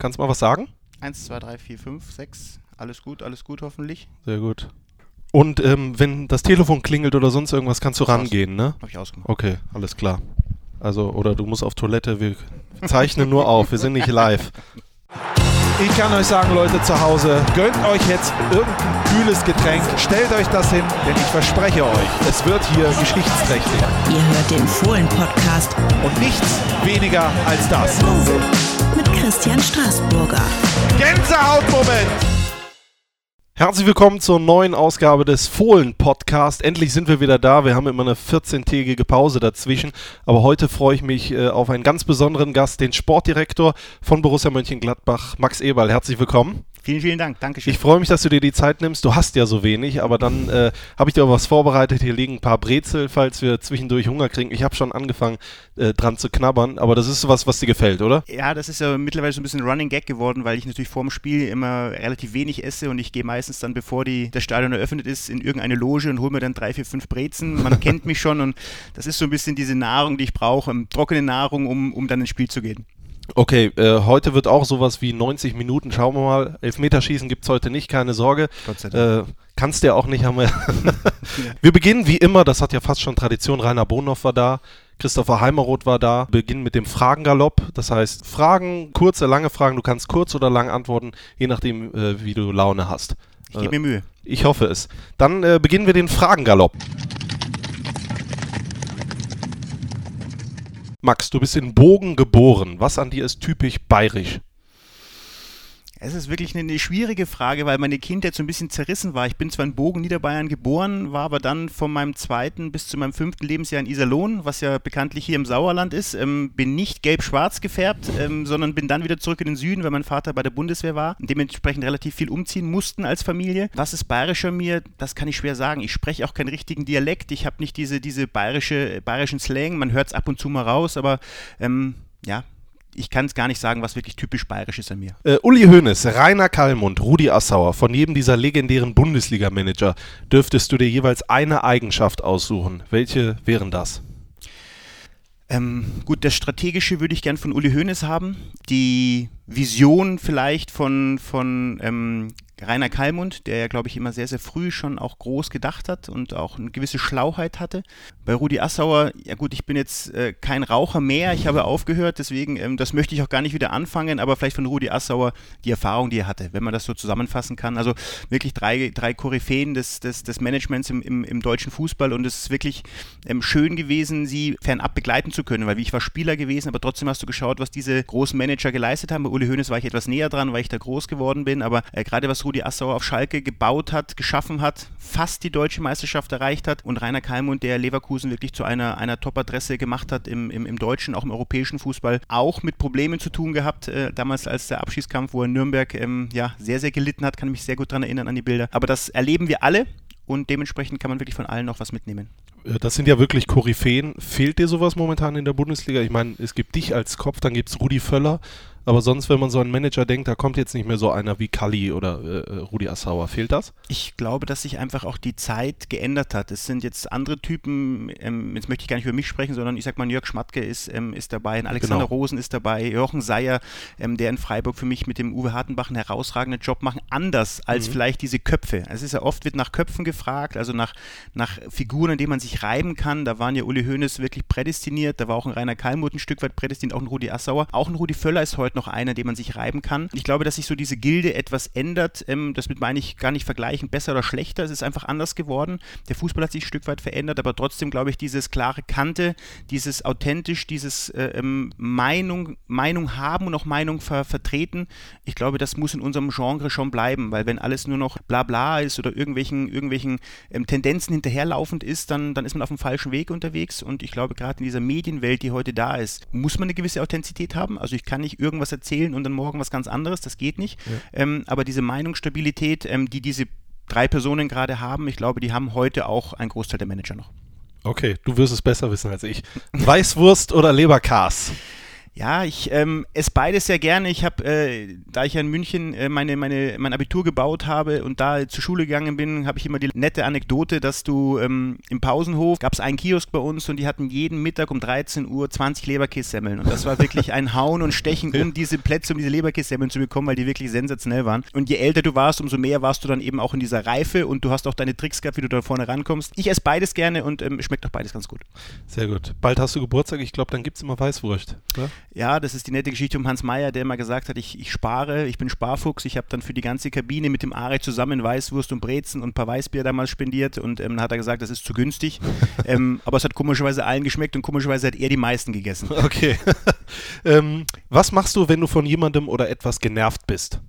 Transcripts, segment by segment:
Kannst du mal was sagen? 1, 2, 3, 4, 5, 6. Alles gut, alles gut hoffentlich. Sehr gut. Und ähm, wenn das Telefon klingelt oder sonst irgendwas, kannst du rangehen, ne? Hab ich ausgemacht. Okay, alles klar. Also, oder du musst auf Toilette, wir zeichnen nur auf, wir sind nicht live. Ich kann euch sagen, Leute zu Hause, gönnt euch jetzt irgendein kühles Getränk, stellt euch das hin, denn ich verspreche euch, es wird hier geschichtsträchtig. Ihr hört den Fohlen-Podcast Und nichts weniger als das. Christian Straßburger. Gänsehautmoment! Herzlich willkommen zur neuen Ausgabe des Fohlen-Podcast. Endlich sind wir wieder da. Wir haben immer eine 14-tägige Pause dazwischen. Aber heute freue ich mich äh, auf einen ganz besonderen Gast, den Sportdirektor von Borussia Mönchengladbach, Max Eberl. Herzlich willkommen. Vielen, vielen Dank. Dankeschön. Ich freue mich, dass du dir die Zeit nimmst. Du hast ja so wenig, aber dann äh, habe ich dir auch was vorbereitet. Hier liegen ein paar Brezel, falls wir zwischendurch Hunger kriegen. Ich habe schon angefangen, äh, dran zu knabbern, aber das ist was, was dir gefällt, oder? ja, das ist ja mittlerweile so ein bisschen Running Gag geworden, weil ich natürlich vor dem Spiel immer relativ wenig esse und ich gehe meistens dann, bevor die, das Stadion eröffnet ist, in irgendeine Loge und hole mir dann drei, vier, fünf Brezen. Man kennt mich schon und das ist so ein bisschen diese Nahrung, die ich brauche, ähm, trockene Nahrung, um, um dann ins Spiel zu gehen. Okay, äh, heute wird auch sowas wie 90 Minuten. Schauen wir mal. Elfmeterschießen gibt es heute nicht, keine Sorge. Gott sei Dank. Äh, kannst du ja auch nicht, haben wir. wir beginnen wie immer, das hat ja fast schon Tradition. Rainer Bonhoff war da. Christopher Heimeroth war da. Wir beginnen mit dem Fragengalopp. Das heißt, Fragen, kurze, lange Fragen. Du kannst kurz oder lang antworten, je nachdem, äh, wie du Laune hast. Ich gebe mir Mühe. Ich hoffe es. Dann äh, beginnen wir den Fragengalopp. Max, du bist in Bogen geboren. Was an dir ist typisch bayerisch? Es ist wirklich eine, eine schwierige Frage, weil meine Kindheit so ein bisschen zerrissen war. Ich bin zwar in Bogen, Niederbayern geboren, war aber dann von meinem zweiten bis zu meinem fünften Lebensjahr in Iserlohn, was ja bekanntlich hier im Sauerland ist. Ähm, bin nicht gelb-schwarz gefärbt, ähm, sondern bin dann wieder zurück in den Süden, weil mein Vater bei der Bundeswehr war und dementsprechend relativ viel umziehen mussten als Familie. Was ist bayerisch an mir? Das kann ich schwer sagen. Ich spreche auch keinen richtigen Dialekt. Ich habe nicht diese, diese bayerische, bayerischen Slang. Man hört es ab und zu mal raus, aber ähm, ja, ich kann es gar nicht sagen, was wirklich typisch bayerisch ist an mir. Äh, Uli Hoeneß, Rainer Kallmund, Rudi Assauer, von jedem dieser legendären Bundesliga-Manager dürftest du dir jeweils eine Eigenschaft aussuchen. Welche wären das? Ähm, gut, das Strategische würde ich gern von Uli Hoeneß haben. Die Vision vielleicht von, von ähm, Rainer Kallmund, der ja, glaube ich, immer sehr, sehr früh schon auch groß gedacht hat und auch eine gewisse Schlauheit hatte. Bei Rudi Assauer, ja gut, ich bin jetzt äh, kein Raucher mehr, ich habe aufgehört, deswegen, ähm, das möchte ich auch gar nicht wieder anfangen, aber vielleicht von Rudi Assauer die Erfahrung, die er hatte, wenn man das so zusammenfassen kann. Also wirklich drei, drei Koryphäen des, des, des Managements im, im, im deutschen Fußball und es ist wirklich ähm, schön gewesen, sie fernab begleiten zu können, weil wie ich war Spieler gewesen, aber trotzdem hast du geschaut, was diese großen Manager geleistet haben. Bei Uli Hoeneß war ich etwas näher dran, weil ich da groß geworden bin, aber äh, gerade was Rudi Assauer auf Schalke gebaut hat, geschaffen hat, fast die deutsche Meisterschaft erreicht hat und Rainer Kalmund, der Leverkusen wirklich zu einer, einer Top-Adresse gemacht hat im, im, im deutschen, auch im europäischen Fußball, auch mit Problemen zu tun gehabt, äh, damals als der Abschießkampf, wo er in Nürnberg ähm, ja, sehr, sehr gelitten hat, kann ich mich sehr gut daran erinnern an die Bilder. Aber das erleben wir alle und dementsprechend kann man wirklich von allen noch was mitnehmen. Äh, Das sind ja wirklich Koryphäen. Fehlt dir sowas momentan in der Bundesliga? Ich meine, es gibt dich als Kopf, dann gibt es Rudi Völler. Aber sonst, wenn man so einen Manager denkt, da kommt jetzt nicht mehr so einer wie Kalli oder äh, Rudi Assauer. Fehlt das? Ich glaube, dass sich einfach auch die Zeit geändert hat. Es sind jetzt andere Typen, ähm, jetzt möchte ich gar nicht über mich sprechen, sondern ich sag mal, Jörg Schmatke ist, ähm, ist dabei, ein Alexander Genau. Rosen ist dabei, Jochen Seyer, ähm, der in Freiburg für mich mit dem Uwe Hartenbach einen herausragenden Job machen, anders als vielleicht diese Köpfe. Es ist ja oft wird nach Köpfen gefragt, also nach, nach Figuren, an denen man sich reiben kann. Da waren ja Uli Hoeneß wirklich prädestiniert, da war auch ein Rainer Kalmuth ein Stück weit prädestiniert, auch ein Rudi Assauer. Auch ein Rudi Völler ist heute noch einer, dem man sich reiben kann. Ich glaube, dass sich so diese Gilde etwas ändert. Ähm, das mit meine ich gar nicht vergleichen, besser oder schlechter. Es ist einfach anders geworden. Der Fußball hat sich ein Stück weit verändert, aber trotzdem glaube ich, dieses klare Kante, dieses authentisch, dieses äh, ähm, Meinung, Meinung haben und auch Meinung ver vertreten. Ich glaube, das muss in unserem Genre schon bleiben, weil wenn alles nur noch bla bla ist oder irgendwelchen, irgendwelchen ähm, Tendenzen hinterherlaufend ist, dann, dann ist man auf dem falschen Weg unterwegs. Und ich glaube, gerade in dieser Medienwelt, die heute da ist, muss man eine gewisse Authentizität haben. Also ich kann nicht irgendwas erzählen und dann morgen was ganz anderes, das geht nicht. Ähm, aber diese Meinungsstabilität, ähm, die diese drei Personen gerade haben, ich glaube, die haben heute auch ein Großteil der Manager noch. Okay, du wirst es besser wissen als ich. Weißwurst oder Leberkas? Ja, ich ähm, esse beides sehr gerne. Ich habe, äh, da ich ja in München äh, meine, meine, mein Abitur gebaut habe und da zur Schule gegangen bin, habe ich immer die nette Anekdote, dass du ähm, im Pausenhof gab es einen Kiosk bei uns und die hatten jeden Mittag um 13 Uhr 20 Leberkässemmeln. Und das war wirklich ein Hauen und Stechen, um diese Plätze, um diese Leberkässemmeln zu bekommen, weil die wirklich sensationell waren. Und je älter du warst, umso mehr warst du dann eben auch in dieser Reife und du hast auch deine Tricks gehabt, wie du da vorne rankommst. Ich esse beides gerne und ähm, schmeckt auch beides ganz gut. Sehr gut. Bald hast du Geburtstag, ich glaube, dann gibt es immer Weißwurst. Oder? Ja, das ist die nette Geschichte um Hans Meyer, der immer gesagt hat, ich, ich spare, ich bin Sparfuchs, ich habe dann für die ganze Kabine mit dem Ari zusammen Weißwurst und Brezen und ein paar Weißbier damals spendiert und ähm, dann hat er gesagt, das ist zu günstig. ähm, aber es hat komischerweise allen geschmeckt und komischerweise hat er die meisten gegessen. Okay. ähm, was machst du, wenn du von jemandem oder etwas genervt bist?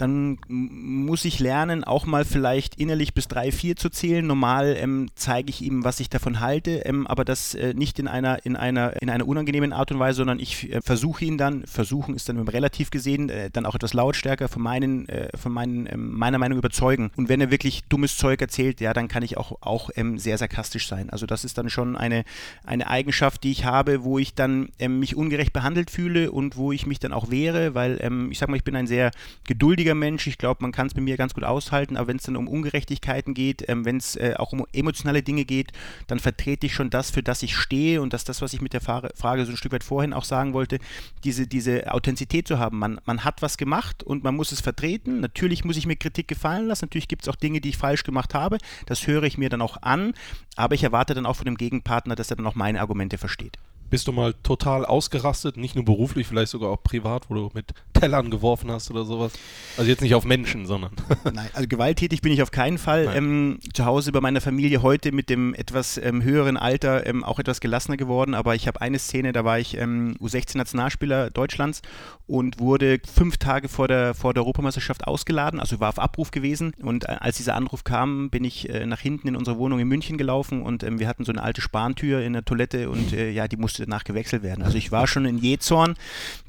Dann muss ich lernen, auch mal vielleicht innerlich bis drei, vier zu zählen. Normal ähm, zeige ich ihm, was ich davon halte, ähm, aber das äh, nicht in einer, in, einer, in einer unangenehmen Art und Weise, sondern ich äh, versuche ihn dann, versuchen ist dann relativ gesehen, äh, dann auch etwas lautstärker von, meinen, äh, von meinen, ähm, meiner Meinung überzeugen. Und wenn er wirklich dummes Zeug erzählt, ja, dann kann ich auch, auch ähm, sehr sarkastisch sein. Also das ist dann schon eine, eine Eigenschaft, die ich habe, wo ich dann ähm, mich ungerecht behandelt fühle und wo ich mich dann auch wehre, weil ähm, ich sage mal, ich bin ein sehr geduldiger ruhiger Mensch. Ich glaube, man kann es mit mir ganz gut aushalten. Aber wenn es dann um Ungerechtigkeiten geht, ähm, wenn es äh, auch um emotionale Dinge geht, dann vertrete ich schon das, für das ich stehe. Und das ist das, was ich mit der Frage so ein Stück weit vorhin auch sagen wollte, diese, diese Authentizität zu haben. Man, man hat was gemacht und man muss es vertreten. Natürlich muss ich mir Kritik gefallen lassen. Natürlich gibt es auch Dinge, die ich falsch gemacht habe. Das höre ich mir dann auch an. Aber ich erwarte dann auch von dem Gegenpartner, dass er dann auch meine Argumente versteht. Bist du mal total ausgerastet, nicht nur beruflich, vielleicht sogar auch privat, wo du mit Tellern geworfen hast oder sowas? Also jetzt nicht auf Menschen, sondern. Nein, also gewalttätig bin ich auf keinen Fall. Ähm, zu Hause bei meiner Familie heute mit dem etwas ähm, höheren Alter ähm, auch etwas gelassener geworden, aber ich habe eine Szene, da war ich ähm, U16-Nationalspieler Deutschlands und wurde fünf Tage vor der, vor der Europameisterschaft ausgeladen, also war auf Abruf gewesen. Und äh, als dieser Anruf kam, bin ich äh, nach hinten in unsere Wohnung in München gelaufen und ähm, wir hatten so eine alte Spantür in der Toilette und äh, ja, die musste musste danach gewechselt werden. Also ich war schon in Jezorn,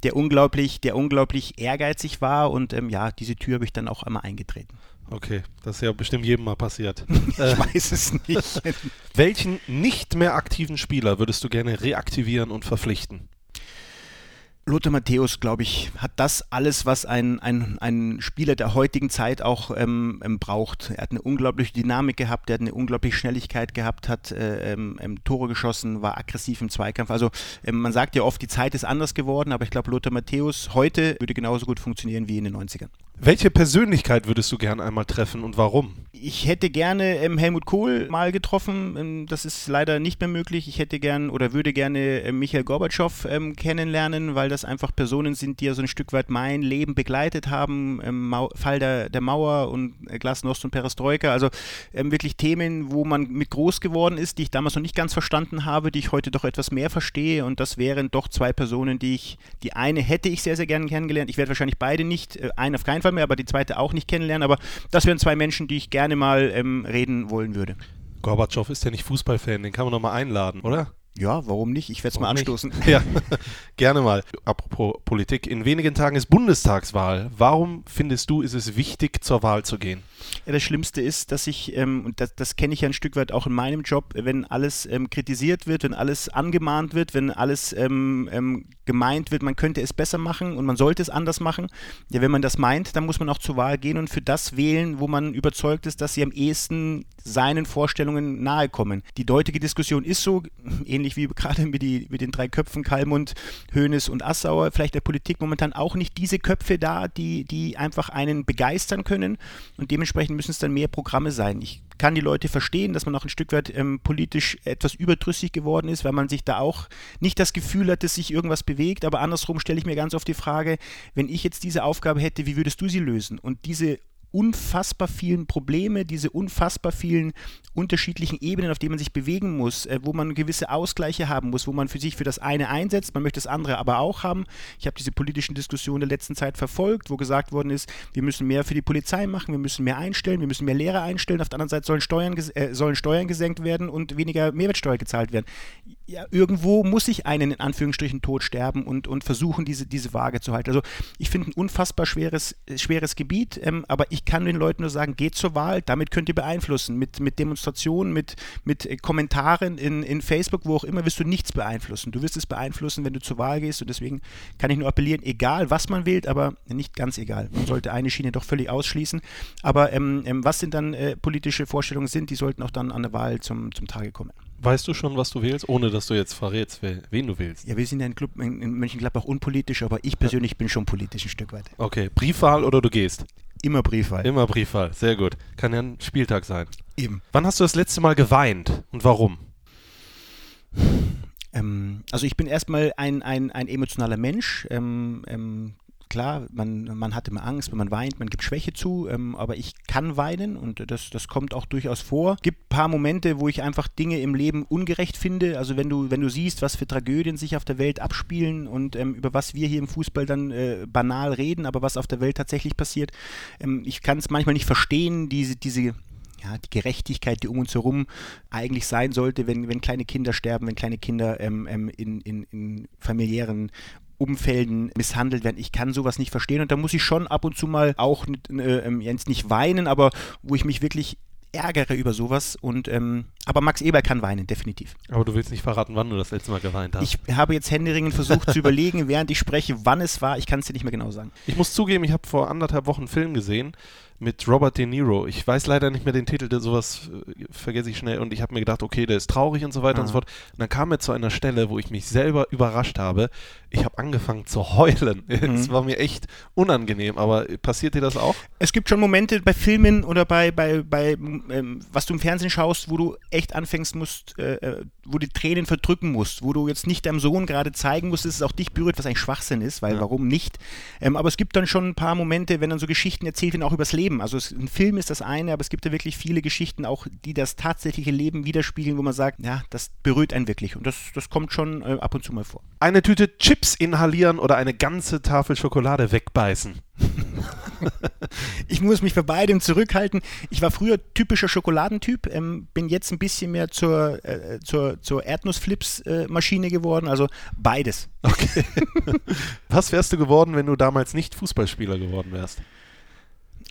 der unglaublich, der unglaublich ehrgeizig war und ähm, ja, diese Tür habe ich dann auch einmal eingetreten. Okay, das ist ja bestimmt jedem mal passiert. ich äh, weiß es nicht. Welchen nicht mehr aktiven Spieler würdest du gerne reaktivieren und verpflichten? Lothar Matthäus, glaube ich, hat das alles, was ein, ein, ein Spieler der heutigen Zeit auch ähm, ähm, braucht. Er hat eine unglaubliche Dynamik gehabt, er hat eine unglaubliche Schnelligkeit gehabt, hat äh, ähm, ähm Tore geschossen, war aggressiv im Zweikampf. Also ähm, man sagt ja oft, die Zeit ist anders geworden, aber ich glaube, Lothar Matthäus heute würde genauso gut funktionieren wie in den 90ern. Welche Persönlichkeit würdest du gerne einmal treffen und warum? Ich hätte gerne ähm, Helmut Kohl mal getroffen. Ähm, das ist leider nicht mehr möglich. Ich hätte gern oder würde gerne äh, Michael Gorbatschow ähm, kennenlernen, weil das einfach Personen sind, die ja so ein Stück weit mein Leben begleitet haben. Ähm, Fall der, der Mauer und äh, Glasnost und Perestroika. Also ähm, wirklich Themen, wo man mit groß geworden ist, die ich damals noch nicht ganz verstanden habe, die ich heute doch etwas mehr verstehe. Und das wären doch zwei Personen, die ich, die eine hätte ich sehr, sehr gerne kennengelernt. Ich werde wahrscheinlich beide nicht, äh, einen auf keinen Fall mehr, aber die zweite auch nicht kennenlernen. Aber das wären zwei Menschen, die ich gerne mal ähm, reden wollen würde. Gorbatschow ist ja nicht Fußballfan, den kann man noch mal einladen, oder? Ja, warum nicht? Ich werde es mal anstoßen. Nicht? Ja, gerne mal. Apropos Politik, in wenigen Tagen ist Bundestagswahl. Warum findest du, ist es wichtig, zur Wahl zu gehen? Ja, das Schlimmste ist, dass ich, ähm, und das, das kenne ich ja ein Stück weit auch in meinem Job, wenn alles ähm, kritisiert wird, wenn alles angemahnt wird, wenn alles ähm, ähm gemeint wird, man könnte es besser machen und man sollte es anders machen. Ja, wenn man das meint, dann muss man auch zur Wahl gehen und für das wählen, wo man überzeugt ist, dass sie am ehesten seinen Vorstellungen nahe kommen. Die deutliche Diskussion ist so, ähnlich wie gerade mit, die, mit den drei Köpfen Kalmund, Hoeneß und Assauer, vielleicht der Politik momentan auch nicht diese Köpfe da, die, die einfach einen begeistern können und dementsprechend müssen es dann mehr Programme sein. Ich kann die Leute verstehen, dass man auch ein Stück weit ähm, politisch etwas überdrüssig geworden ist, weil man sich da auch nicht das Gefühl hat, dass sich irgendwas bewegt. Aber andersrum stelle ich mir ganz oft die Frage, wenn ich jetzt diese Aufgabe hätte, wie würdest du sie lösen? Und diese unfassbar vielen Probleme, diese unfassbar vielen unterschiedlichen Ebenen, auf denen man sich bewegen muss, äh, wo man gewisse Ausgleiche haben muss, wo man für sich für das eine einsetzt, man möchte das andere aber auch haben. Ich habe diese politischen Diskussionen der letzten Zeit verfolgt, wo gesagt worden ist, wir müssen mehr für die Polizei machen, wir müssen mehr einstellen, wir müssen mehr Lehrer einstellen, auf der anderen Seite sollen Steuern, äh, sollen Steuern gesenkt werden und weniger Mehrwertsteuer gezahlt werden. Ja, irgendwo muss ich einen in Anführungsstrichen tot sterben und, und versuchen, diese, diese Waage zu halten. Also ich finde ein unfassbar schweres, schweres Gebiet, ähm, aber ich ich kann den Leuten nur sagen, geht zur Wahl, damit könnt ihr beeinflussen. Mit, mit Demonstrationen, mit, mit äh, Kommentaren in, in Facebook, wo auch immer, wirst du nichts beeinflussen. Du wirst es beeinflussen, wenn du zur Wahl gehst und deswegen kann ich nur appellieren, egal was man wählt, aber nicht ganz egal. Man sollte eine Schiene doch völlig ausschließen. Aber ähm, ähm, was sind dann äh, politische Vorstellungen sind, die sollten auch dann an der Wahl zum, zum Tage kommen. Weißt du schon, was du wählst, ohne dass du jetzt verrätst, wen du wählst? Ja, wir sind ja in, Club, in, in Mönchengladbach unpolitisch, aber ich persönlich bin schon politisch ein Stück weit. Okay, Briefwahl oder du gehst? Immer Briefwahl. Immer Briefwahl, sehr gut. Kann ja ein Spieltag sein. Eben. Wann hast du das letzte Mal geweint und warum? Ähm, also ich bin erstmal ein, ein, ein emotionaler Mensch. Ähm, ähm, klar, man, man hat immer Angst, wenn man weint, man gibt Schwäche zu, ähm, aber ich kann weinen und das, das kommt auch durchaus vor. Es gibt ein paar Momente, wo ich einfach Dinge im Leben ungerecht finde. Also wenn du, wenn du siehst, was für Tragödien sich auf der Welt abspielen und ähm, über was wir hier im Fußball dann äh, banal reden, aber was auf der Welt tatsächlich passiert, ähm, ich kann es manchmal nicht verstehen, diese, diese ja, die Gerechtigkeit, die um uns herum eigentlich sein sollte, wenn, wenn kleine Kinder sterben, wenn kleine Kinder ähm, ähm, in, in, in familiären Umfelden misshandelt werden. Ich kann sowas nicht verstehen und da muss ich schon ab und zu mal auch äh, ähm, jetzt nicht weinen, aber wo ich mich wirklich ärgere über sowas. Und ähm, aber Max Eber kann weinen, definitiv. Aber du willst nicht verraten, wann du das letzte Mal geweint hast. Ich habe jetzt händeringend versucht zu überlegen, während ich spreche, wann es war. Ich kann es dir nicht mehr genau sagen. Ich muss zugeben, ich habe vor anderthalb Wochen einen Film gesehen mit Robert De Niro. Ich weiß leider nicht mehr den Titel, der sowas äh, vergesse ich schnell. Und ich habe mir gedacht, okay, der ist traurig und so weiter Aha. und so fort. Und dann kam er zu einer Stelle, wo ich mich selber überrascht habe. Ich habe angefangen zu heulen. Es Mhm. war mir echt unangenehm. Aber passiert dir das auch? Es gibt schon Momente bei Filmen oder bei, bei, bei ähm, was du im Fernsehen schaust, wo du echt anfängst musst, äh, äh, wo du Tränen verdrücken musst, wo du jetzt nicht deinem Sohn gerade zeigen musst, dass es auch dich berührt, was eigentlich Schwachsinn ist, weil Ja. warum nicht? Ähm, aber es gibt dann schon ein paar Momente, wenn dann so Geschichten erzählt werden, auch übers Leben. Also es, ein Film ist das eine, aber es gibt ja wirklich viele Geschichten auch, die das tatsächliche Leben widerspiegeln, wo man sagt, ja, das berührt einen wirklich. Und das, das kommt schon äh, ab und zu mal vor. Eine Tüte Chips inhalieren oder eine ganze Tafel Schokolade wegbeißen. Ich muss mich bei beidem zurückhalten. Ich war früher typischer Schokoladentyp, ähm, bin jetzt ein bisschen mehr zur, äh, zur, zur Erdnussflips-Maschine geworden. Also beides. Okay. Was wärst du geworden, wenn du damals nicht Fußballspieler geworden wärst?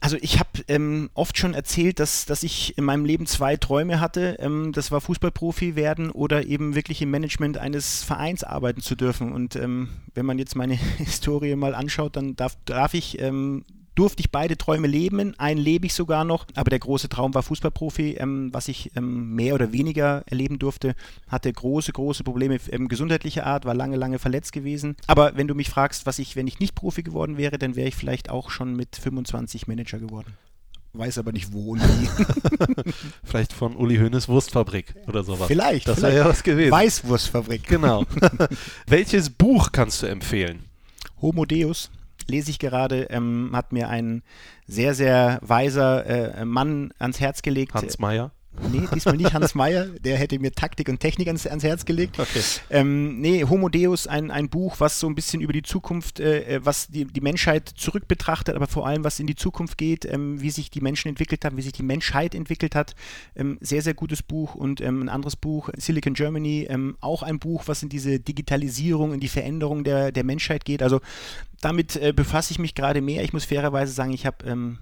Also ich habe ähm, oft schon erzählt, dass, dass ich in meinem Leben zwei Träume hatte. Ähm, das war Fußballprofi werden oder eben wirklich im Management eines Vereins arbeiten zu dürfen. Und ähm, wenn man jetzt meine Historie mal anschaut, dann darf, darf ich, ähm, durfte ich beide Träume leben. Einen lebe ich sogar noch. Aber der große Traum war Fußballprofi, ähm, was ich ähm, mehr oder weniger erleben durfte. Hatte große, große Probleme ähm, gesundheitlicher Art, war lange, lange verletzt gewesen. Aber wenn du mich fragst, was ich, wenn ich nicht Profi geworden wäre, dann wäre ich vielleicht auch schon mit 25 Manager geworden. Weiß aber nicht wo und wie. Vielleicht von Uli Hoeneß Wurstfabrik oder sowas. Vielleicht, Das wäre ja was gewesen. Weißwurstfabrik. Genau. Welches Buch kannst du empfehlen? Homo Deus lese ich gerade, ähm, hat mir ein sehr, sehr weiser äh, Mann ans Herz gelegt. Hans Meyer. Nee, diesmal nicht Hans Meyer, der hätte mir Taktik und Technik ans, ans Herz gelegt. Okay. Ähm, nee, Homo Deus, ein, ein Buch, was so ein bisschen über die Zukunft, äh, äh, was die, die Menschheit zurück betrachtet, aber vor allem, was in die Zukunft geht, ähm, wie sich die Menschen entwickelt haben, wie sich die Menschheit entwickelt hat. Ähm, sehr, sehr gutes Buch und ähm, ein anderes Buch, Silicon Germany, ähm, auch ein Buch, was in diese Digitalisierung, in die Veränderung der, der Menschheit geht. Also damit äh, befasse ich mich gerade mehr. Ich muss fairerweise sagen, ich habe ähm,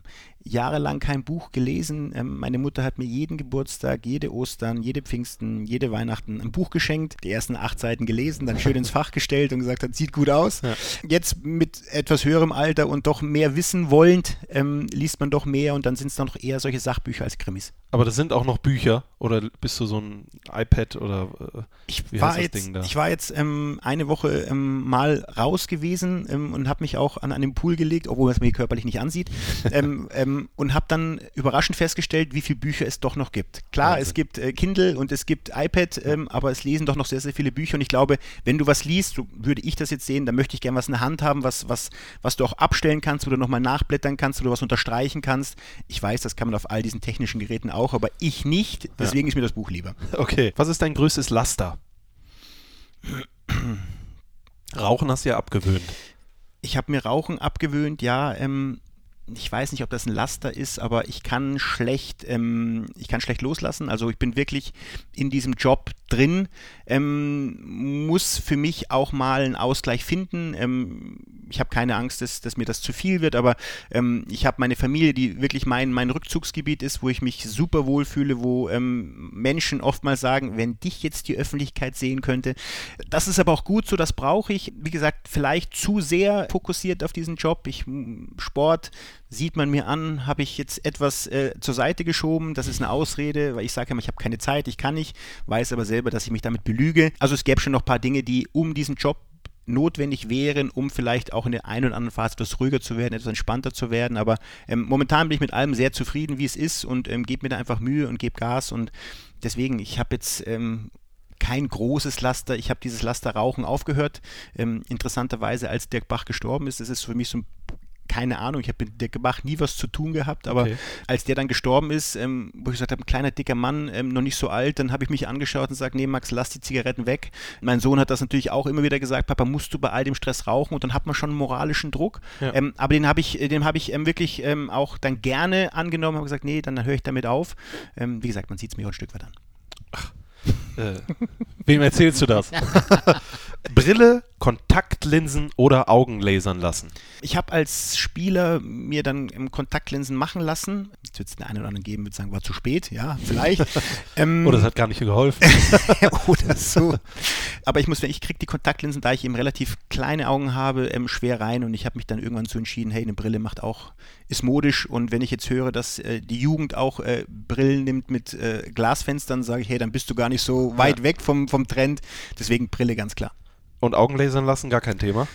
jahrelang kein Buch gelesen. Ähm, meine Mutter hat mir jeden Geburtstag, jede Ostern, jede Pfingsten, jede Weihnachten ein Buch geschenkt, die ersten acht Seiten gelesen, dann schön ins Fach gestellt und gesagt hat, sieht gut aus. Ja. Jetzt mit etwas höherem Alter und doch mehr wissen wollend, ähm, liest man doch mehr und dann sind es dann noch eher solche Sachbücher als Krimis. Aber das sind auch noch Bücher oder bist du so ein iPad oder äh, Ich war jetzt, Ding da? ich war jetzt eine Woche ähm, mal raus gewesen ähm, und habe mich auch an einen Pool gelegt, obwohl es mir körperlich nicht ansieht, ähm, ähm, und habe dann überraschend festgestellt, wie viele Bücher es doch noch gibt. Klar, Wahnsinn. es gibt äh, Kindle und es gibt iPad, ähm, aber es lesen doch noch sehr, sehr viele Bücher und ich glaube, wenn du was liest, so würde ich das jetzt sehen, dann möchte ich gerne was in der Hand haben, was, was, was du auch abstellen kannst, wo du nochmal nachblättern kannst, wo du was unterstreichen kannst. Ich weiß, das kann man auf all diesen technischen Geräten auch, aber ich nicht, deswegen ist mir das Buch lieber. Okay. Was ist dein größtes Laster? Rauchen hast du ja abgewöhnt. Ich habe mir Rauchen abgewöhnt, ja. Ähm, ich weiß nicht, ob das ein Laster ist, aber ich kann schlecht, ähm, ich kann schlecht loslassen. Also ich bin wirklich in diesem Job drin, ähm, muss für mich auch mal einen Ausgleich finden. Ähm, ich habe keine Angst, dass, dass mir das zu viel wird, aber ähm, ich habe meine Familie, die wirklich mein, mein Rückzugsgebiet ist, wo ich mich super wohl fühle, wo ähm, Menschen oftmals sagen, wenn dich jetzt die Öffentlichkeit sehen könnte. Das ist aber auch gut so, das brauche ich. Wie gesagt, vielleicht zu sehr fokussiert auf diesen Job. Ich, Sport sieht man mir an, habe ich jetzt etwas äh, zur Seite geschoben. Das ist eine Ausrede, weil ich sage immer, ich habe keine Zeit, ich kann nicht, weiß aber selber, dass ich mich damit belüge. Also es gäbe schon noch ein paar Dinge, die um diesen Job notwendig wären, um vielleicht auch in der einen oder anderen Phase etwas ruhiger zu werden, etwas entspannter zu werden. Aber ähm, momentan bin ich mit allem sehr zufrieden, wie es ist und ähm, gebe mir da einfach Mühe und gebe Gas. Und deswegen, ich habe jetzt ähm, kein großes Laster. Ich habe dieses Laster Rauchen aufgehört. Ähm, interessanterweise, als Dirk Bach gestorben ist, das ist für mich so ein keine Ahnung, ich habe mit Dirk Bach nie was zu tun gehabt, aber okay. als der dann gestorben ist, ähm, wo ich gesagt habe, ein kleiner, dicker Mann, ähm, noch nicht so alt, dann habe ich mich angeschaut und gesagt, nee, Max, lass die Zigaretten weg. Mein Sohn hat das natürlich auch immer wieder gesagt, Papa, musst du bei all dem Stress rauchen und dann hat man schon einen moralischen Druck. Ja. Ähm, aber den habe ich, den habe ich ähm, wirklich ähm, auch dann gerne angenommen, habe gesagt, nee, dann höre ich damit auf. Ähm, wie gesagt, man sieht es mir auch ein Stück weit an. Ach. Äh, wem erzählst du das? Brille, Kontaktlinsen oder Augenlasern lassen? Ich habe als Spieler mir dann Kontaktlinsen machen lassen. Jetzt wird es den einen oder anderen geben, wird sagen, war zu spät, ja, vielleicht. ähm, oder es hat gar nicht geholfen. oder so. Aber ich muss, ich kriege die Kontaktlinsen, da ich eben relativ kleine Augen habe, ähm, schwer rein und ich habe mich dann irgendwann so entschieden, hey, eine Brille macht auch, ist modisch und wenn ich jetzt höre, dass äh, die Jugend auch äh, Brillen nimmt mit äh, Glasfenstern, sage ich, hey, dann bist du gar nicht so weit ja. weg vom, vom Trend. Deswegen Brille ganz klar. Und Augenlasern lassen, gar kein Thema?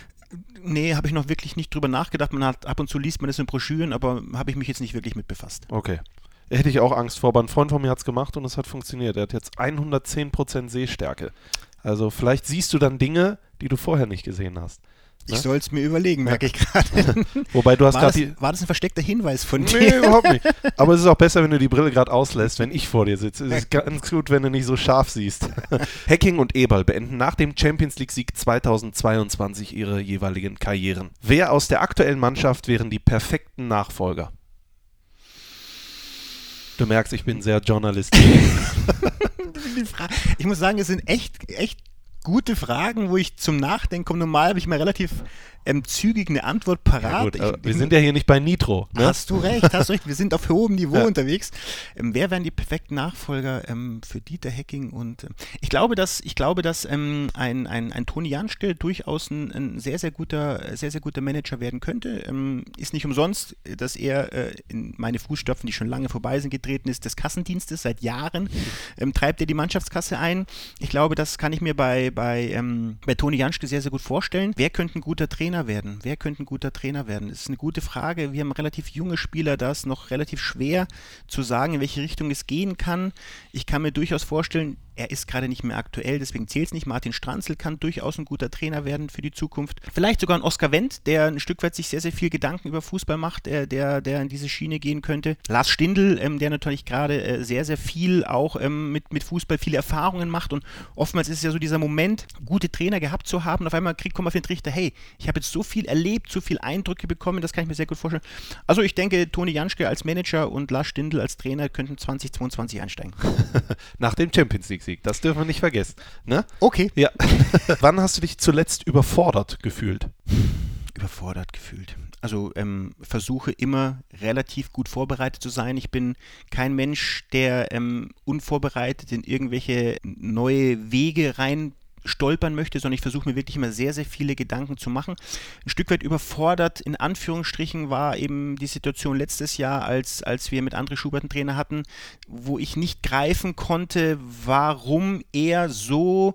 Nee, habe ich noch wirklich nicht drüber nachgedacht. Man hat ab und zu liest man das in Broschüren, aber habe ich mich jetzt nicht wirklich mit befasst. Okay. Hätte ich auch Angst vor, aber ein Freund von mir hat es gemacht und es hat funktioniert. Er hat jetzt 110% Sehstärke. Also vielleicht siehst du dann Dinge, die du vorher nicht gesehen hast. Ich ne? soll es mir überlegen, merke ich gerade. Wobei du hast gerade. War das ein versteckter Hinweis von dir? Nee, überhaupt nicht. Aber es ist auch besser, wenn du die Brille gerade auslässt, wenn ich vor dir sitze. Es ist ganz gut, wenn du nicht so scharf siehst. Hacking und Eberl beenden nach dem Champions League-Sieg 2022 ihre jeweiligen Karrieren. Wer aus der aktuellen Mannschaft wären die perfekten Nachfolger? Du merkst, ich bin sehr journalistisch. ich muss sagen, es sind echt, echt gute Fragen, wo ich zum Nachdenken komme. Normal habe ich mal relativ ähm, zügig eine Antwort parat. Ja, gut, wir sind ja hier nicht bei Nitro. Ne? Hast du recht, hast du recht. Wir sind auf hohem Niveau ja. unterwegs. Ähm, wer wären die perfekten Nachfolger ähm, für Dieter Hecking? Und äh, ich glaube, dass ich glaube, dass ähm, ein, ein, ein Toni Janschke durchaus ein, ein, sehr sehr guter sehr sehr guter Manager werden könnte. Ähm, ist nicht umsonst, dass er äh, in meine Fußstapfen, die schon lange vorbei sind, getreten ist, des Kassendienstes seit Jahren ähm, treibt er die Mannschaftskasse ein. Ich glaube, das kann ich mir bei bei bei Toni Janschke sehr sehr gut vorstellen. Wer könnte ein guter Trainer werden? Wer könnte ein guter Trainer werden? Das ist eine gute Frage. Wir haben relativ junge Spieler, da ist noch relativ schwer zu sagen, in welche Richtung es gehen kann. Ich kann mir durchaus vorstellen, er ist gerade nicht mehr aktuell, deswegen zählt es nicht. Martin Stranzl kann durchaus ein guter Trainer werden für die Zukunft. Vielleicht sogar ein Oskar Wendt, der ein Stück weit sich sehr, sehr viel Gedanken über Fußball macht, der, der, der in diese Schiene gehen könnte. Lars Stindl, ähm, der natürlich gerade äh, sehr, sehr viel auch ähm, mit, mit Fußball viele Erfahrungen macht und oftmals ist es ja so dieser Moment, gute Trainer gehabt zu haben. Auf einmal kriegt, man auf den Trichter, hey, ich habe jetzt so viel erlebt, so viele Eindrücke bekommen, das kann ich mir sehr gut vorstellen. Also ich denke, Toni Janschke als Manager und Lars Stindl als Trainer könnten 2022 einsteigen. Nach dem Champions League-Sieg, das dürfen wir nicht vergessen. Ne? Okay. Ja. Wann hast du dich zuletzt überfordert gefühlt? Überfordert gefühlt. Also ähm, versuche immer relativ gut vorbereitet zu sein. Ich bin kein Mensch, der ähm, unvorbereitet in irgendwelche neue Wege rein stolpern möchte, sondern ich versuche mir wirklich immer sehr, sehr viele Gedanken zu machen. Ein Stück weit überfordert, in Anführungsstrichen, war eben die Situation letztes Jahr, als, als wir mit André Schubert einen Trainer hatten, wo ich nicht greifen konnte, warum er so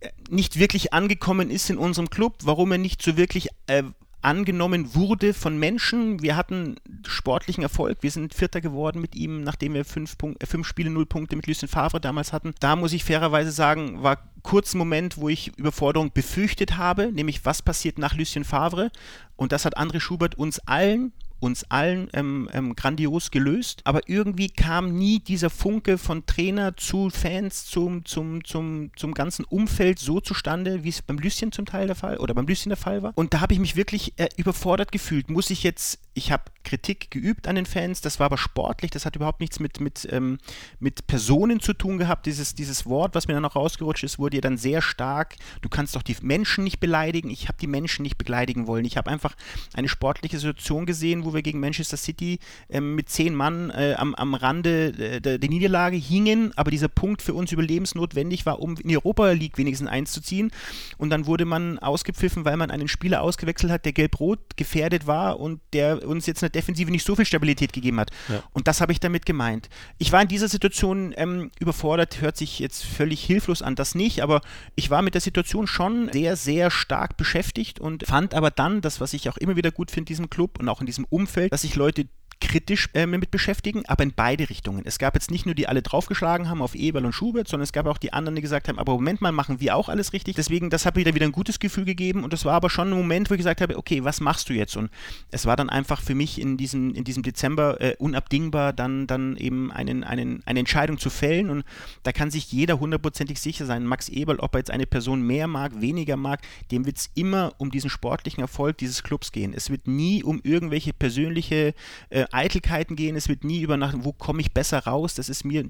äh, nicht wirklich angekommen ist in unserem Club, warum er nicht so wirklich äh, angenommen wurde von Menschen. Wir hatten sportlichen Erfolg. Wir sind Vierter geworden mit ihm, nachdem wir fünf, Punkt, äh, fünf Spiele, null Punkte mit Lucien Favre damals hatten. Da muss ich fairerweise sagen, war kurz ein Moment, wo ich Überforderung befürchtet habe, nämlich was passiert nach Lucien Favre. Und das hat André Schubert uns allen uns allen ähm, ähm, grandios gelöst, aber irgendwie kam nie dieser Funke von Trainer zu Fans, zum, zum, zum, zum ganzen Umfeld so zustande, wie es beim Lucien zum Teil der Fall oder beim Lucien der Fall war. Und da habe ich mich wirklich äh, überfordert gefühlt. Muss ich jetzt ich habe Kritik geübt an den Fans, das war aber sportlich, das hat überhaupt nichts mit, mit, ähm, mit Personen zu tun gehabt. Dieses, dieses Wort, was mir dann noch rausgerutscht ist, wurde ja dann sehr stark, du kannst doch die Menschen nicht beleidigen. Ich habe die Menschen nicht beleidigen wollen. Ich habe einfach eine sportliche Situation gesehen, wo wir gegen Manchester City ähm, mit zehn Mann äh, am, am Rande äh, der, der Niederlage hingen, aber dieser Punkt für uns überlebensnotwendig war, um in die Europa League wenigstens einzuziehen. Und dann wurde man ausgepfiffen, weil man einen Spieler ausgewechselt hat, der gelb-rot gefährdet war und der uns jetzt eine Defensive nicht so viel Stabilität gegeben hat. Ja. Und das habe ich damit gemeint. Ich war in dieser Situation ähm, überfordert, hört sich jetzt völlig hilflos an, das nicht, aber ich war mit der Situation schon sehr, sehr stark beschäftigt und fand aber dann, das, was ich auch immer wieder gut finde in diesem Club und auch in diesem Umfeld, dass sich Leute kritisch äh, mit beschäftigen, aber in beide Richtungen. Es gab jetzt nicht nur die alle draufgeschlagen haben auf Eberl und Schubert, sondern es gab auch die anderen, die gesagt haben, aber Moment mal, machen wir auch alles richtig. Deswegen, das hat mir wieder ein gutes Gefühl gegeben und das war aber schon ein Moment, wo ich gesagt habe, okay, was machst du jetzt? Und es war dann einfach für mich in diesem, in diesem Dezember äh, unabdingbar, dann, dann eben einen, einen, eine Entscheidung zu fällen und da kann sich jeder hundertprozentig sicher sein, Max Eberl, ob er jetzt eine Person mehr mag, weniger mag, dem wird es immer um diesen sportlichen Erfolg dieses Clubs gehen. Es wird nie um irgendwelche persönliche äh, Eitelkeiten gehen, es wird nie über nach, wo komme ich besser raus, das ist mir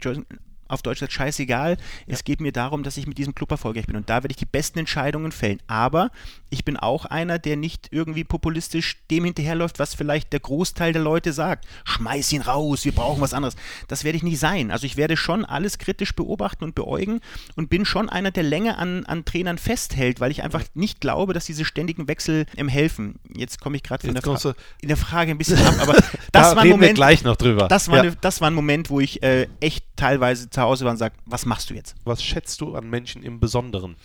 auf Deutsch gesagt scheißegal. Ja. Es geht mir darum, dass ich mit diesem Club erfolgreich bin. Und da werde ich die besten Entscheidungen fällen. Aber ich bin auch einer, der nicht irgendwie populistisch dem hinterherläuft, was vielleicht der Großteil der Leute sagt. Schmeiß ihn raus, wir brauchen was anderes. Das werde ich nicht sein. Also ich werde schon alles kritisch beobachten und beäugen und bin schon einer, der länger an, an Trainern festhält, weil ich einfach nicht glaube, dass diese ständigen Wechsel ihm helfen. Jetzt komme ich gerade Fra in der Frage ein bisschen ab, aber das da war ein Moment, gleich noch drüber. Das war, ja. eine, das war ein Moment, wo ich äh, echt teilweise zu Hause war und sagt, was machst du jetzt? Was schätzt du an Menschen im Besonderen?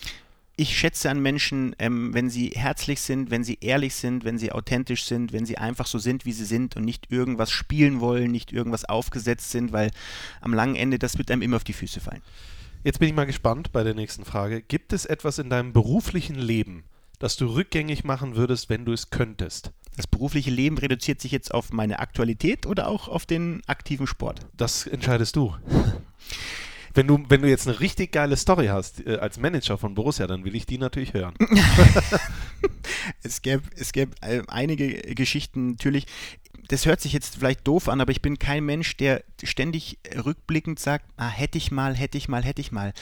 Ich schätze an Menschen, ähm, wenn sie herzlich sind, wenn sie ehrlich sind, wenn sie authentisch sind, wenn sie einfach so sind, wie sie sind und nicht irgendwas spielen wollen, nicht irgendwas aufgesetzt sind, weil am langen Ende das wird einem immer auf die Füße fallen. Jetzt bin ich mal gespannt bei der nächsten Frage. Gibt es etwas in deinem beruflichen Leben, das du rückgängig machen würdest, wenn du es könntest? Das berufliche Leben reduziert sich jetzt auf meine Aktualität oder auch auf den aktiven Sport? Das entscheidest du. Wenn du, wenn du jetzt eine richtig geile Story hast äh, als Manager von Borussia, dann will ich die natürlich hören. es gäbe, es gäbe äh, einige Geschichten natürlich. Das hört sich jetzt vielleicht doof an, aber ich bin kein Mensch, der ständig rückblickend sagt, ah, hätte ich mal, hätte ich mal, hätte ich mal.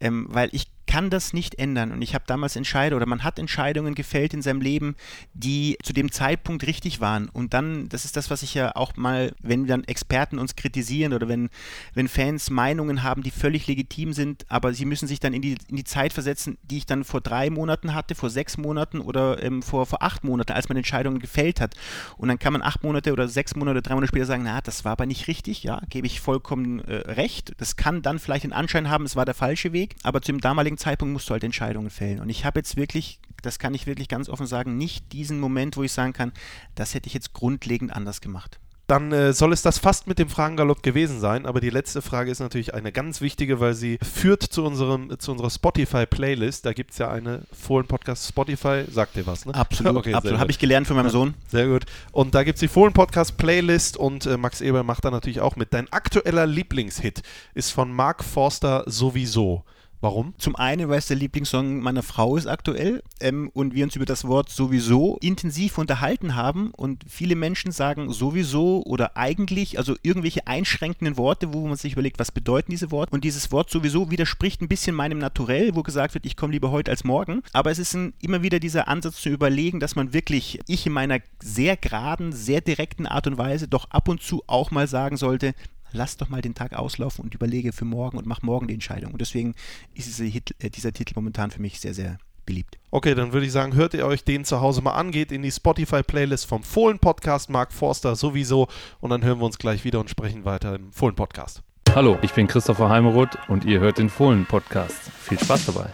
Ähm, weil ich kann das nicht ändern. Und ich habe damals Entscheidungen oder man hat Entscheidungen gefällt in seinem Leben, die zu dem Zeitpunkt richtig waren. Und dann, das ist das, was ich ja auch mal, wenn dann Experten uns kritisieren oder wenn, wenn Fans Meinungen haben, die völlig legitim sind, aber sie müssen sich dann in die, in die Zeit versetzen, die ich dann vor drei Monaten hatte, vor sechs Monaten oder ähm, vor, vor acht Monaten, als man Entscheidungen gefällt hat. Und dann kann man acht Monate oder sechs Monate oder drei Monate später sagen, na, das war aber nicht richtig, ja, gebe ich vollkommen äh, recht. Das kann dann vielleicht den Anschein haben, es war der falsche Weg, aber zu dem damaligen Zeitpunkt musst du halt Entscheidungen fällen. Und ich habe jetzt wirklich, das kann ich wirklich ganz offen sagen, nicht diesen Moment, wo ich sagen kann, das hätte ich jetzt grundlegend anders gemacht dann äh, soll es das fast mit dem Fragengalopp gewesen sein. Aber die letzte Frage ist natürlich eine ganz wichtige, weil sie führt zu, unserem, zu unserer Spotify-Playlist. Da gibt es ja eine Fohlen-Podcast Spotify. Sagt dir was, ne? Absolut, okay, absolut. Habe ich gelernt von meinem Sohn. Sehr gut. Und da gibt es die Fohlen-Podcast-Playlist und äh, Max Eber macht da natürlich auch mit. Dein aktueller Lieblingshit ist von Mark Forster sowieso. Warum? Zum einen, weil es der Lieblingssong meiner Frau ist aktuell ähm, und wir uns über das Wort sowieso intensiv unterhalten haben und viele Menschen sagen sowieso oder eigentlich, also irgendwelche einschränkenden Worte, wo man sich überlegt, was bedeuten diese Worte und dieses Wort sowieso widerspricht ein bisschen meinem Naturell, wo gesagt wird, ich komme lieber heute als morgen, aber es ist ein, immer wieder dieser Ansatz zu überlegen, dass man wirklich, ich in meiner sehr geraden, sehr direkten Art und Weise doch ab und zu auch mal sagen sollte, lass doch mal den Tag auslaufen und überlege für morgen und mach morgen die Entscheidung. Und deswegen ist diese Hit, äh, dieser Titel momentan für mich sehr, sehr beliebt. Okay, dann würde ich sagen, hört ihr euch den zu Hause mal an, geht in die Spotify-Playlist vom Fohlen-Podcast, Mark Forster sowieso. Und dann hören wir uns gleich wieder und sprechen weiter im Fohlen-Podcast. Hallo, ich bin Christopher Heimeroth und ihr hört den Fohlen-Podcast. Viel Spaß dabei.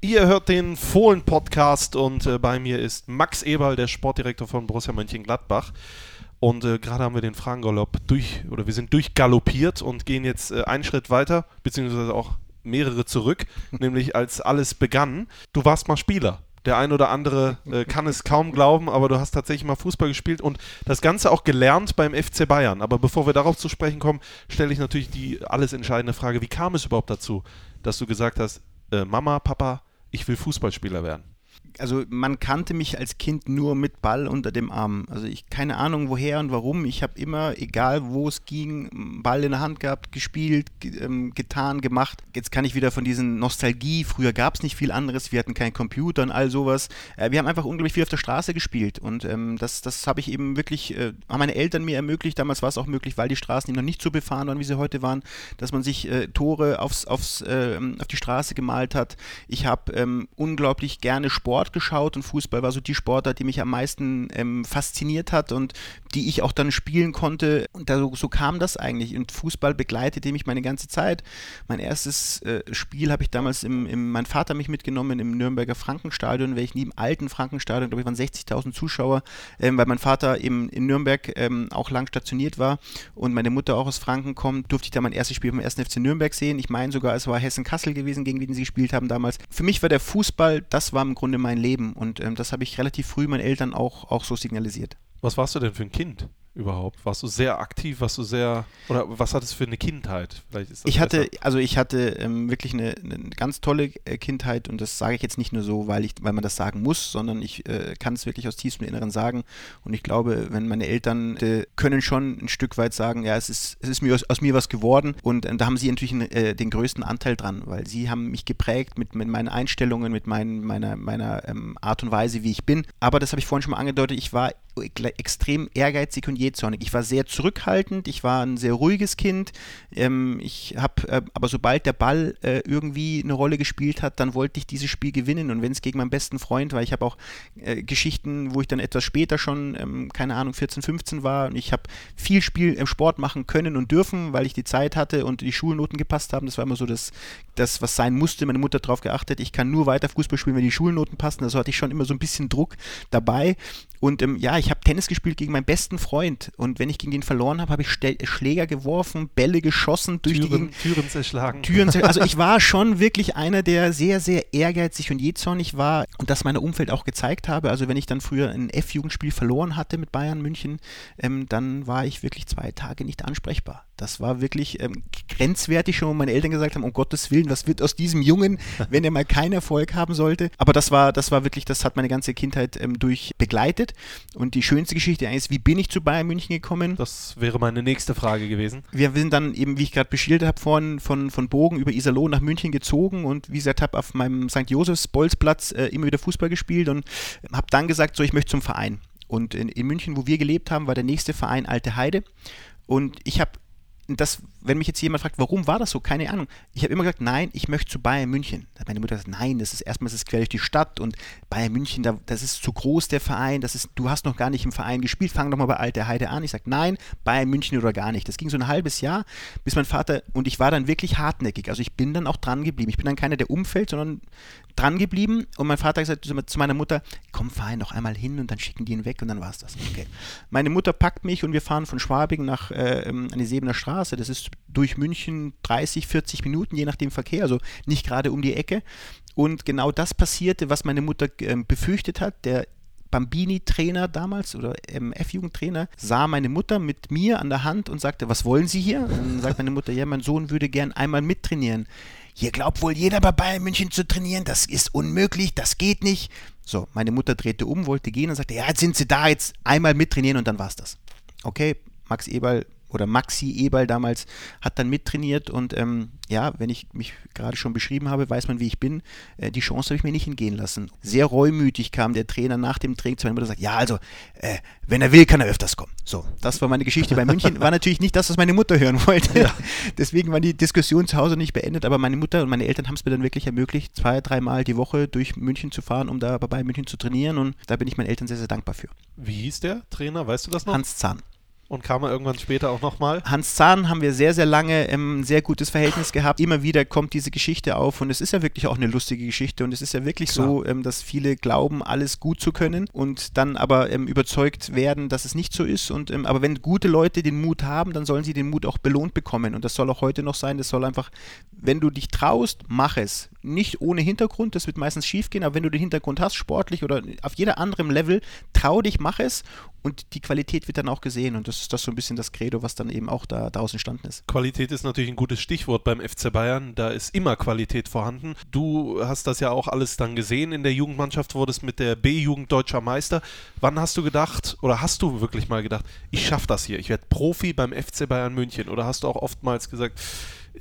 Ihr hört den Fohlen-Podcast und äh, bei mir ist Max Eberl, der Sportdirektor von Borussia Mönchengladbach. Und äh, gerade haben wir den Fragengalopp durch, oder wir sind durchgaloppiert und gehen jetzt äh, einen Schritt weiter, beziehungsweise auch mehrere zurück, nämlich als alles begann. Du warst mal Spieler. Der ein oder andere äh, kann es kaum glauben, aber du hast tatsächlich mal Fußball gespielt und das Ganze auch gelernt beim FC Bayern. Aber bevor wir darauf zu sprechen kommen, stelle ich natürlich die alles entscheidende Frage: Wie kam es überhaupt dazu, dass du gesagt hast, äh, Mama, Papa, ich will Fußballspieler werden? Also man kannte mich als Kind nur mit Ball unter dem Arm. Also ich keine Ahnung woher und warum. Ich habe immer, egal wo es ging, Ball in der Hand gehabt, gespielt, ähm, getan, gemacht. Jetzt kann ich wieder von diesen Nostalgie. Früher gab es nicht viel anderes. Wir hatten keinen Computer und all sowas. Äh, wir haben einfach unglaublich viel auf der Straße gespielt und ähm, das, das habe ich eben wirklich, äh, haben meine Eltern mir ermöglicht. Damals war es auch möglich, weil die Straßen eben noch nicht so befahren waren, wie sie heute waren, dass man sich äh, Tore aufs, aufs, äh, auf die Straße gemalt hat. Ich habe ähm, unglaublich gerne Sport geschaut und Fußball war so die Sportart, die mich am meisten ähm, fasziniert hat und die ich auch dann spielen konnte. Und da, so kam das eigentlich. Und Fußball begleitete mich meine ganze Zeit. Mein erstes äh, Spiel habe ich damals im, im, mein Vater mich mitgenommen im Nürnberger Frankenstadion, weil ich nie im alten Frankenstadion, glaube ich, waren 60.000 Zuschauer, ähm, weil mein Vater eben in Nürnberg ähm, auch lang stationiert war und meine Mutter auch aus Franken kommt, durfte ich da mein erstes Spiel vom 1. FC Nürnberg sehen. Ich meine sogar, es war Hessen-Kassel gewesen, gegen den sie gespielt haben damals. Für mich war der Fußball, das war im Grunde mein Leben und ähm, das habe ich relativ früh meinen Eltern auch, auch so signalisiert. Was warst du denn für ein Kind? Überhaupt? Warst du sehr aktiv? Warst du sehr oder was hattest du für eine Kindheit? Vielleicht ist das ich hatte also ich hatte ähm, wirklich eine, eine, ganz tolle äh, Kindheit und das sage ich jetzt nicht nur so, weil ich weil man das sagen muss, sondern ich äh, kann es wirklich aus tiefstem Inneren sagen und ich glaube, wenn meine Eltern äh, können schon ein Stück weit sagen, ja es ist es ist mir aus, aus mir was geworden und äh, da haben sie natürlich äh, den größten Anteil dran, weil sie haben mich geprägt mit, mit meinen Einstellungen, mit mein, meiner meiner ähm, Art und Weise, wie ich bin. Aber das habe ich vorhin schon mal angedeutet. Ich war extrem ehrgeizig und jähzornig. Ich war sehr zurückhaltend, ich war ein sehr ruhiges Kind. Ähm, ich habe, äh, aber sobald der Ball äh, irgendwie eine Rolle gespielt hat, dann wollte ich dieses Spiel gewinnen. Und wenn es gegen meinen besten Freund war, ich habe auch äh, Geschichten, wo ich dann etwas später schon, ähm, keine Ahnung, 14, 15 war und ich habe viel Spiel im Sport machen können und dürfen, weil ich die Zeit hatte und die Schulnoten gepasst haben. Das war immer so das, das was sein musste. Meine Mutter darauf geachtet, ich kann nur weiter Fußball spielen, wenn die Schulnoten passen. Also hatte ich schon immer so ein bisschen Druck dabei. Und ähm, ja, ich habe Tennis gespielt gegen meinen besten Freund. Und wenn ich gegen den verloren habe, habe ich Stel Schläger geworfen, Bälle geschossen, durch Türen, die Türen zerschlagen. Türen zerschlagen. Also ich war schon wirklich einer, der sehr, sehr ehrgeizig und jähzornig war und das meiner Umfeld auch gezeigt habe. Also wenn ich dann früher ein F-Jugendspiel verloren hatte mit Bayern München, ähm, dann war ich wirklich zwei Tage nicht ansprechbar. Das war wirklich ähm, grenzwertig schon, wo meine Eltern gesagt haben, um Gottes Willen, was wird aus diesem Jungen, wenn er mal keinen Erfolg haben sollte. Aber das war, das war wirklich, das hat meine ganze Kindheit ähm, durch begleitet. Und die schönste Geschichte eigentlich ist, wie bin ich zu Bayern München gekommen? Das wäre meine nächste Frage gewesen. Wir sind dann eben, wie ich gerade beschildert habe, von, von, von Bogen über Iserlohn nach München gezogen und wie gesagt, habe auf meinem St. Josefs Bolzplatz äh, immer wieder Fußball gespielt und habe dann gesagt, so, ich möchte zum Verein. Und in, in München, wo wir gelebt haben, war der nächste Verein Alte Heide. Und ich habe das, wenn mich jetzt jemand fragt, warum war das so, keine Ahnung. Ich habe immer gesagt, nein, ich möchte zu Bayern München. Da hat meine Mutter gesagt, nein, das ist erstmal das ist quer durch die Stadt und Bayern München, da, das ist zu groß der Verein, das ist, du hast noch gar nicht im Verein gespielt, fang doch mal bei Alte Heide an. Ich sage, nein, Bayern München oder gar nicht. Das ging so ein halbes Jahr, bis mein Vater und ich war dann wirklich hartnäckig. Also ich bin dann auch dran geblieben. Ich bin dann keiner, der umfällt, sondern dran geblieben und mein Vater hat gesagt zu meiner Mutter, komm, ihn doch einmal hin und dann schicken die ihn weg und dann war es das. Okay. Meine Mutter packt mich und wir fahren von Schwabing nach äh, ähm, an die Sebener Straße. Das ist durch München 30, 40 Minuten, je nach dem Verkehr, also nicht gerade um die Ecke. Und genau das passierte, was meine Mutter äh, befürchtet hat. Der Bambini-Trainer damals oder F-Jugendtrainer sah meine Mutter mit mir an der Hand und sagte, was wollen Sie hier? Und dann sagt meine Mutter, ja, mein Sohn würde gern einmal mittrainieren. Hier glaubt wohl jeder bei Bayern München zu trainieren, das ist unmöglich, das geht nicht. So, meine Mutter drehte um, wollte gehen und sagte, ja, jetzt sind Sie da, jetzt einmal mittrainieren und dann war's das. Okay, Max Eberl oder Maxi Eberl damals hat dann mittrainiert und ähm, ja, wenn ich mich gerade schon beschrieben habe, weiß man, wie ich bin. Äh, die Chance habe ich mir nicht entgehen lassen. Sehr reumütig kam der Trainer nach dem Training zu meiner Mutter und sagt, ja, also, äh, wenn er will, kann er öfters kommen. So, das war meine Geschichte bei München. War natürlich nicht das, was meine Mutter hören wollte. Ja. Deswegen war die Diskussion zu Hause nicht beendet, aber meine Mutter und meine Eltern haben es mir dann wirklich ermöglicht, zwei, dreimal die Woche durch München zu fahren, um da bei München zu trainieren und da bin ich meinen Eltern sehr, sehr dankbar für. Wie hieß der Trainer? Weißt du das noch? Hans Zahn. Und kam er irgendwann später auch nochmal? Hans Zahn haben wir sehr, sehr lange ein ähm, sehr gutes Verhältnis gehabt. Immer wieder kommt diese Geschichte auf und es ist ja wirklich auch eine lustige Geschichte und es ist ja wirklich Klar. so, ähm, dass viele glauben, alles gut zu können und dann aber ähm, überzeugt werden, dass es nicht so ist. Und, ähm, aber wenn gute Leute den Mut haben, dann sollen sie den Mut auch belohnt bekommen. Und das soll auch heute noch sein. Das soll einfach, wenn du dich traust, mach es. Nicht ohne Hintergrund, das wird meistens schief gehen, aber wenn du den Hintergrund hast, sportlich oder auf jeder anderen Level, trau dich, mach es und die Qualität wird dann auch gesehen und das ist das so ein bisschen das Credo, was dann eben auch da daraus entstanden ist. Qualität ist natürlich ein gutes Stichwort beim FC Bayern. Da ist immer Qualität vorhanden. Du hast das ja auch alles dann gesehen in der Jugendmannschaft, wurdest mit der B-Jugend deutscher Meister. Wann hast du gedacht oder hast du wirklich mal gedacht, ich schaffe das hier, ich werde Profi beim FC Bayern München? Oder hast du auch oftmals gesagt,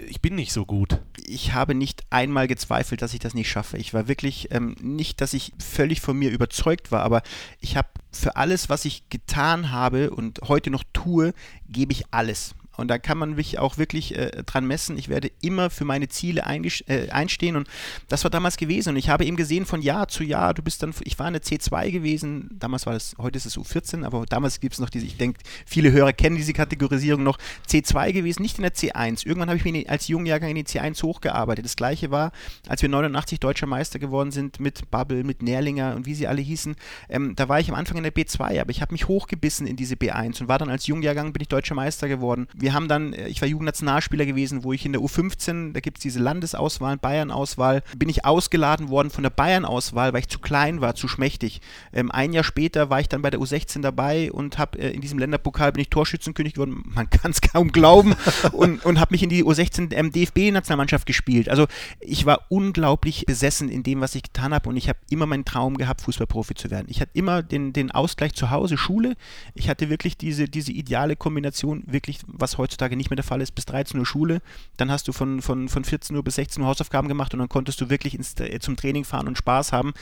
ich bin nicht so gut. Ich habe nicht einmal gezweifelt, dass ich das nicht schaffe. Ich war wirklich ähm, nicht, dass ich völlig von mir überzeugt war, aber ich habe für alles, was ich getan habe und heute noch tue, gebe ich alles. Und da kann man mich auch wirklich äh, dran messen. Ich werde immer für meine Ziele äh, einstehen. Und das war damals gewesen. Und ich habe eben gesehen, von Jahr zu Jahr, du bist dann, ich war in der C2 gewesen. Damals war das, heute ist es U14, aber damals gibt es noch diese, ich denke, viele Hörer kennen diese Kategorisierung noch. C2 gewesen, nicht in der C1. Irgendwann habe ich mich als Jungjahrgang in die C1 hochgearbeitet. Das gleiche war, als wir 89 deutscher Meister geworden sind mit Bubble, mit Nährlinger und wie sie alle hießen. Ähm, da war ich am Anfang in der B2, aber ich habe mich hochgebissen in diese B1 und war dann als Jungjahrgang, bin ich deutscher Meister geworden. Wir haben dann, äh, ich war Jugendnationalspieler gewesen, wo ich in der U15, da gibt es diese Landesauswahl, Bayern-Auswahl, bin ich ausgeladen worden von der Bayern-Auswahl, weil ich zu klein war, zu schmächtig. Ähm, ein Jahr später war ich dann bei der U16 dabei und habe äh, in diesem Länderpokal bin ich Torschützenkönig geworden, man kann es kaum glauben, und, und habe mich in die U16 ähm, DFB-Nationalmannschaft gespielt. Also ich war unglaublich besessen in dem, was ich getan habe und ich habe immer meinen Traum gehabt, Fußballprofi zu werden. Ich hatte immer den, den Ausgleich zu Hause, Schule. Ich hatte wirklich diese, diese ideale Kombination, wirklich, was heutzutage nicht mehr der Fall ist, bis 13 Uhr Schule. Dann hast du von, von, von 14 Uhr bis 16 Uhr Hausaufgaben gemacht und dann konntest du wirklich ins, äh, zum Training fahren und Spaß haben,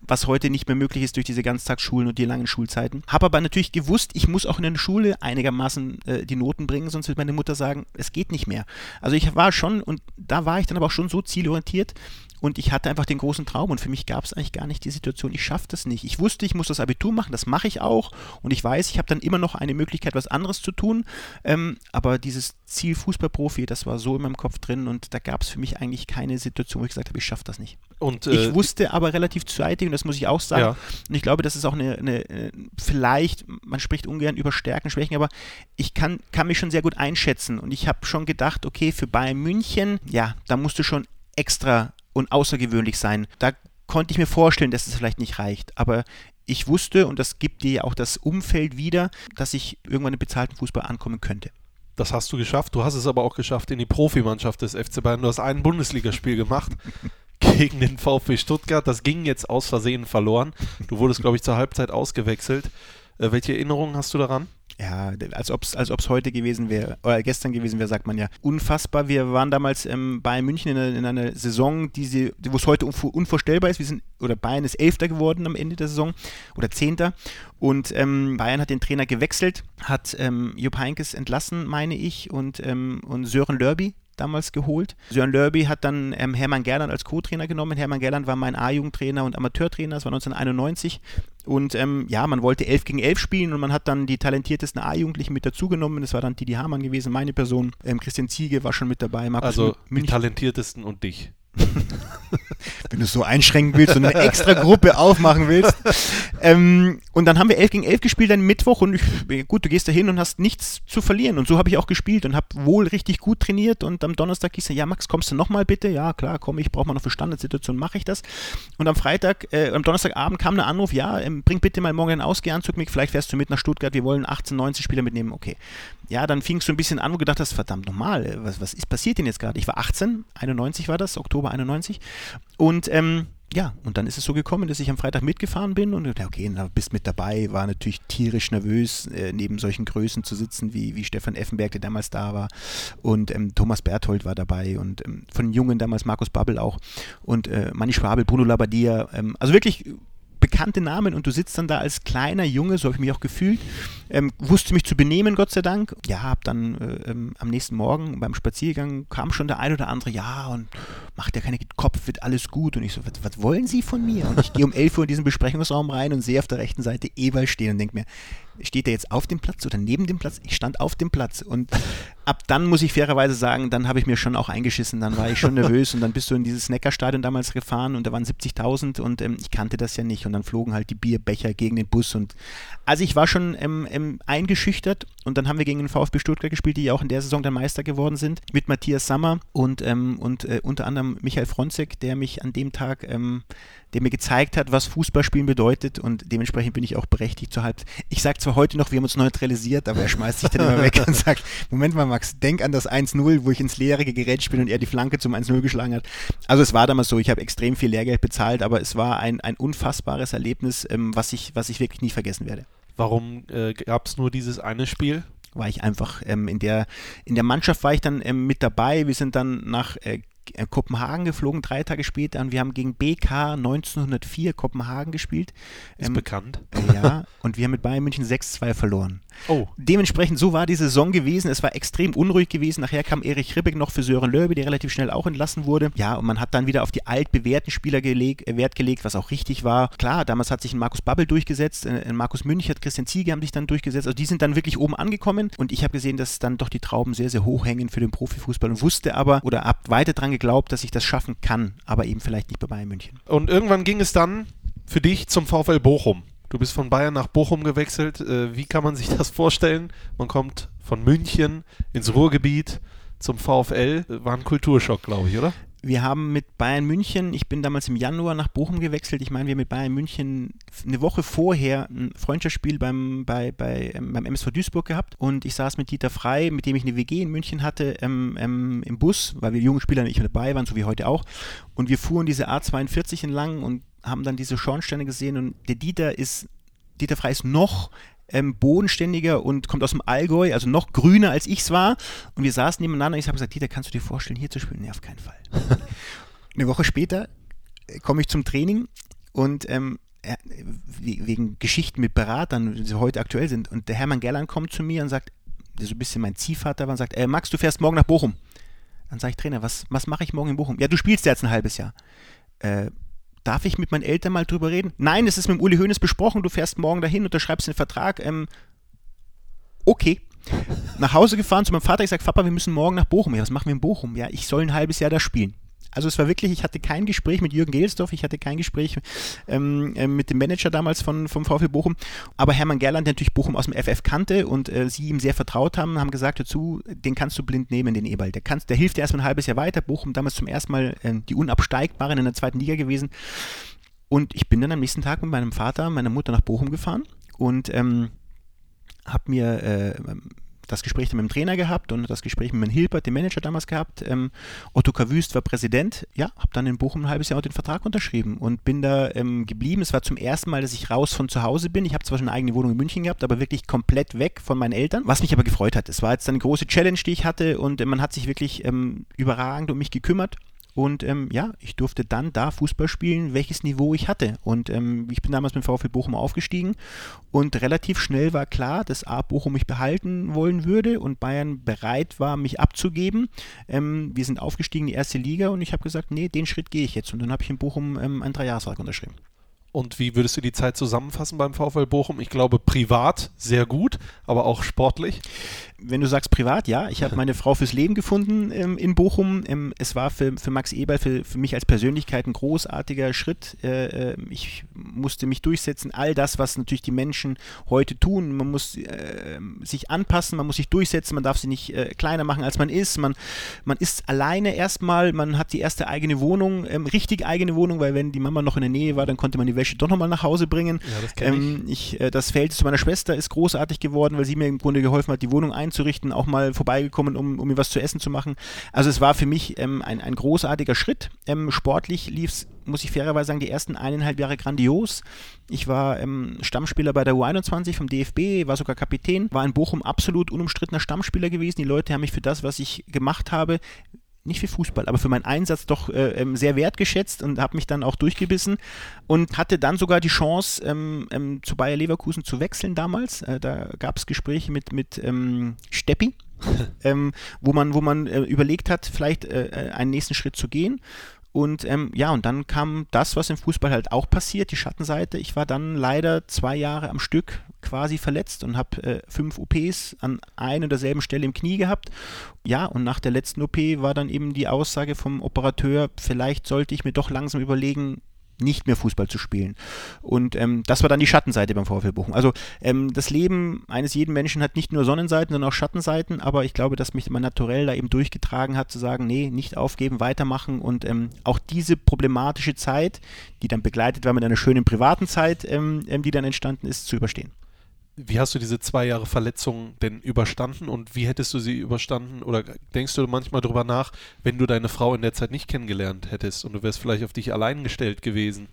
was heute nicht mehr möglich ist durch diese Ganztagsschulen und die langen Schulzeiten. Habe aber natürlich gewusst, ich muss auch in der Schule einigermaßen äh, die Noten bringen, sonst wird meine Mutter sagen, es geht nicht mehr. Also ich war schon, und da war ich dann aber auch schon so zielorientiert, und ich hatte einfach den großen Traum und für mich gab es eigentlich gar nicht die Situation, ich schaffe das nicht. Ich wusste, ich muss das Abitur machen, das mache ich auch und ich weiß, ich habe dann immer noch eine Möglichkeit, was anderes zu tun. Ähm, aber dieses Ziel Fußballprofi, das war so in meinem Kopf drin und da gab es für mich eigentlich keine Situation, wo ich gesagt habe, ich schaffe das nicht. Und, äh, ich wusste aber relativ zeitig, und das muss ich auch sagen, ja. und ich glaube, das ist auch eine, eine, äh, vielleicht, man spricht ungern über Stärken, Schwächen, aber ich kann, kann mich schon sehr gut einschätzen und ich habe schon gedacht, okay, für Bayern München, ja, da musst du schon extra und außergewöhnlich sein. Da konnte ich mir vorstellen, dass es vielleicht nicht reicht. Aber ich wusste, und das gibt dir auch das Umfeld wieder, dass ich irgendwann im bezahlten Fußball ankommen könnte. Das hast du geschafft. Du hast es aber auch geschafft in die Profimannschaft des FC Bayern. Du hast ein Bundesligaspiel gemacht gegen den VfB Stuttgart. Das ging jetzt aus Versehen verloren. Du wurdest, glaube ich, zur Halbzeit ausgewechselt. Äh, welche Erinnerungen hast du daran? Ja, als ob es als ob's heute gewesen wäre, oder gestern gewesen wäre, sagt man ja. Unfassbar. Wir waren damals ähm, bei München in, eine, in einer Saison, wo es heute unvorstellbar ist. Wir sind, oder Bayern ist Elfter geworden am Ende der Saison oder Zehnter. Und ähm, Bayern hat den Trainer gewechselt, hat ähm, Jupp Heinkes entlassen, meine ich, und, ähm, und Sören Lörby damals geholt. Sören Lörby hat dann ähm, Hermann Gerland als Co-Trainer genommen. Hermann Gerland war mein A-Jugendtrainer und Amateurtrainer, das war 1991. Und ähm, ja, man wollte 11 gegen 11 spielen und man hat dann die talentiertesten A-Jugendlichen mit dazugenommen. Das war dann Didi Hamann gewesen, meine Person. Ähm, Christian Ziege war schon mit dabei. Markus also die talentiertesten und dich. Wenn du es so einschränken willst und eine extra Gruppe aufmachen willst. Ähm, und dann haben wir 11 gegen 11 gespielt dann Mittwoch und ich, gut, du gehst da hin und hast nichts zu verlieren. Und so habe ich auch gespielt und habe wohl richtig gut trainiert. Und am Donnerstag hieß er, ja Max, kommst du nochmal bitte? Ja, klar, komm, ich brauche mal noch für Standardsituation, mache ich das. Und am Freitag, äh, am Donnerstagabend kam der Anruf, ja, ähm, bring bitte mal morgen einen Ausgehanzug mit, vielleicht fährst du mit nach Stuttgart, wir wollen 18, 19 Spieler mitnehmen. Okay. Ja, dann fing es so ein bisschen an, du gedacht hast, verdammt nochmal, äh, was, was ist passiert denn jetzt gerade? Ich war 18, 91 war das, Oktober 91. Und ähm, ja, und dann ist es so gekommen, dass ich am Freitag mitgefahren bin und okay, na, bist mit dabei, war natürlich tierisch nervös, äh, neben solchen Größen zu sitzen wie, wie Stefan Effenberg, der damals da war. Und ähm, Thomas Berthold war dabei und ähm, von Jungen damals Markus Babbel auch. Und äh, Manni Schwabel, Bruno Labbadia, ähm, also wirklich bekannte Namen. Und du sitzt dann da als kleiner Junge, so habe ich mich auch gefühlt, ähm, wusste mich zu benehmen, Gott sei Dank. Ja, hab dann äh, ähm, am nächsten Morgen beim Spaziergang kam schon der ein oder andere, ja, und macht ja keine Kopf, wird alles gut. Und ich so, was, was wollen Sie von mir? Und ich gehe um 11 Uhr in diesen Besprechungsraum rein und sehe auf der rechten Seite Ewald stehen und denke mir, steht er jetzt auf dem Platz oder neben dem Platz? Ich stand auf dem Platz und ab dann muss ich fairerweise sagen, dann habe ich mir schon auch eingeschissen, dann war ich schon nervös und dann bist du in dieses Neckarstadion damals gefahren und da waren 70.000 und ähm, ich kannte das ja nicht und dann flogen halt die Bierbecher gegen den Bus und also ich war schon ähm, ähm, eingeschüchtert und dann haben wir gegen den VfB Stuttgart gespielt, die ja auch in der Saison dann Meister geworden sind, mit Matthias Sammer und, ähm, und äh, unter anderem Michael Fronzek, der mich an dem Tag ähm, der mir gezeigt hat, was Fußballspielen bedeutet und dementsprechend bin ich auch berechtigt zur Halbzeit. Ich sage zwar heute noch, wir haben uns neutralisiert, aber er schmeißt sich dann immer weg und sagt, Moment mal Max, denk an das 1-0, wo ich ins Leere gerätscht bin und er die Flanke zum 1-0 geschlagen hat. Also es war damals so, ich habe extrem viel Lehrgeld bezahlt, aber es war ein, ein unfassbares Erlebnis, ähm, was, ich, was ich wirklich nie vergessen werde. Warum äh, gab es nur dieses eine Spiel? war ich einfach ähm, in der in der Mannschaft war ich dann ähm, mit dabei. Wir sind dann nach äh, äh, Kopenhagen geflogen, drei Tage später. Und wir haben gegen BK 1904 Kopenhagen gespielt. Ist ähm, bekannt. Äh, ja, und wir haben mit Bayern München 6-2 verloren. Oh. Dementsprechend, so war die Saison gewesen. Es war extrem unruhig gewesen. Nachher kam Erich Ribbeck noch für Sören Löbe, der relativ schnell auch entlassen wurde. Ja, und man hat dann wieder auf die altbewährten Spieler geleg, äh, Wert gelegt, was auch richtig war. Klar, damals hat sich ein Markus Babbel durchgesetzt, äh, ein Markus Münch hat Christian Ziege haben sich dann durchgesetzt. Also die sind dann wirklich oben angekommen. Und ich habe gesehen, dass dann doch die Trauben sehr, sehr hoch hängen für den Profifußball und wusste aber oder hab weiter dran geglaubt, dass ich das schaffen kann, aber eben vielleicht nicht bei Bayern München. Und irgendwann ging es dann für dich zum VfL Bochum. Du bist von Bayern nach Bochum gewechselt. Äh, wie kann man sich das vorstellen? Man kommt von München ins Ruhrgebiet zum VfL. War ein Kulturschock, glaube ich, oder? wir haben mit Bayern München, ich bin damals im Januar nach Bochum gewechselt. Ich meine, wir haben mit Bayern München eine Woche vorher ein Freundschaftsspiel beim, bei, bei, ähm, beim MSV Duisburg gehabt und ich saß mit Dieter Frei, mit dem ich eine WG in München hatte, ähm, ähm, im Bus, weil wir junge Spieler nicht dabei waren, so wie heute auch. Und wir fuhren diese A42 entlang und haben dann diese Schornsteine gesehen und der Dieter ist Dieter Frey ist noch ähm, bodenständiger und kommt aus dem Allgäu, also noch grüner als ich es war. Und wir saßen nebeneinander und ich habe gesagt, Dieter, kannst du dir vorstellen, hier zu spielen? Nee, auf keinen Fall. Eine Woche später äh, komme ich zum Training und ähm, wegen Geschichten mit Beratern, die heute aktuell sind. Und der Hermann Gerland kommt zu mir und sagt, der so ein bisschen mein Ziehvater war, und sagt, äh, Max, du fährst morgen nach Bochum. Dann sage ich, Trainer, was, was mache ich morgen in Bochum? Ja, du spielst jetzt ein halbes Jahr. Äh, darf ich mit meinen Eltern mal drüber reden? Nein, es ist mit dem Uli Hoeneß besprochen, du fährst morgen dahin, unterschreibst den Vertrag. Ähm, okay. Nach Hause gefahren zu meinem Vater, ich sage, Papa, wir müssen morgen nach Bochum. Ja, was machen wir in Bochum? Ja, ich soll ein halbes Jahr da spielen. Also es war wirklich, ich hatte kein Gespräch mit Jürgen Gelsdorf, ich hatte kein Gespräch ähm, äh, mit dem Manager damals von, vom VfL Bochum, aber Hermann Gerland, der natürlich Bochum aus dem FF kannte und äh, sie ihm sehr vertraut haben, haben gesagt dazu, den kannst du blind nehmen, den Ebal. Der, kannst, der hilft dir erstmal ein halbes Jahr weiter. Bochum damals zum ersten Mal äh, die Unabsteigbaren in der zweiten Liga gewesen. Und ich bin dann am nächsten Tag mit meinem Vater, meiner Mutter nach Bochum gefahren und ähm, habe mir äh, das Gespräch mit dem Trainer gehabt und das Gespräch mit dem Hilbert, dem Manager damals gehabt. Ähm, Otto Kavüst war Präsident. Ja, habe dann in Bochum ein halbes Jahr den Vertrag unterschrieben und bin da ähm, geblieben. Es war zum ersten Mal, dass ich raus von zu Hause bin. Ich habe zwar schon eine eigene Wohnung in München gehabt, aber wirklich komplett weg von meinen Eltern. Was mich aber gefreut hat. Es war jetzt eine große Challenge, die ich hatte und man hat sich wirklich ähm, überragend um mich gekümmert. Und ähm, ja, ich durfte dann da Fußball spielen, welches Niveau ich hatte. Und ähm, ich bin damals mit VfL Bochum aufgestiegen und relativ schnell war klar, dass A. Bochum mich behalten wollen würde und Bayern bereit war, mich abzugeben. Ähm, wir sind aufgestiegen in die erste Liga und ich habe gesagt, nee, den Schritt gehe ich jetzt. Und dann habe ich in Bochum ähm, einen Dreijahresvertrag unterschrieben. Und wie würdest du die Zeit zusammenfassen beim VfL Bochum? Ich glaube, privat sehr gut, aber auch sportlich. Wenn du sagst privat, ja. Ich habe meine Frau fürs Leben gefunden ähm, in Bochum. Ähm, es war für, für Max Eberl, für, für mich als Persönlichkeit ein großartiger Schritt. Äh, äh, ich musste mich durchsetzen. All das, was natürlich die Menschen heute tun. Man muss äh, sich anpassen, man muss sich durchsetzen, man darf sich nicht äh, kleiner machen, als man ist. Man, man ist alleine erstmal, man hat die erste eigene Wohnung, ähm, richtig eigene Wohnung, weil wenn die Mama noch in der Nähe war, dann konnte man die Wäsche doch nochmal nach Hause bringen. Ja, das ähm, ich. ich äh, das Verhältnis zu meiner Schwester ist großartig geworden, weil sie mir im Grunde geholfen hat, die Wohnung einzurichten, auch mal vorbeigekommen, um, um mir was zu essen zu machen. Also es war für mich ähm, ein, ein großartiger Schritt. Ähm, sportlich lief es muss ich fairerweise sagen, die ersten eineinhalb Jahre grandios. Ich war ähm, Stammspieler bei der U21 vom DFB, war sogar Kapitän, war in Bochum absolut unumstrittener Stammspieler gewesen. Die Leute haben mich für das, was ich gemacht habe, nicht für Fußball, aber für meinen Einsatz doch äh, ähm, sehr wertgeschätzt und habe mich dann auch durchgebissen und hatte dann sogar die Chance, ähm, ähm, zu Bayer Leverkusen zu wechseln damals. Äh, da gab es Gespräche mit, mit ähm, Steppi, ähm, wo man, wo man äh, überlegt hat, vielleicht äh, äh, einen nächsten Schritt zu gehen. Und ähm, ja, und dann kam das, was im Fußball halt auch passiert, die Schattenseite. Ich war dann leider zwei Jahre am Stück quasi verletzt und habe äh, fünf OPs an ein oder derselben Stelle im Knie gehabt. Ja, und nach der letzten OP war dann eben die Aussage vom Operateur, vielleicht sollte ich mir doch langsam überlegen, nicht mehr Fußball zu spielen. Und ähm, das war dann die Schattenseite beim VfL Bochum. Also ähm, das Leben eines jeden Menschen hat nicht nur Sonnenseiten, sondern auch Schattenseiten, aber ich glaube, dass mich mein Naturell da eben durchgetragen hat, zu sagen, nee, nicht aufgeben, weitermachen und ähm, auch diese problematische Zeit, die dann begleitet war mit einer schönen privaten Zeit, ähm, ähm, die dann entstanden ist, zu überstehen. Wie hast du diese zwei Jahre Verletzung denn überstanden und wie hättest du sie überstanden? Oder denkst du manchmal darüber nach, wenn du deine Frau in der Zeit nicht kennengelernt hättest und du wärst vielleicht auf dich allein gestellt gewesen?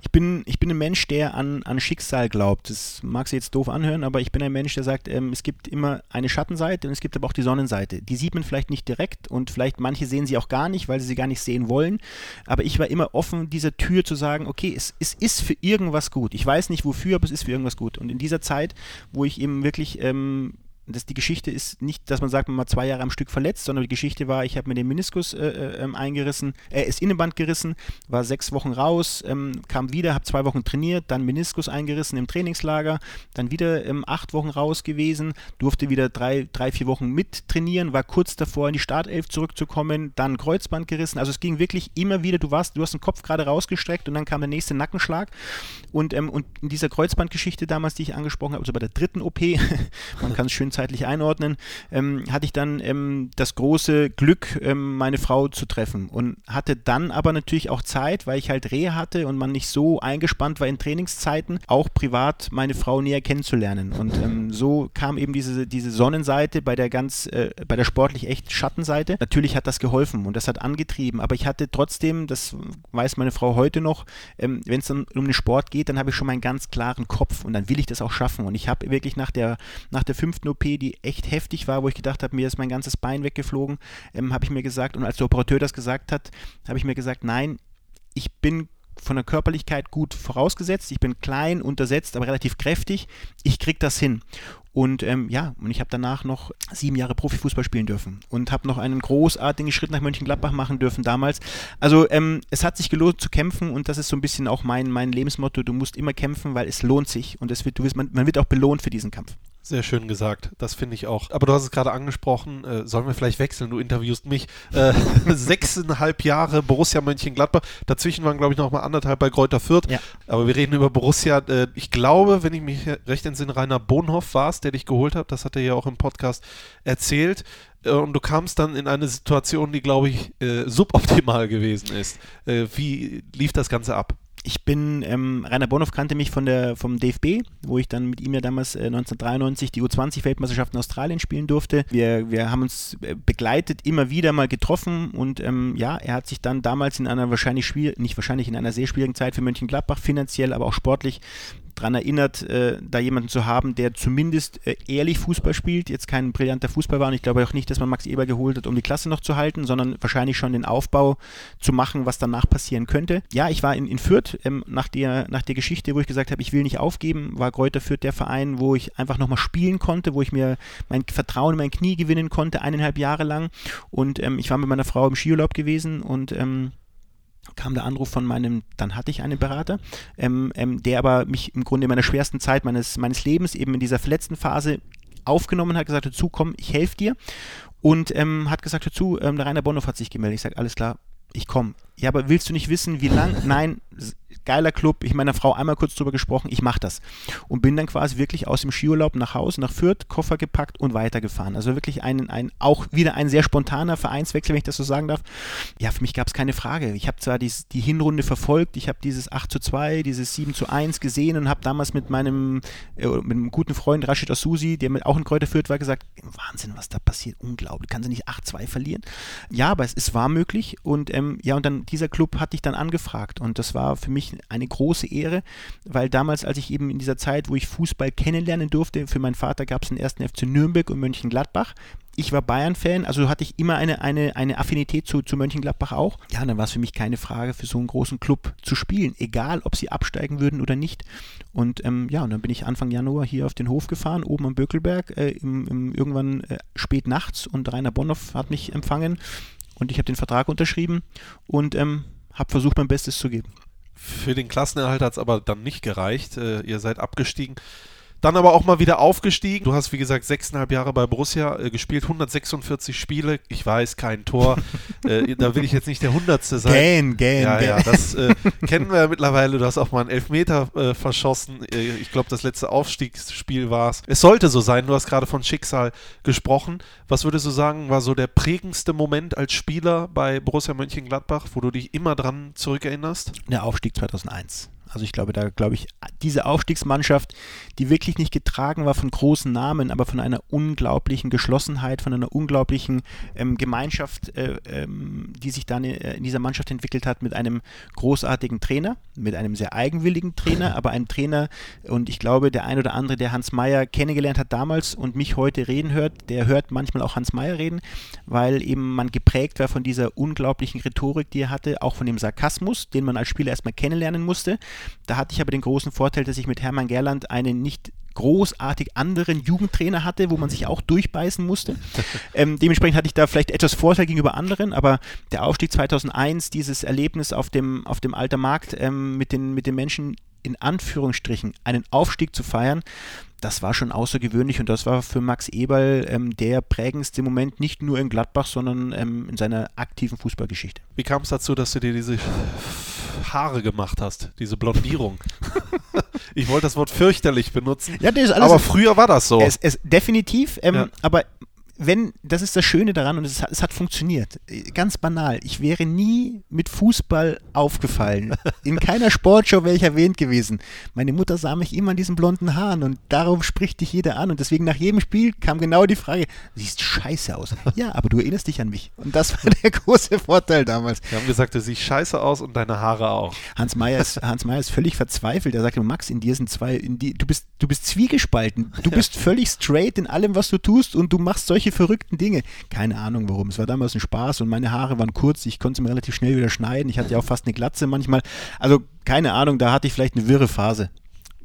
Ich bin, ich bin ein Mensch, der an, an Schicksal glaubt. Das mag sich jetzt doof anhören, aber ich bin ein Mensch, der sagt, ähm, es gibt immer eine Schattenseite und es gibt aber auch die Sonnenseite. Die sieht man vielleicht nicht direkt und vielleicht manche sehen sie auch gar nicht, weil sie sie gar nicht sehen wollen. Aber ich war immer offen, dieser Tür zu sagen, okay, es, es ist für irgendwas gut. Ich weiß nicht wofür, aber es ist für irgendwas gut. Und in dieser Zeit, wo ich eben wirklich ähm, das, die Geschichte ist nicht, dass man sagt, man war zwei Jahre am Stück verletzt, sondern die Geschichte war, ich habe mir den Meniskus äh, äh, ähm, eingerissen, äh, ist Innenband gerissen, war sechs Wochen raus, ähm, kam wieder, habe zwei Wochen trainiert, dann Meniskus eingerissen im Trainingslager, dann wieder ähm, acht Wochen raus gewesen, durfte wieder drei, drei, vier Wochen mit trainieren, war kurz davor in die Startelf zurückzukommen, dann Kreuzband gerissen. Also es ging wirklich immer wieder, du warst, du hast den Kopf gerade rausgestreckt und dann kam der nächste Nackenschlag. Und, ähm, und in dieser Kreuzbandgeschichte damals, die ich angesprochen habe, also bei der dritten OP, man kann es schön zeitlich einordnen, ähm, hatte ich dann ähm, das große Glück, ähm, meine Frau zu treffen und hatte dann aber natürlich auch Zeit, weil ich halt Rehe hatte und man nicht so eingespannt war in Trainingszeiten, auch privat meine Frau näher kennenzulernen. Und ähm, so kam eben diese, diese Sonnenseite bei der ganz, äh, bei der sportlich echt Schattenseite. Natürlich hat das geholfen und das hat angetrieben, aber ich hatte trotzdem, das weiß meine Frau heute noch, ähm, wenn es dann um den Sport geht, dann habe ich schon meinen ganz klaren Kopf und dann will ich das auch schaffen. Und ich habe wirklich nach der, nach der fünften OP die echt heftig war, wo ich gedacht habe, mir ist mein ganzes Bein weggeflogen, ähm, habe ich mir gesagt, und als der Operateur das gesagt hat, habe ich mir gesagt, nein, ich bin von der Körperlichkeit gut vorausgesetzt. Ich bin klein, untersetzt, aber relativ kräftig. Ich kriege das hin. Und ähm, ja, und ich habe danach noch sieben Jahre Profifußball spielen dürfen und habe noch einen großartigen Schritt nach Mönchengladbach machen dürfen damals. Also ähm, es hat sich gelohnt zu kämpfen und das ist so ein bisschen auch mein, mein Lebensmotto. Du musst immer kämpfen, weil es lohnt sich und es wird, wirst, man, man wird auch belohnt für diesen Kampf. Sehr schön gesagt, das finde ich auch. Aber du hast es gerade angesprochen, äh, sollen wir vielleicht wechseln, du interviewst mich. Äh, sechseinhalb Jahre Borussia Mönchengladbach, dazwischen waren glaube ich noch mal anderthalb bei Kräuter Fürth. Ja. Aber wir reden über Borussia. Äh, ich glaube, wenn ich mich recht entsinne, Rainer Bonhoff war es, der dich geholt hat. Das hat er ja auch im Podcast erzählt. Äh, und du kamst dann in eine Situation, die glaube ich äh, suboptimal gewesen ist. Äh, wie lief das Ganze ab? Ich bin, ähm, Rainer Bonhoff kannte mich von der, vom DFB, wo ich dann mit ihm ja damals äh, 1993 die U20-Weltmeisterschaft in Australien spielen durfte. Wir, wir haben uns äh, begleitet, immer wieder mal getroffen und ähm, ja, er hat sich dann damals in einer wahrscheinlich schwierig, nicht wahrscheinlich in einer sehr schwierigen Zeit für Mönchengladbach, finanziell, aber auch sportlich daran erinnert, äh, da jemanden zu haben, der zumindest äh, ehrlich Fußball spielt, jetzt kein brillanter Fußball war und ich glaube auch nicht, dass man Max Eber geholt hat, um die Klasse noch zu halten, sondern wahrscheinlich schon den Aufbau zu machen, was danach passieren könnte. Ja, ich war in, in Fürth ähm, nach, der, nach der Geschichte, wo ich gesagt habe, ich will nicht aufgeben, war Kräuter Fürth der Verein, wo ich einfach nochmal spielen konnte, wo ich mir mein Vertrauen in mein Knie gewinnen konnte, eineinhalb Jahre lang und ähm, ich war mit meiner Frau im Skiurlaub gewesen und ähm, kam der Anruf von meinem, dann hatte ich einen Berater, ähm, ähm, der aber mich im Grunde in meiner schwersten Zeit meines, meines Lebens, eben in dieser verletzten Phase, aufgenommen hat, gesagt, dazu komm, ich helfe dir. Und ähm, hat gesagt, dazu, ähm, der Rainer Bonhoff hat sich gemeldet. Ich sage, alles klar, ich komme. Ja, aber willst du nicht wissen, wie lang? Nein, geiler Club. Ich meiner Frau einmal kurz drüber gesprochen, ich mache das. Und bin dann quasi wirklich aus dem Skiurlaub nach Hause, nach Fürth, Koffer gepackt und weitergefahren. Also wirklich ein, ein auch wieder ein sehr spontaner Vereinswechsel, wenn ich das so sagen darf. Ja, für mich gab es keine Frage. Ich habe zwar die, die Hinrunde verfolgt, ich habe dieses 8 zu 2, dieses 7 zu 1 gesehen und habe damals mit meinem, äh, mit einem guten Freund Rashid Asusi, der mit auch in Kräuter Fürth war, gesagt, Wahnsinn, was da passiert, unglaublich. Kann sie nicht 8-2 verlieren? Ja, aber es, es war möglich und ähm, ja, und dann dieser Club hatte ich dann angefragt und das war für mich eine große Ehre, weil damals, als ich eben in dieser Zeit, wo ich Fußball kennenlernen durfte, für meinen Vater gab es den ersten FC Nürnberg und Mönchengladbach. Ich war Bayern-Fan, also hatte ich immer eine, eine, eine Affinität zu, zu Mönchengladbach auch. Ja, dann war es für mich keine Frage, für so einen großen Club zu spielen, egal ob sie absteigen würden oder nicht. Und ähm, ja, und dann bin ich Anfang Januar hier auf den Hof gefahren, oben am Bökelberg, äh, im, im, irgendwann äh, spät nachts und Rainer Bonhoff hat mich empfangen und ich habe den Vertrag unterschrieben und ähm, habe versucht, mein Bestes zu geben. Für den Klassenerhalt hat es aber dann nicht gereicht. Äh, ihr seid abgestiegen. Dann aber auch mal wieder aufgestiegen. Du hast, wie gesagt, sechseinhalb Jahre bei Borussia äh, gespielt, 146 Spiele. Ich weiß, kein Tor. äh, da will ich jetzt nicht der Hundertste sein. Gähn, gähn, Ja, gähn. ja, das äh, kennen wir ja mittlerweile. Du hast auch mal einen Elfmeter äh, verschossen. Äh, ich glaube, das letzte Aufstiegsspiel war es. Es sollte so sein. Du hast gerade von Schicksal gesprochen. Was würdest du sagen, war so der prägendste Moment als Spieler bei Borussia Mönchengladbach, wo du dich immer dran zurückerinnerst? der Aufstieg 2001. Also ich glaube, da glaube ich, diese Aufstiegsmannschaft, die wirklich nicht getragen war von großen Namen, aber von einer unglaublichen Geschlossenheit, von einer unglaublichen ähm, Gemeinschaft, äh, ähm, die sich dann äh, in dieser Mannschaft entwickelt hat, mit einem großartigen Trainer, mit einem sehr eigenwilligen Trainer, aber ein Trainer, und ich glaube, der ein oder andere, der Hans Meyer kennengelernt hat damals und mich heute reden hört, der hört manchmal auch Hans Meyer reden, weil eben man geprägt war von dieser unglaublichen Rhetorik, die er hatte, auch von dem Sarkasmus, den man als Spieler erstmal kennenlernen musste. Da hatte ich aber den großen Vorteil, dass ich mit Hermann Gerland einen nicht großartig anderen Jugendtrainer hatte, wo man sich auch durchbeißen musste. ähm, dementsprechend hatte ich da vielleicht etwas Vorteil gegenüber anderen, aber der Aufstieg 2001, dieses Erlebnis auf dem, auf dem Alter Markt ähm, mit, den, mit den Menschen in Anführungsstrichen einen Aufstieg zu feiern, das war schon außergewöhnlich und das war für Max Eberl ähm, der prägendste Moment, nicht nur in Gladbach, sondern ähm, in seiner aktiven Fußballgeschichte. Wie kam es dazu, dass du dir diese Haare gemacht hast, diese Blondierung? ich wollte das Wort fürchterlich benutzen, Ja, das ist aber früher war das so. Es, es, definitiv, ähm, Ja. aber wenn, das ist das Schöne daran und es hat, es hat funktioniert. Ganz banal. Ich wäre nie mit Fußball aufgefallen. In keiner Sportshow wäre ich erwähnt gewesen. Meine Mutter sah mich immer an diesen blonden Haaren und darauf spricht dich jeder an. Und deswegen nach jedem Spiel kam genau die Frage: Siehst scheiße aus. Ja, aber du erinnerst dich an mich. Und das war der große Vorteil damals. Wir haben gesagt, du siehst scheiße aus und deine Haare auch. Hans Meyer ist, Hans Meyer ist völlig verzweifelt. Er sagte, Max, in dir sind zwei, in die, du, bist, du bist zwiegespalten. Du bist völlig straight in allem, was du tust und du machst solche verrückten Dinge. Keine Ahnung warum. Es war damals ein Spaß und meine Haare waren kurz. Ich konnte sie mir relativ schnell wieder schneiden. Ich hatte ja auch fast eine Glatze manchmal. Also keine Ahnung, da hatte ich vielleicht eine wirre Phase.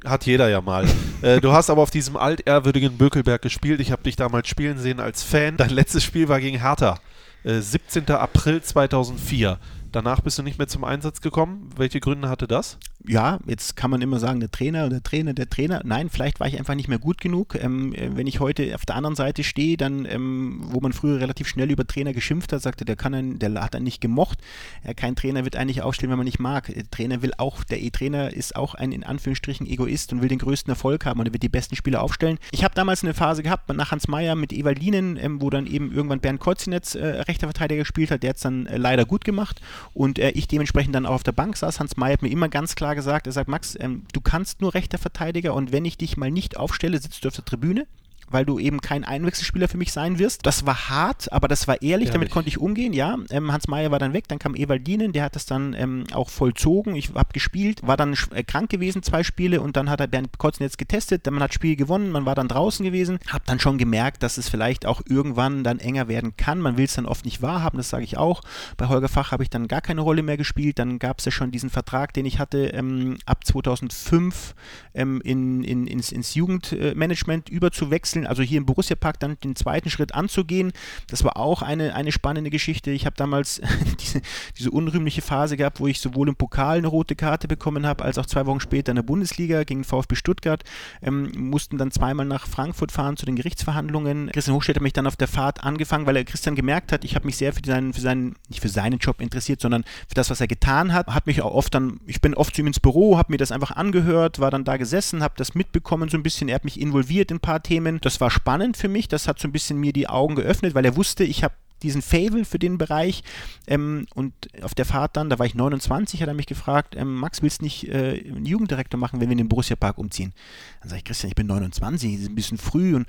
Hat jeder ja mal. äh, du hast aber auf diesem altehrwürdigen Bökelberg gespielt. Ich habe dich damals spielen sehen als Fan. Dein letztes Spiel war gegen Hertha. Äh, 17. April 2004. Danach bist du nicht mehr zum Einsatz gekommen. Welche Gründe hatte das? Ja, jetzt kann man immer sagen, der Trainer, der Trainer, der Trainer. Nein, vielleicht war ich einfach nicht mehr gut genug. Ähm, äh, wenn ich heute auf der anderen Seite stehe, dann, ähm, wo man früher relativ schnell über Trainer geschimpft hat, sagte, der kann einen, der hat einen nicht gemocht. Ja, kein Trainer wird eigentlich aufstellen, wenn man nicht mag. Der Trainer will auch, der E-Trainer ist auch ein in Anführungsstrichen Egoist und will den größten Erfolg haben und er wird die besten Spieler aufstellen. Ich habe damals eine Phase gehabt nach Hans Meyer mit Ewaldinen, ähm, wo dann eben irgendwann Bernd Kolzinetz äh, rechter Verteidiger gespielt hat. Der hat es dann äh, leider gut gemacht und äh, ich dementsprechend dann auch auf der Bank saß. Hans Meyer hat mir immer ganz klar gesagt, er sagt, Max, ähm, du kannst nur rechter Verteidiger und wenn ich dich mal nicht aufstelle, sitzt du auf der Tribüne weil du eben kein Einwechselspieler für mich sein wirst. Das war hart, aber das war ehrlich, damit Ehrlich. konnte ich umgehen, ja. Ähm, Hans Meyer war dann weg, dann kam Ewaldinen, der hat das dann ähm, auch vollzogen. Ich habe gespielt, war dann äh, krank gewesen, zwei Spiele und dann hat er Bernd Kotznetz getestet, dann man hat das Spiel gewonnen, man war dann draußen gewesen, habe dann schon gemerkt, dass es vielleicht auch irgendwann dann enger werden kann. Man will es dann oft nicht wahrhaben, das sage ich auch. Bei Holger Fach habe ich dann gar keine Rolle mehr gespielt, dann gab es ja schon diesen Vertrag, den ich hatte ähm, ab 2005 ähm, in, in, ins, ins Jugendmanagement überzuwechseln, also hier im Borussia Park dann den zweiten Schritt anzugehen. Das war auch eine, eine spannende Geschichte. Ich habe damals diese, diese unrühmliche Phase gehabt, wo ich sowohl im Pokal eine rote Karte bekommen habe, als auch zwei Wochen später in der Bundesliga gegen VfB Stuttgart. Ähm, mussten dann zweimal nach Frankfurt fahren zu den Gerichtsverhandlungen. Christian Hochstedt hat mich dann auf der Fahrt angefangen, weil er Christian gemerkt hat, ich habe mich sehr für seinen, für seinen, nicht für seinen Job interessiert, sondern für das, was er getan hat. Hat mich auch oft dann, ich bin oft zu ihm ins Büro, habe mir das einfach angehört, war dann da gesessen, habe das mitbekommen so ein bisschen. Er hat mich involviert in ein paar Themen. Das war spannend für mich. Das hat so ein bisschen mir die Augen geöffnet, weil er wusste, ich habe diesen Fable für den Bereich ähm, und auf der Fahrt dann, da war ich 29, hat er mich gefragt, ähm, Max, willst du nicht äh, einen Jugenddirektor machen, wenn wir in den Borussia Park umziehen? Dann sage ich, Christian, ich bin 29, das ist ein bisschen früh und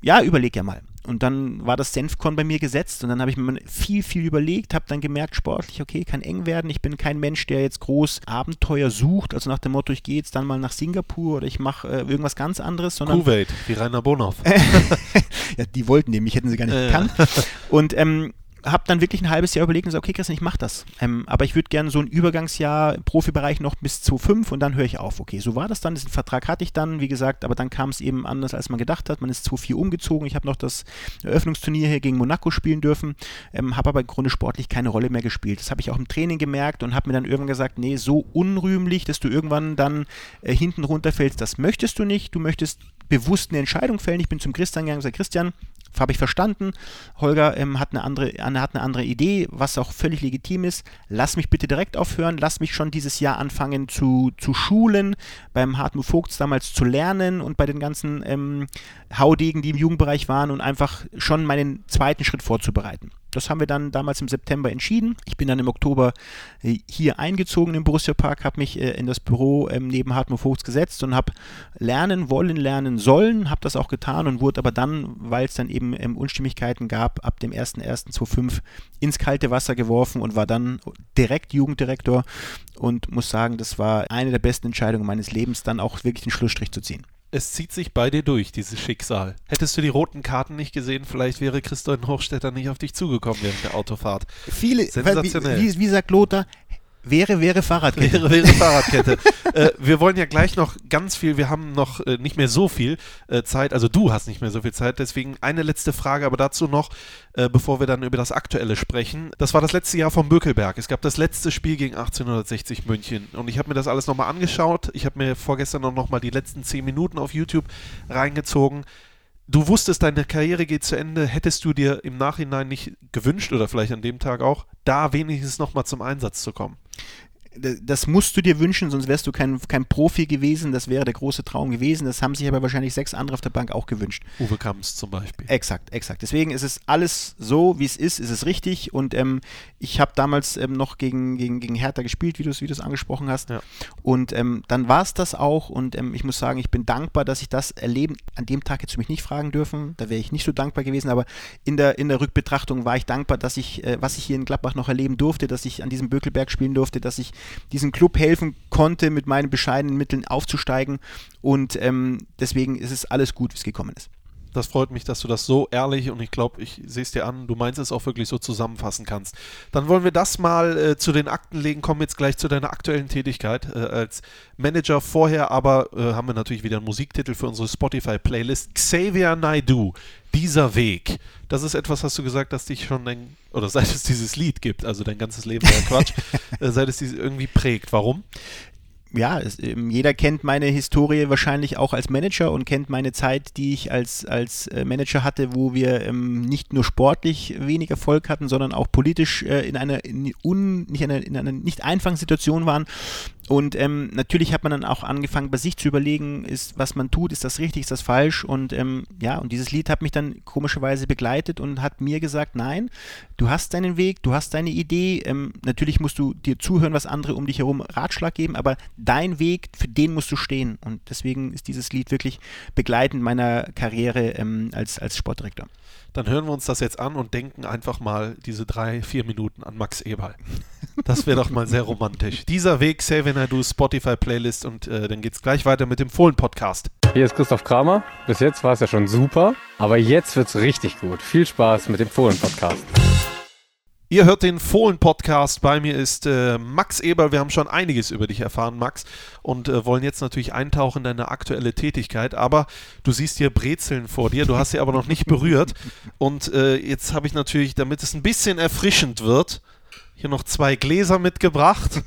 ja, überleg ja mal. Und dann war das Senfkorn bei mir gesetzt und dann habe ich mir viel, viel überlegt, habe dann gemerkt, sportlich, okay, kann eng werden. Ich bin kein Mensch, der jetzt groß Abenteuer sucht, also nach dem Motto, ich gehe jetzt dann mal nach Singapur oder ich mache äh, irgendwas ganz anderes, sondern Kuwait, wie Rainer Bonhoff. ja, die wollten nämlich, hätten sie gar nicht Äh. gekannt. Und ähm, habe dann wirklich ein halbes Jahr überlegt und gesagt, okay, Christian, ich mache das. Ähm, aber ich würde gerne so ein Übergangsjahr im Profibereich noch bis zu fünf und dann höre ich auf. Okay, so war das dann. Diesen Vertrag hatte ich dann, wie gesagt, aber dann kam es eben anders, als man gedacht hat. Man ist zu viel umgezogen. Ich habe noch das Eröffnungsturnier hier gegen Monaco spielen dürfen, ähm, habe aber im Grunde sportlich keine Rolle mehr gespielt. Das habe ich auch im Training gemerkt und habe mir dann irgendwann gesagt, nee, so unrühmlich, dass du irgendwann dann äh, hinten runterfällst, das möchtest du nicht. Du möchtest bewusst eine Entscheidung fällen. Ich bin zum Christian gegangen und gesagt, Christian, habe ich verstanden. Holger ähm, hat, eine andere, hat eine andere Idee, was auch völlig legitim ist. Lass mich bitte direkt aufhören. Lass mich schon dieses Jahr anfangen zu, zu schulen, beim Hartmut Vogts damals zu lernen und bei den ganzen ähm, Haudegen, die im Jugendbereich waren und einfach schon meinen zweiten Schritt vorzubereiten. Das haben wir dann damals im September entschieden. Ich bin dann im Oktober äh, hier eingezogen im Borussia Park, habe mich äh, in das Büro ähm, neben Hartmut Vogts gesetzt und habe lernen wollen, lernen sollen, habe das auch getan und wurde aber dann, weil es dann eben ähm, Unstimmigkeiten gab, ab dem 01.01.2005 ins kalte Wasser geworfen und war dann direkt Jugenddirektor und muss sagen, das war eine der besten Entscheidungen meines Lebens, dann auch wirklich den Schlussstrich zu ziehen es zieht sich bei dir durch, dieses Schicksal. Hättest du die roten Karten nicht gesehen, vielleicht wäre Christoph Hochstetter nicht auf dich zugekommen während der Autofahrt. Viele, Sensationell. Wie, wie, sagt Lothar, Wäre, wäre Fahrradkette. Wäre, wäre Fahrradkette. äh, wir wollen ja gleich noch ganz viel, wir haben noch äh, nicht mehr so viel äh, Zeit, also du hast nicht mehr so viel Zeit, deswegen eine letzte Frage, aber dazu noch, äh, bevor wir dann über das Aktuelle sprechen. Das war das letzte Jahr vom Bökelberg. Es gab das letzte Spiel gegen 1860 München und ich habe mir das alles nochmal angeschaut. Ich habe mir vorgestern noch nochmal die letzten 10 Minuten auf YouTube reingezogen du wusstest, deine Karriere geht zu Ende, hättest du dir im Nachhinein nicht gewünscht oder vielleicht an dem Tag auch, da wenigstens nochmal zum Einsatz zu kommen? Das musst du dir wünschen, sonst wärst du kein, kein Profi gewesen. Das wäre der große Traum gewesen. Das haben sich aber wahrscheinlich sechs andere auf der Bank auch gewünscht. Uwe Kamps zum Beispiel. Exakt, exakt. Deswegen ist es alles so, wie es ist, ist es richtig. Und ähm, ich habe damals ähm, noch gegen, gegen, gegen Hertha gespielt, wie du es angesprochen hast. Ja. Und ähm, dann war es das auch. Und ähm, ich muss sagen, ich bin dankbar, dass ich das erleben. An dem Tag hättest du mich nicht fragen dürfen. Da wäre ich nicht so dankbar gewesen. Aber in der, in der Rückbetrachtung war ich dankbar, dass ich, äh, was ich hier in Gladbach noch erleben durfte, dass ich an diesem Bökelberg spielen durfte, dass ich diesem Club helfen konnte, mit meinen bescheidenen Mitteln aufzusteigen. Und ähm, deswegen ist es alles gut, wie es gekommen ist. Das freut mich, dass du das so ehrlich und ich glaube, ich sehe es dir an, du meinst es auch wirklich so zusammenfassen kannst. Dann wollen wir das mal äh, zu den Akten legen, kommen jetzt gleich zu deiner aktuellen Tätigkeit äh, als Manager. Vorher aber äh, haben wir natürlich wieder einen Musiktitel für unsere Spotify-Playlist. Xavier Naidu, dieser Weg. Das ist etwas, hast du gesagt, dass dich schon dein, oder seit es dieses Lied gibt, also dein ganzes Leben war Quatsch, äh, seit es dieses irgendwie prägt. Warum? Ja, es, ähm, jeder kennt meine Historie wahrscheinlich auch als Manager und kennt meine Zeit, die ich als, als äh, Manager hatte, wo wir ähm, nicht nur sportlich wenig Erfolg hatten, sondern auch politisch äh, in einer in, un, nicht einer, in einer nicht einfachen Situation waren. Und ähm, natürlich hat man dann auch angefangen, bei sich zu überlegen, ist, was man tut, ist das richtig, ist das falsch? Und ähm, ja, und dieses Lied hat mich dann komischerweise begleitet und hat mir gesagt, nein, du hast deinen Weg, du hast deine Idee. Ähm, natürlich musst du dir zuhören, was andere um dich herum Ratschlag geben, aber dein Weg, für den musst du stehen. Und deswegen ist dieses Lied wirklich begleitend meiner Karriere ähm, als, als Sportdirektor dann hören wir uns das jetzt an und denken einfach mal diese drei, vier Minuten an Max Eberl. Das wäre doch mal sehr romantisch. Dieser Weg, Save I Do Spotify Playlist und äh, dann es gleich weiter mit dem Fohlen-Podcast. Hier ist Christoph Kramer. Bis jetzt war es ja schon super, aber jetzt wird es richtig gut. Viel Spaß mit dem Fohlen-Podcast. Ihr hört den Fohlen-Podcast. Bei mir ist äh, Max Eber. Wir haben schon einiges über dich erfahren, Max, und äh, wollen jetzt natürlich eintauchen in deine aktuelle Tätigkeit. Aber du siehst hier Brezeln vor dir. Du hast sie aber noch nicht berührt. Und äh, jetzt habe ich natürlich, damit es ein bisschen erfrischend wird, hier noch zwei Gläser mitgebracht.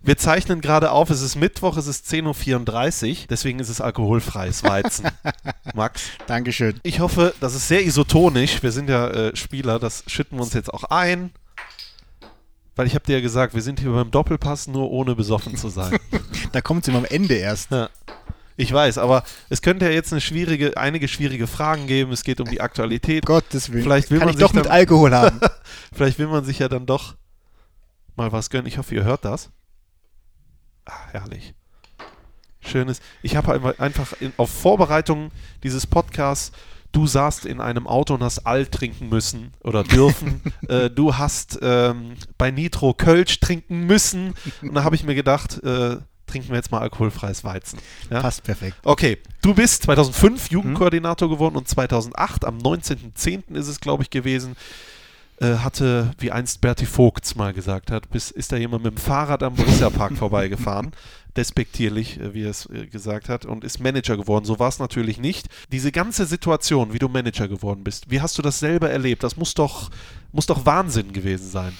Wir zeichnen gerade auf, es ist Mittwoch, es ist 10.34 Uhr, deswegen ist es alkoholfreies Weizen. Max? Dankeschön. Ich hoffe, das ist sehr isotonisch. Wir sind ja äh, Spieler, das schütten wir uns jetzt auch ein. Weil ich habe dir ja gesagt, wir sind hier beim Doppelpass nur ohne besoffen zu sein. da kommt es immer am Ende erst. Ja. Ich weiß, aber es könnte ja jetzt eine schwierige, einige schwierige Fragen geben. Es geht um die Aktualität. Gottes Willen. Vielleicht will Kann man ich doch mit Alkohol haben. Vielleicht will man sich ja dann doch mal was gönnen. Ich hoffe, ihr hört das. Ah, herrlich. Schönes. Ich habe einfach in, auf Vorbereitung dieses Podcasts du saßt in einem Auto und hast Alt trinken müssen oder dürfen. äh, du hast ähm, bei Nitro Kölsch trinken müssen. Und da habe ich mir gedacht, äh, trinken wir jetzt mal alkoholfreies Weizen. Ja? Passt perfekt. Okay, du bist 2005 Jugendkoordinator mhm. geworden und 2008, am 19.10. ist es, glaube ich, gewesen, äh, hatte, wie einst Berti Vogts mal gesagt hat, bis ist da jemand mit dem Fahrrad am Borussia-Park vorbeigefahren, despektierlich, äh, wie er es äh, gesagt hat, und ist Manager geworden. So war es natürlich nicht. Diese ganze Situation, wie du Manager geworden bist, wie hast du das selber erlebt? Das muss doch, muss doch Wahnsinn gewesen sein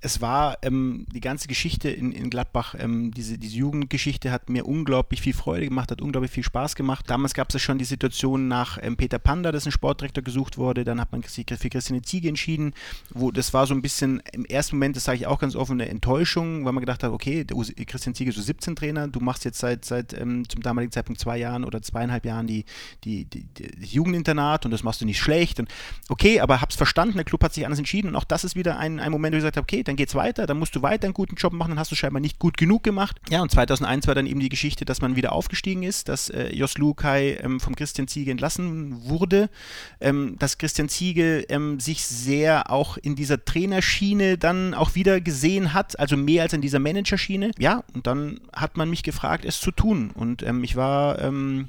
es war ähm, die ganze Geschichte in, in Gladbach, ähm, diese, diese Jugendgeschichte hat mir unglaublich viel Freude gemacht, hat unglaublich viel Spaß gemacht. Damals gab es ja schon die Situation nach ähm, Peter Panda, dass ein Sportdirektor gesucht wurde. Dann hat man sich für Christiane Ziege entschieden. Wo, das war so ein bisschen im ersten Moment, das sage ich auch ganz offen, eine Enttäuschung, weil man gedacht hat, okay, Christian Ziege ist so 17 Trainer, du machst jetzt seit, seit ähm, zum damaligen Zeitpunkt zwei Jahren oder zweieinhalb Jahren die, die, die, die Jugendinternat und das machst du nicht schlecht. Und okay, aber hab's verstanden, der Club hat sich anders entschieden und auch das ist wieder ein, ein Moment, wo ich gesagt habe, okay, dann geht's weiter, dann musst du weiter einen guten Job machen, dann hast du scheinbar nicht gut genug gemacht. Ja, und 2001 war dann eben die Geschichte, dass man wieder aufgestiegen ist, dass äh, Jos Lukai ähm, vom Christian Ziege entlassen wurde, ähm, dass Christian Ziege ähm, sich sehr auch in dieser Trainerschiene dann auch wieder gesehen hat, also mehr als in dieser Managerschiene. Ja, und dann hat man mich gefragt, es zu tun. Und ähm, ich war ähm,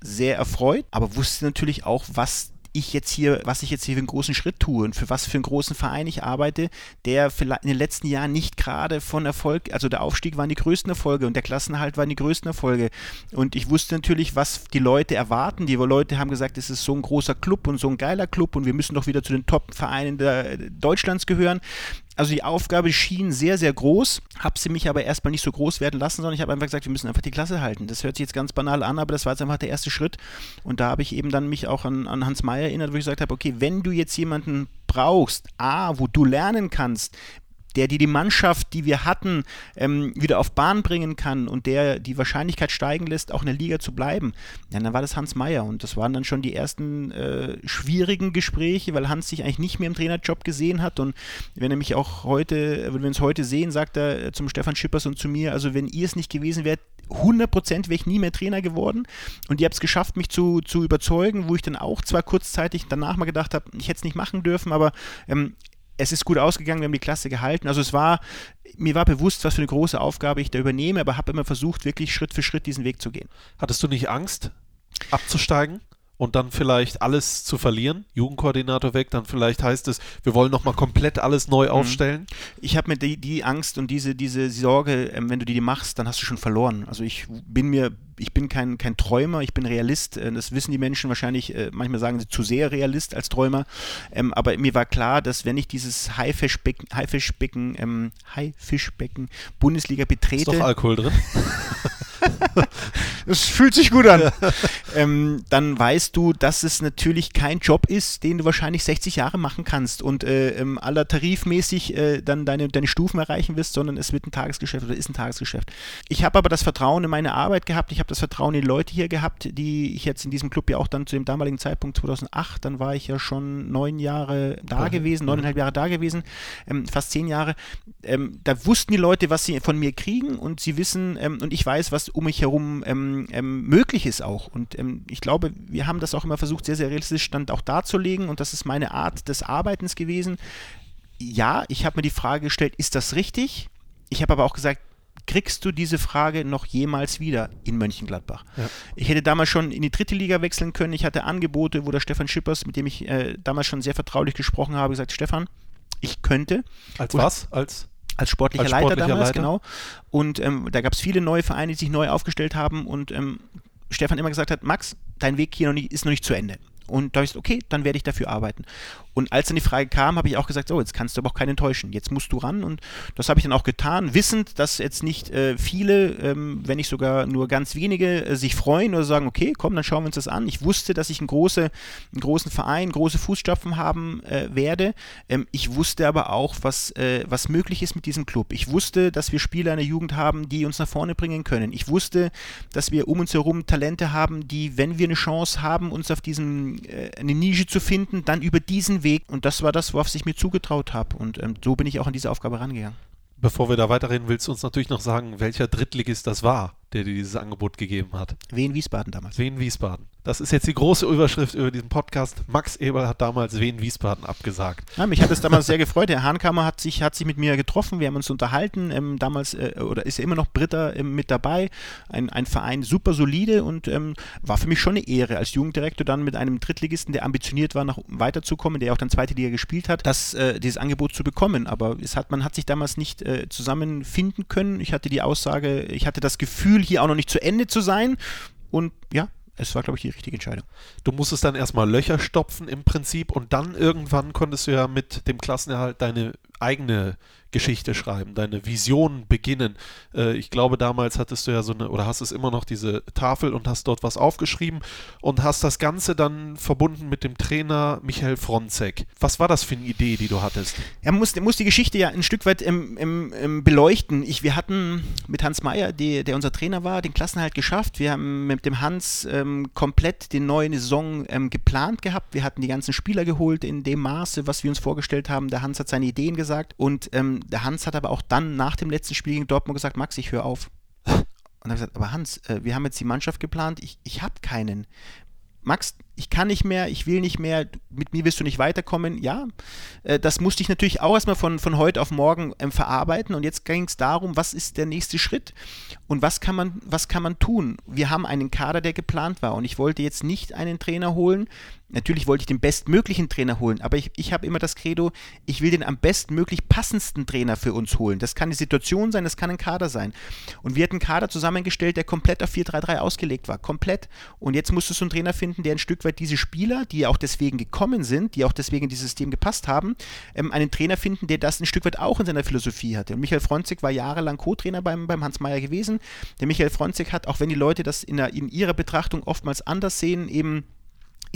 sehr erfreut, aber wusste natürlich auch, was ich jetzt hier, was ich jetzt hier für einen großen Schritt tue und für was für einen großen Verein ich arbeite, der vielleicht in den letzten Jahren nicht gerade von Erfolg, also der Aufstieg waren die größten Erfolge und der Klassenhalt waren die größten Erfolge. Und ich wusste natürlich, was die Leute erwarten. Die Leute haben gesagt, es ist so ein großer Club und so ein geiler Club und wir müssen doch wieder zu den Top-Vereinen Deutschlands gehören. Also die Aufgabe schien sehr, sehr groß, habe sie mich aber erstmal nicht so groß werden lassen, sondern ich habe einfach gesagt, wir müssen einfach die Klasse halten. Das hört sich jetzt ganz banal an, aber das war jetzt einfach der erste Schritt. Und da habe ich eben dann mich auch an, an Hans Meyer erinnert, wo ich gesagt habe, okay, wenn du jetzt jemanden brauchst, A, wo du lernen kannst, der dir die Mannschaft, die wir hatten, ähm, wieder auf Bahn bringen kann und der die Wahrscheinlichkeit steigen lässt, auch in der Liga zu bleiben, ja, dann war das Hans Meyer. Und das waren dann schon die ersten äh, schwierigen Gespräche, weil Hans sich eigentlich nicht mehr im Trainerjob gesehen hat. Und wenn er mich auch heute, wenn wir uns heute sehen, sagt er zum Stefan Schippers und zu mir, also wenn ihr es nicht gewesen wärt, 100% wäre ich nie mehr Trainer geworden. Und ihr habt es geschafft, mich zu, zu überzeugen, wo ich dann auch zwar kurzzeitig danach mal gedacht habe, ich hätte es nicht machen dürfen, aber ähm, es ist gut ausgegangen, wir haben die Klasse gehalten. Also es war, mir war bewusst, was für eine große Aufgabe ich da übernehme, aber habe immer versucht, wirklich Schritt für Schritt diesen Weg zu gehen. Hattest du nicht Angst, abzusteigen? und dann vielleicht alles zu verlieren, Jugendkoordinator weg, dann vielleicht heißt es, wir wollen nochmal komplett alles neu mhm. aufstellen? Ich habe mir die, die, Angst und diese, diese Sorge, ähm, wenn du die machst, dann hast du schon verloren. Also ich bin mir ich bin kein, kein Träumer, ich bin Realist. Äh, das wissen die Menschen wahrscheinlich, äh, manchmal sagen sie zu sehr Realist als Träumer. Ähm, aber mir war klar, dass wenn ich dieses Haifischbecken, Haifischbecken, ähm, Haifischbecken Bundesliga betrete. Ist doch Alkohol drin. das fühlt sich gut an. ähm, dann weißt du, dass es natürlich kein Job ist, den du wahrscheinlich 60 Jahre machen kannst und äh, ähm, aller tarifmäßig äh, dann deine, deine Stufen erreichen wirst, sondern es wird ein Tagesgeschäft oder ist ein Tagesgeschäft. Ich habe aber das Vertrauen in meine Arbeit gehabt. Ich habe das Vertrauen in die Leute hier gehabt, die ich jetzt in diesem Club ja auch dann zu dem damaligen Zeitpunkt 2008, dann war ich ja schon neun Jahre da mhm. gewesen, neuneinhalb Jahre da gewesen, ähm, fast zehn Jahre. Ähm, da wussten die Leute, was sie von mir kriegen und sie wissen ähm, und ich weiß, was um mich herum ähm, ähm, möglich ist auch. Und ähm, ich glaube, wir haben das auch immer versucht, sehr, sehr realistisch dann auch darzulegen und das ist meine Art des Arbeitens gewesen. Ja, ich habe mir die Frage gestellt, ist das richtig? Ich habe aber auch gesagt, kriegst du diese Frage noch jemals wieder in Mönchengladbach? Ja. Ich hätte damals schon in die dritte Liga wechseln können. Ich hatte Angebote, wo der Stefan Schippers, mit dem ich äh, damals schon sehr vertraulich gesprochen habe, gesagt, Stefan, ich könnte. Als was? Als als sportlicher, als sportlicher Leiter damals, Leiter? genau. Und ähm, da gab es viele neue Vereine, die sich neu aufgestellt haben und ähm, Stefan immer gesagt hat, Max, dein Weg hier noch nicht, ist noch nicht zu Ende. Und da habe ich gesagt, okay, dann werde ich dafür arbeiten. Und als dann die Frage kam, habe ich auch gesagt, so, jetzt kannst du aber auch keinen enttäuschen. Jetzt musst du ran. Und das habe ich dann auch getan, wissend, dass jetzt nicht äh, viele, ähm, wenn nicht sogar nur ganz wenige, äh, sich freuen oder sagen, okay, komm, dann schauen wir uns das an. Ich wusste, dass ich einen, große, einen großen Verein, große Fußstapfen haben äh, werde. Ähm, ich wusste aber auch, was, äh, was möglich ist mit diesem Club. Ich wusste, dass wir Spieler in der Jugend haben, die uns nach vorne bringen können. Ich wusste, dass wir um uns herum Talente haben, die, wenn wir eine Chance haben, uns auf diesem, äh, eine Nische zu finden, dann über diesen Weg Weg und das war das, worauf ich mir zugetraut habe und ähm, so bin ich auch an diese Aufgabe rangegangen. Bevor wir da weiterreden, willst du uns natürlich noch sagen, welcher Drittligist das war, der dir dieses Angebot gegeben hat? Wien Wiesbaden damals. Wien Wiesbaden. Das ist jetzt die große Überschrift über diesen Podcast. Max Eberl hat damals Wien Wiesbaden abgesagt. Ja, mich hat es damals sehr gefreut. Der Hahnkammer hat sich, hat sich mit mir getroffen. Wir haben uns unterhalten. Ähm, damals, äh, oder ist ja immer noch Britta ähm, mit dabei. Ein, ein Verein super solide und ähm, war für mich schon eine Ehre, als Jugenddirektor dann mit einem Drittligisten, der ambitioniert war, nach weiterzukommen, der auch dann zweite Liga gespielt hat, das, äh, dieses Angebot zu bekommen. Aber es hat, man hat sich damals nicht äh, zusammenfinden können. Ich hatte die Aussage, ich hatte das Gefühl, hier auch noch nicht zu Ende zu sein. Und ja, es war, glaube ich, die richtige Entscheidung. Du musstest dann erstmal Löcher stopfen im Prinzip und dann irgendwann konntest du ja mit dem Klassenerhalt deine eigene Geschichte schreiben, deine Vision beginnen. Äh, ich glaube, damals hattest du ja so eine, oder hast es immer noch diese Tafel und hast dort was aufgeschrieben und hast das Ganze dann verbunden mit dem Trainer Michael Fronzek. Was war das für eine Idee, die du hattest? Er muss, muss die Geschichte ja ein Stück weit ähm, ähm, beleuchten. Ich, wir hatten mit Hans Meyer, die, der unser Trainer war, den Klassenhalt geschafft. Wir haben mit dem Hans ähm, komplett die neue Saison ähm, geplant gehabt. Wir hatten die ganzen Spieler geholt in dem Maße, was wir uns vorgestellt haben. Der Hans hat seine Ideen gesagt und ähm, der Hans hat aber auch dann nach dem letzten Spiel gegen Dortmund gesagt, Max, ich höre auf. Und habe gesagt, aber Hans, äh, wir haben jetzt die Mannschaft geplant, ich, ich habe keinen. Max, ich kann nicht mehr, ich will nicht mehr, mit mir wirst du nicht weiterkommen. Ja, äh, das musste ich natürlich auch erstmal von, von heute auf morgen ähm, verarbeiten. Und jetzt ging es darum, was ist der nächste Schritt und was kann, man, was kann man tun? Wir haben einen Kader, der geplant war. Und ich wollte jetzt nicht einen Trainer holen, Natürlich wollte ich den bestmöglichen Trainer holen, aber ich, ich habe immer das Credo, ich will den am bestmöglich passendsten Trainer für uns holen. Das kann die Situation sein, das kann ein Kader sein. Und wir hatten einen Kader zusammengestellt, der komplett auf 4-3-3 ausgelegt war. Komplett. Und jetzt musstest du einen Trainer finden, der ein Stück weit diese Spieler, die auch deswegen gekommen sind, die auch deswegen in dieses System gepasst haben, ähm, einen Trainer finden, der das ein Stück weit auch in seiner Philosophie hatte. Und Michael Fronzig war jahrelang Co-Trainer beim, beim Hans Meyer gewesen. Der Michael Fronzig hat, auch wenn die Leute das in, der, in ihrer Betrachtung oftmals anders sehen, eben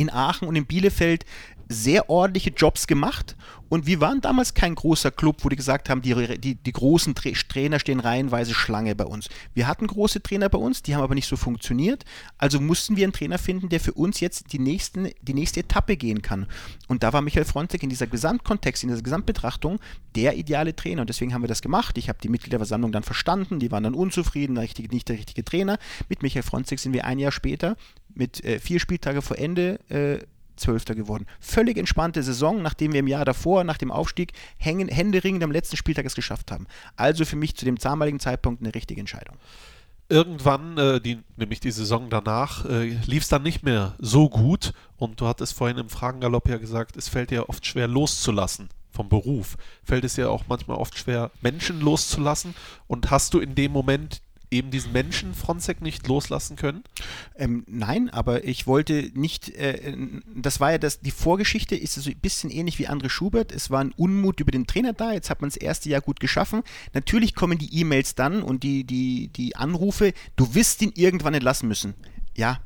in Aachen und in Bielefeld sehr ordentliche Jobs gemacht und wir waren damals kein großer Club, wo die gesagt haben, die, die, die großen Tra Trainer stehen reihenweise Schlange bei uns. Wir hatten große Trainer bei uns, die haben aber nicht so funktioniert, also mussten wir einen Trainer finden, der für uns jetzt die, nächsten, die nächste Etappe gehen kann. Und da war Michael Frontek in dieser Gesamtkontext, in dieser Gesamtbetrachtung der ideale Trainer und deswegen haben wir das gemacht. Ich habe die Mitgliederversammlung dann verstanden, die waren dann unzufrieden, richtig, nicht der richtige Trainer. Mit Michael Frontek sind wir ein Jahr später mit äh, vier Spieltage vor Ende äh, Zwölfter geworden. Völlig entspannte Saison, nachdem wir im Jahr davor, nach dem Aufstieg, hängen, händeringend am letzten Spieltag es geschafft haben. Also für mich zu dem damaligen Zeitpunkt eine richtige Entscheidung. Irgendwann, äh, die, nämlich die Saison danach, äh, lief es dann nicht mehr so gut. Und du hattest vorhin im Fragengalopp ja gesagt, es fällt dir oft schwer loszulassen vom Beruf. Fällt es dir auch manchmal oft schwer, Menschen loszulassen. Und hast du in dem Moment eben diesen Menschen Fronzek nicht loslassen können? Ähm, nein, aber ich wollte nicht, äh, das war ja das, die Vorgeschichte ist so ein bisschen ähnlich wie André Schubert. Es war ein Unmut über den Trainer da, jetzt hat man das erste Jahr gut geschaffen. Natürlich kommen die E-Mails dann und die, die, die Anrufe, du wirst ihn irgendwann entlassen müssen. Ja,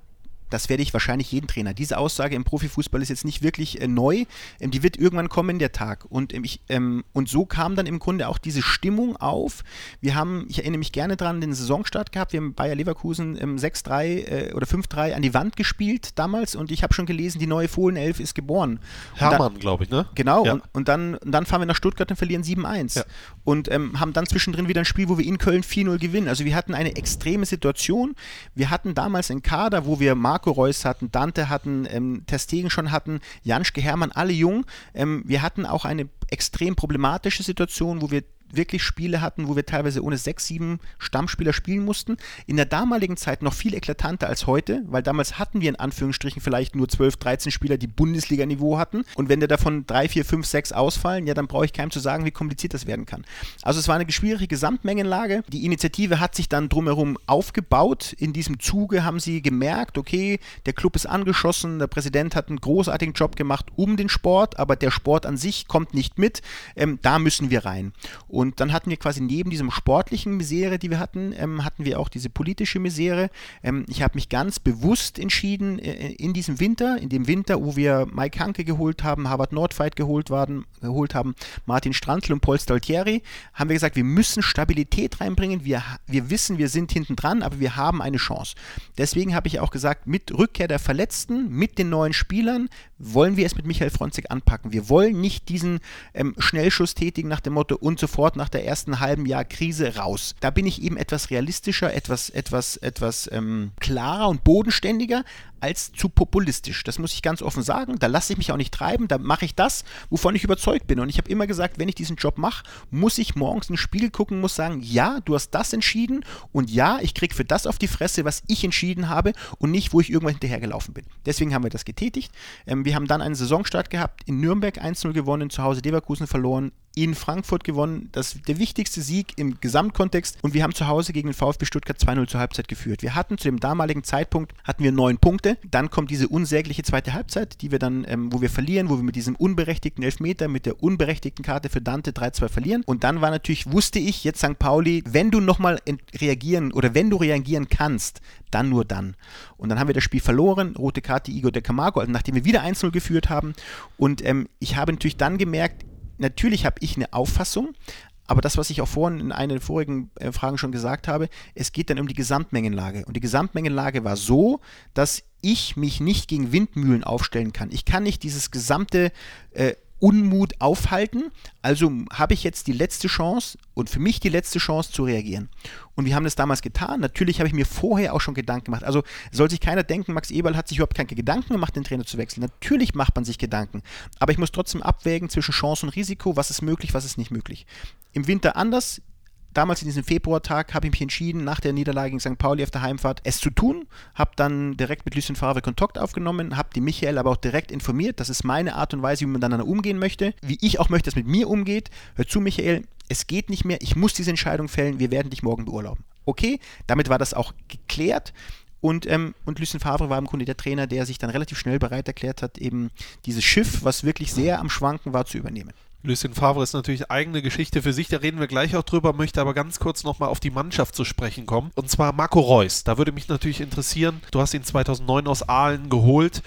das werde ich wahrscheinlich jeden Trainer. Diese Aussage im Profifußball ist jetzt nicht wirklich äh, neu. Ähm, die wird irgendwann kommen, der Tag. Und, ähm, ich, ähm, und so kam dann im Grunde auch diese Stimmung auf. Wir haben, ich erinnere mich gerne dran, den Saisonstart gehabt. Wir haben Bayer Leverkusen ähm, 6-3 äh, oder 5-3 an die Wand gespielt damals. Und ich habe schon gelesen, die neue Fohlenelf ist geboren. Hermann, glaube ich, ne? Genau. Ja. Und, und, dann, und dann fahren wir nach Stuttgart und verlieren 7-1. Ja. Und ähm, haben dann zwischendrin wieder ein Spiel, wo wir in Köln 4-0 gewinnen. Also wir hatten eine extreme Situation. Wir hatten damals einen Kader, wo wir Marco Reus hatten, Dante hatten, ähm, Testegen schon hatten, Janschke, Hermann, alle jung. Ähm, wir hatten auch eine extrem problematische Situation, wo wir wirklich Spiele hatten, wo wir teilweise ohne sechs, sieben Stammspieler spielen mussten. In der damaligen Zeit noch viel eklatanter als heute, weil damals hatten wir in Anführungsstrichen vielleicht nur 12, 13 Spieler, die Bundesliga-Niveau hatten. Und wenn der davon drei, vier, fünf, sechs ausfallen, ja, dann brauche ich keinem zu sagen, wie kompliziert das werden kann. Also es war eine schwierige Gesamtmengenlage. Die Initiative hat sich dann drumherum aufgebaut. In diesem Zuge haben sie gemerkt, okay, der Club ist angeschossen, der Präsident hat einen großartigen Job gemacht um den Sport, aber der Sport an sich kommt nicht mit. Ähm, da müssen wir rein. Und dann hatten wir quasi neben diesem sportlichen Misere, die wir hatten, ähm, hatten wir auch diese politische Misere. Ähm, ich habe mich ganz bewusst entschieden, äh, in diesem Winter, in dem Winter, wo wir Mike Hanke geholt haben, Harvard Nordfight geholt, waren, geholt haben, Martin Strantl und Paul Staltieri, haben wir gesagt, wir müssen Stabilität reinbringen. Wir, wir wissen, wir sind hinten dran, aber wir haben eine Chance. Deswegen habe ich auch gesagt, mit Rückkehr der Verletzten, mit den neuen Spielern, wollen wir es mit Michael Fronzig anpacken. Wir wollen nicht diesen ähm, Schnellschuss tätigen nach dem Motto und so fort sofort nach der ersten halben Jahr Krise raus. Da bin ich eben etwas realistischer, etwas, etwas, etwas ähm, klarer und bodenständiger als zu populistisch. Das muss ich ganz offen sagen. Da lasse ich mich auch nicht treiben. Da mache ich das, wovon ich überzeugt bin. Und ich habe immer gesagt, wenn ich diesen Job mache, muss ich morgens in den Spiegel gucken, muss sagen, ja, du hast das entschieden und ja, ich kriege für das auf die Fresse, was ich entschieden habe und nicht, wo ich irgendwann hinterhergelaufen bin. Deswegen haben wir das getätigt. Ähm, wir haben dann einen Saisonstart gehabt, in Nürnberg 1-0 gewonnen, zu Hause Leverkusen verloren, in Frankfurt gewonnen. Das der wichtigste Sieg im Gesamtkontext. Und wir haben zu Hause gegen den VfB Stuttgart 2-0 zur Halbzeit geführt. Wir hatten zu dem damaligen Zeitpunkt hatten wir neun Punkte. Dann kommt diese unsägliche zweite Halbzeit, die wir dann, ähm, wo wir verlieren, wo wir mit diesem unberechtigten Elfmeter, mit der unberechtigten Karte für Dante 3-2 verlieren. Und dann war natürlich, wusste ich, jetzt St. Pauli, wenn du nochmal reagieren oder wenn du reagieren kannst, dann nur dann. Und dann haben wir das Spiel verloren, rote Karte Igor de Camargo, also nachdem wir wieder 1-0 geführt haben. Und ähm, ich habe natürlich dann gemerkt, natürlich habe ich eine Auffassung, aber das, was ich auch vorhin in einer der vorigen äh, Fragen schon gesagt habe, es geht dann um die Gesamtmengenlage. Und die Gesamtmengenlage war so, dass ich mich nicht gegen Windmühlen aufstellen kann. Ich kann nicht dieses gesamte äh, Unmut aufhalten. Also habe ich jetzt die letzte Chance und für mich die letzte Chance zu reagieren. Und wir haben das damals getan. Natürlich habe ich mir vorher auch schon Gedanken gemacht. Also soll sich keiner denken, Max Eberl hat sich überhaupt keine Gedanken gemacht, den Trainer zu wechseln. Natürlich macht man sich Gedanken. Aber ich muss trotzdem abwägen zwischen Chance und Risiko. Was ist möglich, was ist nicht möglich. Im Winter anders damals in diesem Februartag habe ich mich entschieden, nach der Niederlage gegen St. Pauli auf der Heimfahrt es zu tun. Habe dann direkt mit Lucien Favre Kontakt aufgenommen, habe die Michael aber auch direkt informiert. Das ist meine Art und Weise, wie man dann umgehen möchte. Wie ich auch möchte, dass mit mir umgeht. Hör zu, Michael, es geht nicht mehr. Ich muss diese Entscheidung fällen. Wir werden dich morgen beurlauben. Okay, damit war das auch geklärt. Und, ähm, und Lucien Favre war im Grunde der Trainer, der sich dann relativ schnell bereit erklärt hat, eben dieses Schiff, was wirklich sehr am Schwanken war, zu übernehmen. Lucien Favre ist natürlich eigene Geschichte für sich, da reden wir gleich auch drüber, möchte aber ganz kurz nochmal auf die Mannschaft zu sprechen kommen. Und zwar Marco Reus. Da würde mich natürlich interessieren, du hast ihn 2009 aus Aalen geholt.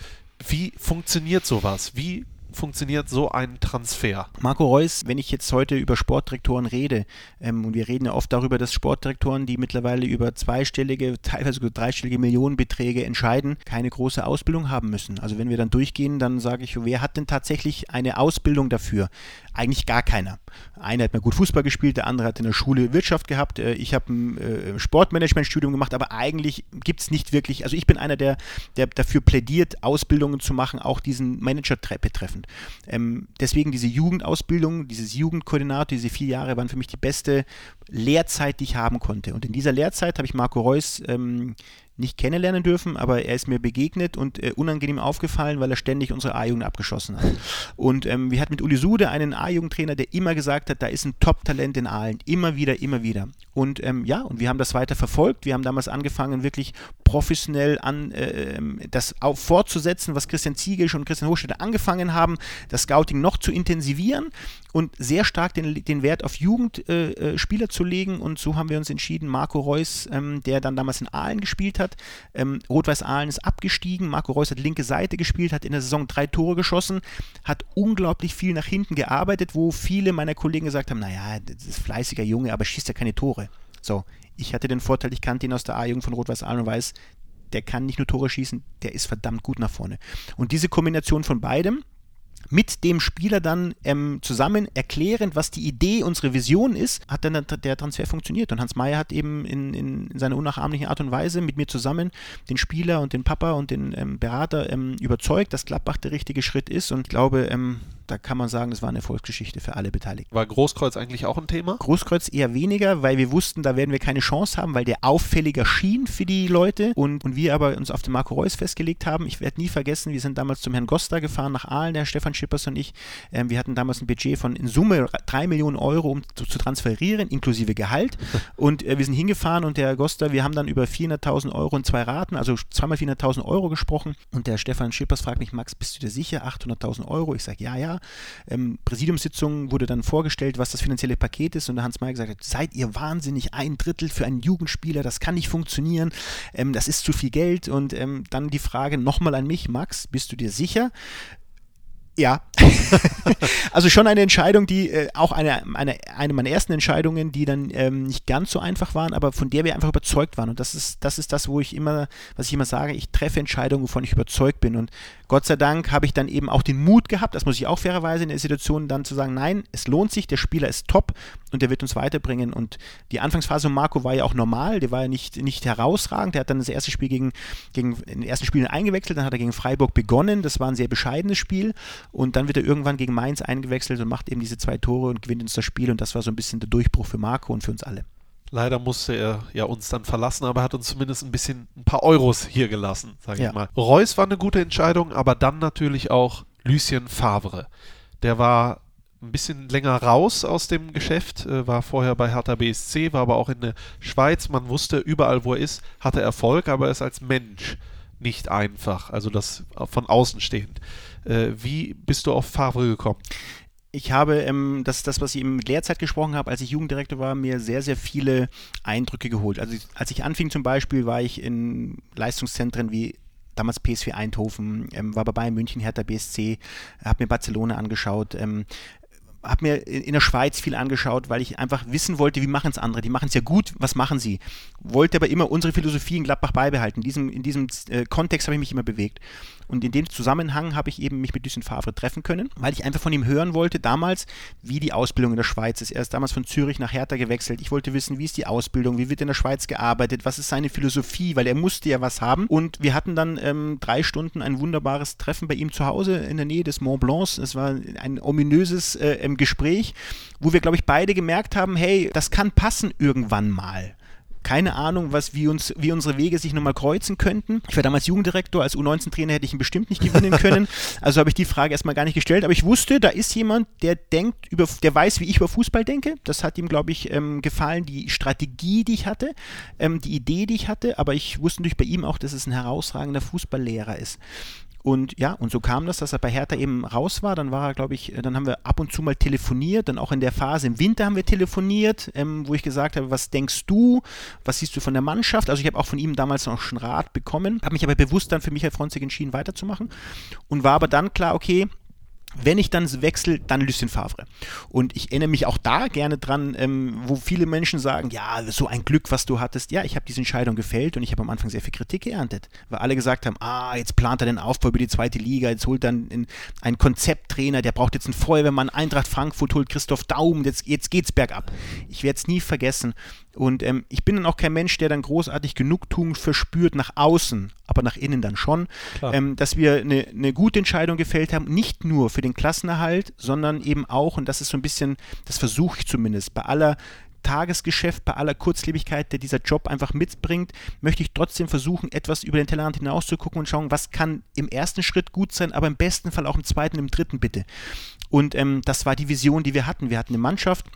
Wie funktioniert sowas? Wie funktioniert so ein Transfer? Marco Reus, wenn ich jetzt heute über Sportdirektoren rede, ähm, und wir reden ja oft darüber, dass Sportdirektoren, die mittlerweile über zweistellige, teilweise sogar dreistellige Millionenbeträge entscheiden, keine große Ausbildung haben müssen. Also wenn wir dann durchgehen, dann sage ich, wer hat denn tatsächlich eine Ausbildung dafür? Eigentlich gar keiner. Einer hat mal gut Fußball gespielt, der andere hat in der Schule Wirtschaft gehabt. Äh, ich habe ein äh, Sportmanagement-Studium gemacht, aber eigentlich gibt es nicht wirklich, also ich bin einer, der, der dafür plädiert, Ausbildungen zu machen, auch diesen Manager betreffend. Ähm, deswegen diese Jugendausbildung, dieses Jugendkoordinator, diese vier Jahre waren für mich die beste Lehrzeit, die ich haben konnte. Und in dieser Lehrzeit habe ich Marco Reus ähm, nicht kennenlernen dürfen, aber er ist mir begegnet und äh, unangenehm aufgefallen, weil er ständig unsere A-Jugend abgeschossen hat. Und ähm, wir hatten mit Uli Sude einen A-Jugendtrainer, der immer gesagt hat, da ist ein Top-Talent in Aalen. Immer wieder, immer wieder. Und ähm, ja, und wir haben das weiter verfolgt. Wir haben damals angefangen, wirklich professionell an äh, das auf, fortzusetzen, was Christian Ziegel und Christian Hochstädter angefangen haben, das Scouting noch zu intensivieren und sehr stark den, den Wert auf Jugendspieler äh, äh zu legen. Und so haben wir uns entschieden, Marco Reus, ähm, der dann damals in Aalen gespielt hat, ähm, Rot-Weiß Aalen ist abgestiegen, Marco Reus hat linke Seite gespielt, hat in der Saison drei Tore geschossen, hat unglaublich viel nach hinten gearbeitet, wo viele meiner Kollegen gesagt haben, naja, das ist fleißiger Junge, aber schießt ja keine Tore. So, ich hatte den Vorteil, ich kannte ihn aus der A-Jugend von Rot-Weiß Aalen und weiß, der kann nicht nur Tore schießen, der ist verdammt gut nach vorne. Und diese Kombination von beidem, mit dem Spieler dann ähm, zusammen erklärend, was die Idee, unsere Vision ist, hat dann der Transfer funktioniert. Und Hans Meyer hat eben in, in, seiner unnachahmlichen Art und Weise mit mir zusammen den Spieler und den Papa und den ähm, Berater ähm, überzeugt, dass Gladbach der richtige Schritt ist. Und ich glaube, ähm, da kann man sagen, das war eine Erfolgsgeschichte für alle Beteiligten. War Großkreuz eigentlich auch ein Thema? Großkreuz eher weniger, weil wir wussten, da werden wir keine Chance haben, weil der auffälliger schien für die Leute und, und wir aber uns auf den Marco Reus festgelegt haben. Ich werde nie vergessen, wir sind damals zum Herrn Gosta gefahren nach Aalen, der Stefan Schippers und ich. Ähm, wir hatten damals ein Budget von in Summe 3 Millionen Euro, um zu, zu transferieren, inklusive Gehalt. Und äh, wir sind hingefahren und der Herr Gosta, wir haben dann über 400.000 Euro in zwei Raten, also zweimal 400.000 Euro gesprochen. Und der Stefan Schippers fragt mich, Max, bist du dir sicher? 800.000 Euro? Ich sage, ja, ja. Ähm, Präsidiumssitzung wurde dann vorgestellt, was das finanzielle Paket ist. Und der Hans Mayer gesagt hat, seid ihr wahnsinnig, ein Drittel für einen Jugendspieler, das kann nicht funktionieren, ähm, das ist zu viel Geld. Und ähm, dann die Frage nochmal an mich, Max, bist du dir sicher? Ja, also schon eine Entscheidung, die äh, auch eine, eine, eine meiner ersten Entscheidungen, die dann ähm, nicht ganz so einfach waren, aber von der wir einfach überzeugt waren. Und das ist, das ist das, wo ich immer, was ich immer sage, ich treffe Entscheidungen, wovon ich überzeugt bin. Und Gott sei Dank habe ich dann eben auch den Mut gehabt, das muss ich auch fairerweise in der Situation dann zu sagen, nein, es lohnt sich, der Spieler ist top und der wird uns weiterbringen. Und die Anfangsphase von Marco war ja auch normal, der war ja nicht, nicht herausragend. Der hat dann das erste Spiel gegen, gegen in den ersten Spielen eingewechselt, dann hat er gegen Freiburg begonnen. Das war ein sehr bescheidenes Spiel. Und dann wird er irgendwann gegen Mainz eingewechselt und macht eben diese zwei Tore und gewinnt uns das Spiel. Und das war so ein bisschen der Durchbruch für Marco und für uns alle. Leider musste er ja uns dann verlassen, aber er hat uns zumindest ein bisschen ein paar Euros hier gelassen, sage Ja. ich mal. Reus war eine gute Entscheidung, aber dann natürlich auch Lucien Favre. Der war ein bisschen länger raus aus dem Geschäft, äh, war vorher bei Hertha BSC, war aber auch in der Schweiz. Man wusste, überall wo er ist, hat er Erfolg, aber er ist als Mensch nicht einfach, also das von außen stehend. Äh, wie bist du auf Favre gekommen? Ich habe, ähm, das das, was ich im Lehrzeit gesprochen habe, als ich Jugenddirektor war, mir sehr, sehr viele Eindrücke geholt. Also als ich anfing zum Beispiel, war ich in Leistungszentren wie damals PSV Eindhoven, ähm, war bei Bayern München, Hertha BSC, habe mir Barcelona angeschaut, ähm, habe mir in in der Schweiz viel angeschaut, weil ich einfach wissen wollte, wie machen es andere. Die machen es ja gut, was machen sie? Wollte aber immer unsere Philosophie in Gladbach beibehalten. In diesem, in diesem äh, Kontext habe ich mich immer bewegt. Und in dem Zusammenhang habe ich eben mich mit Lucien Favre treffen können, weil ich einfach von ihm hören wollte, damals, wie die Ausbildung in der Schweiz ist. Er ist damals von Zürich nach Hertha gewechselt. Ich wollte wissen, wie ist die Ausbildung, wie wird in der Schweiz gearbeitet, was ist seine Philosophie, weil er musste ja was haben. Und wir hatten dann ähm, drei Stunden ein wunderbares Treffen bei ihm zu Hause in der Nähe des Mont Blancs. Es war ein ominöses äh, ähm, Gespräch, wo wir, glaube ich, beide gemerkt haben, hey, das kann passen irgendwann mal keine Ahnung, was, wie, uns, wie unsere Wege sich nochmal kreuzen könnten. Ich war damals Jugenddirektor, als U19-Trainer hätte ich ihn bestimmt nicht gewinnen können. Also habe ich die Frage erstmal gar nicht gestellt. Aber ich wusste, da ist jemand, der denkt, über, der weiß, wie ich über Fußball denke. Das hat ihm, glaube ich, ähm, gefallen, die Strategie, die ich hatte, ähm, die Idee, die ich hatte. Aber ich wusste natürlich bei ihm auch, dass es ein herausragender Fußballlehrer ist. Und ja, und so kam das, dass er bei Hertha eben raus war. Dann war er, glaube ich, dann haben wir ab und zu mal telefoniert. Dann auch in der Phase im Winter haben wir telefoniert, ähm, wo ich gesagt habe, was denkst du? Was siehst du von der Mannschaft? Also ich habe auch von ihm damals noch schon Rat bekommen, habe mich aber bewusst dann für Michael Fronzek entschieden, weiterzumachen. Und war aber dann klar, okay, wenn ich dann wechsle, dann Lucien Favre. Und ich erinnere mich auch da gerne dran, ähm, wo viele Menschen sagen, ja, so ein Glück, was du hattest. Ja, ich habe diese Entscheidung gefällt und ich habe am Anfang sehr viel Kritik geerntet, weil alle gesagt haben, ah, jetzt plant er den Aufbau über die zweite Liga, jetzt holt er einen, einen Konzepttrainer, der braucht jetzt einen Feuerwehrmann, Eintracht Frankfurt holt Christoph Daum, jetzt, jetzt geht's bergab. Ich werde es nie vergessen. Und ähm, ich bin dann auch kein Mensch, der dann großartig Genugtuung verspürt nach außen, aber nach innen dann schon, ähm, dass wir eine, eine gute Entscheidung gefällt haben, nicht nur für den Klassenerhalt, sondern eben auch, und das ist so ein bisschen, das versuche ich zumindest, bei aller Tagesgeschäft, bei aller Kurzlebigkeit, der dieser Job einfach mitbringt, möchte ich trotzdem versuchen, etwas über den Tellerrand hinaus zu gucken und schauen, was kann im ersten Schritt gut sein, aber im besten Fall auch im zweiten, im dritten bitte. Und ähm, das war die Vision, die wir hatten. Wir hatten eine Mannschaft,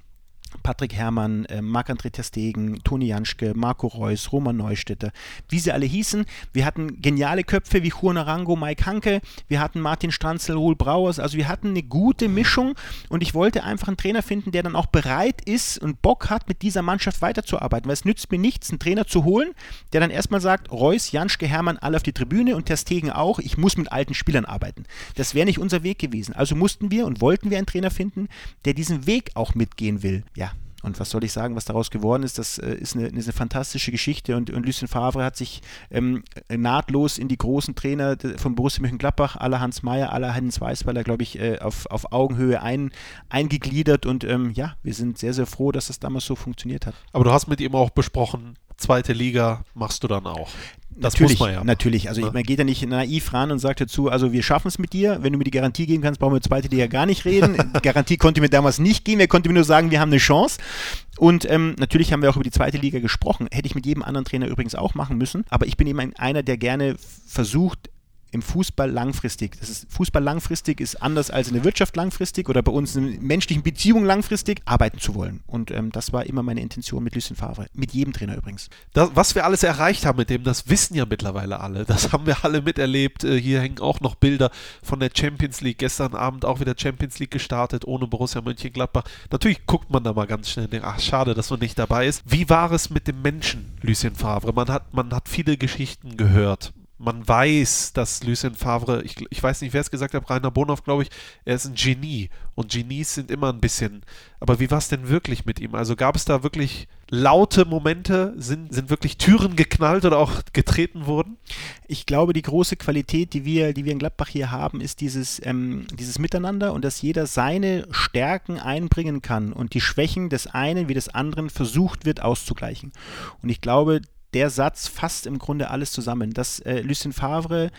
Patrick Herrmann, äh, Marc-André Terstegen, Toni Janschke, Marco Reus, Roman Neustädter, wie sie alle hießen. Wir hatten geniale Köpfe wie Juan Arango, Mike Hanke, wir hatten Martin Stranzel, Ruhl Brauers, also wir hatten eine gute Mischung und ich wollte einfach einen Trainer finden, der dann auch bereit ist und Bock hat, mit dieser Mannschaft weiterzuarbeiten, weil es nützt mir nichts, einen Trainer zu holen, der dann erstmal sagt, Reus, Janschke, Herrmann, alle auf die Tribüne und Terstegen auch, ich muss mit alten Spielern arbeiten. Das wäre nicht unser Weg gewesen. Also mussten wir und wollten wir einen Trainer finden, der diesen Weg auch mitgehen will. Und was soll ich sagen, was daraus geworden ist? Das äh, ist, eine, eine fantastische Geschichte und, und Lucien Favre hat sich ähm, nahtlos in die großen Trainer von Borussia Mönchengladbach, aller Hans Meyer, aller Hans Weißweiler, glaube ich, äh, auf, auf Augenhöhe ein, eingegliedert und ähm, ja, wir sind sehr, sehr froh, dass das damals so funktioniert hat. Aber du hast mit ihm auch besprochen, zweite Liga machst du dann auch. Das natürlich, muss man ja. natürlich. Also Ne? ich, man geht ja nicht naiv ran und sagt dazu, also wir schaffen es mit dir. Wenn du mir die Garantie geben kannst, brauchen wir zweite Liga gar nicht reden. Garantie konnte mir damals nicht geben. Er konnte mir nur sagen, wir haben eine Chance. Und ähm, natürlich haben wir auch über die zweite Liga gesprochen. Hätte ich mit jedem anderen Trainer übrigens auch machen müssen. Aber ich bin eben ein, einer, der gerne versucht, im Fußball langfristig. Das ist, Fußball langfristig ist anders als in der Wirtschaft langfristig oder bei uns in menschlichen Beziehungen langfristig arbeiten zu wollen. Und ähm, das war immer meine Intention mit Lucien Favre. Mit jedem Trainer übrigens. Das, was wir alles erreicht haben mit dem, das wissen ja mittlerweile alle. Das haben wir alle miterlebt. Äh, Hier hängen auch noch Bilder von der Champions League. Gestern Abend auch wieder Champions League gestartet, ohne Borussia Mönchengladbach. Natürlich guckt man da mal ganz schnell und denkt, ach schade, dass man nicht dabei ist. Wie war es mit dem Menschen, Lucien Favre? Man hat, man hat viele Geschichten gehört. Man weiß, dass Lucien Favre, ich, ich weiß nicht, wer es gesagt hat, Rainer Bonhoff, glaube ich, er ist ein Genie. Und Genies sind immer ein bisschen. Aber wie war es denn wirklich mit ihm? Also gab es da wirklich laute Momente? Sind, sind wirklich Türen geknallt oder auch getreten wurden? Ich glaube, die große Qualität, die wir, die wir in Gladbach hier haben, ist dieses, ähm, dieses Miteinander und dass jeder seine Stärken einbringen kann und die Schwächen des einen wie des anderen versucht wird auszugleichen. Und ich glaube, der Satz fasst im Grunde alles zusammen. Dass äh, Lucien Favre,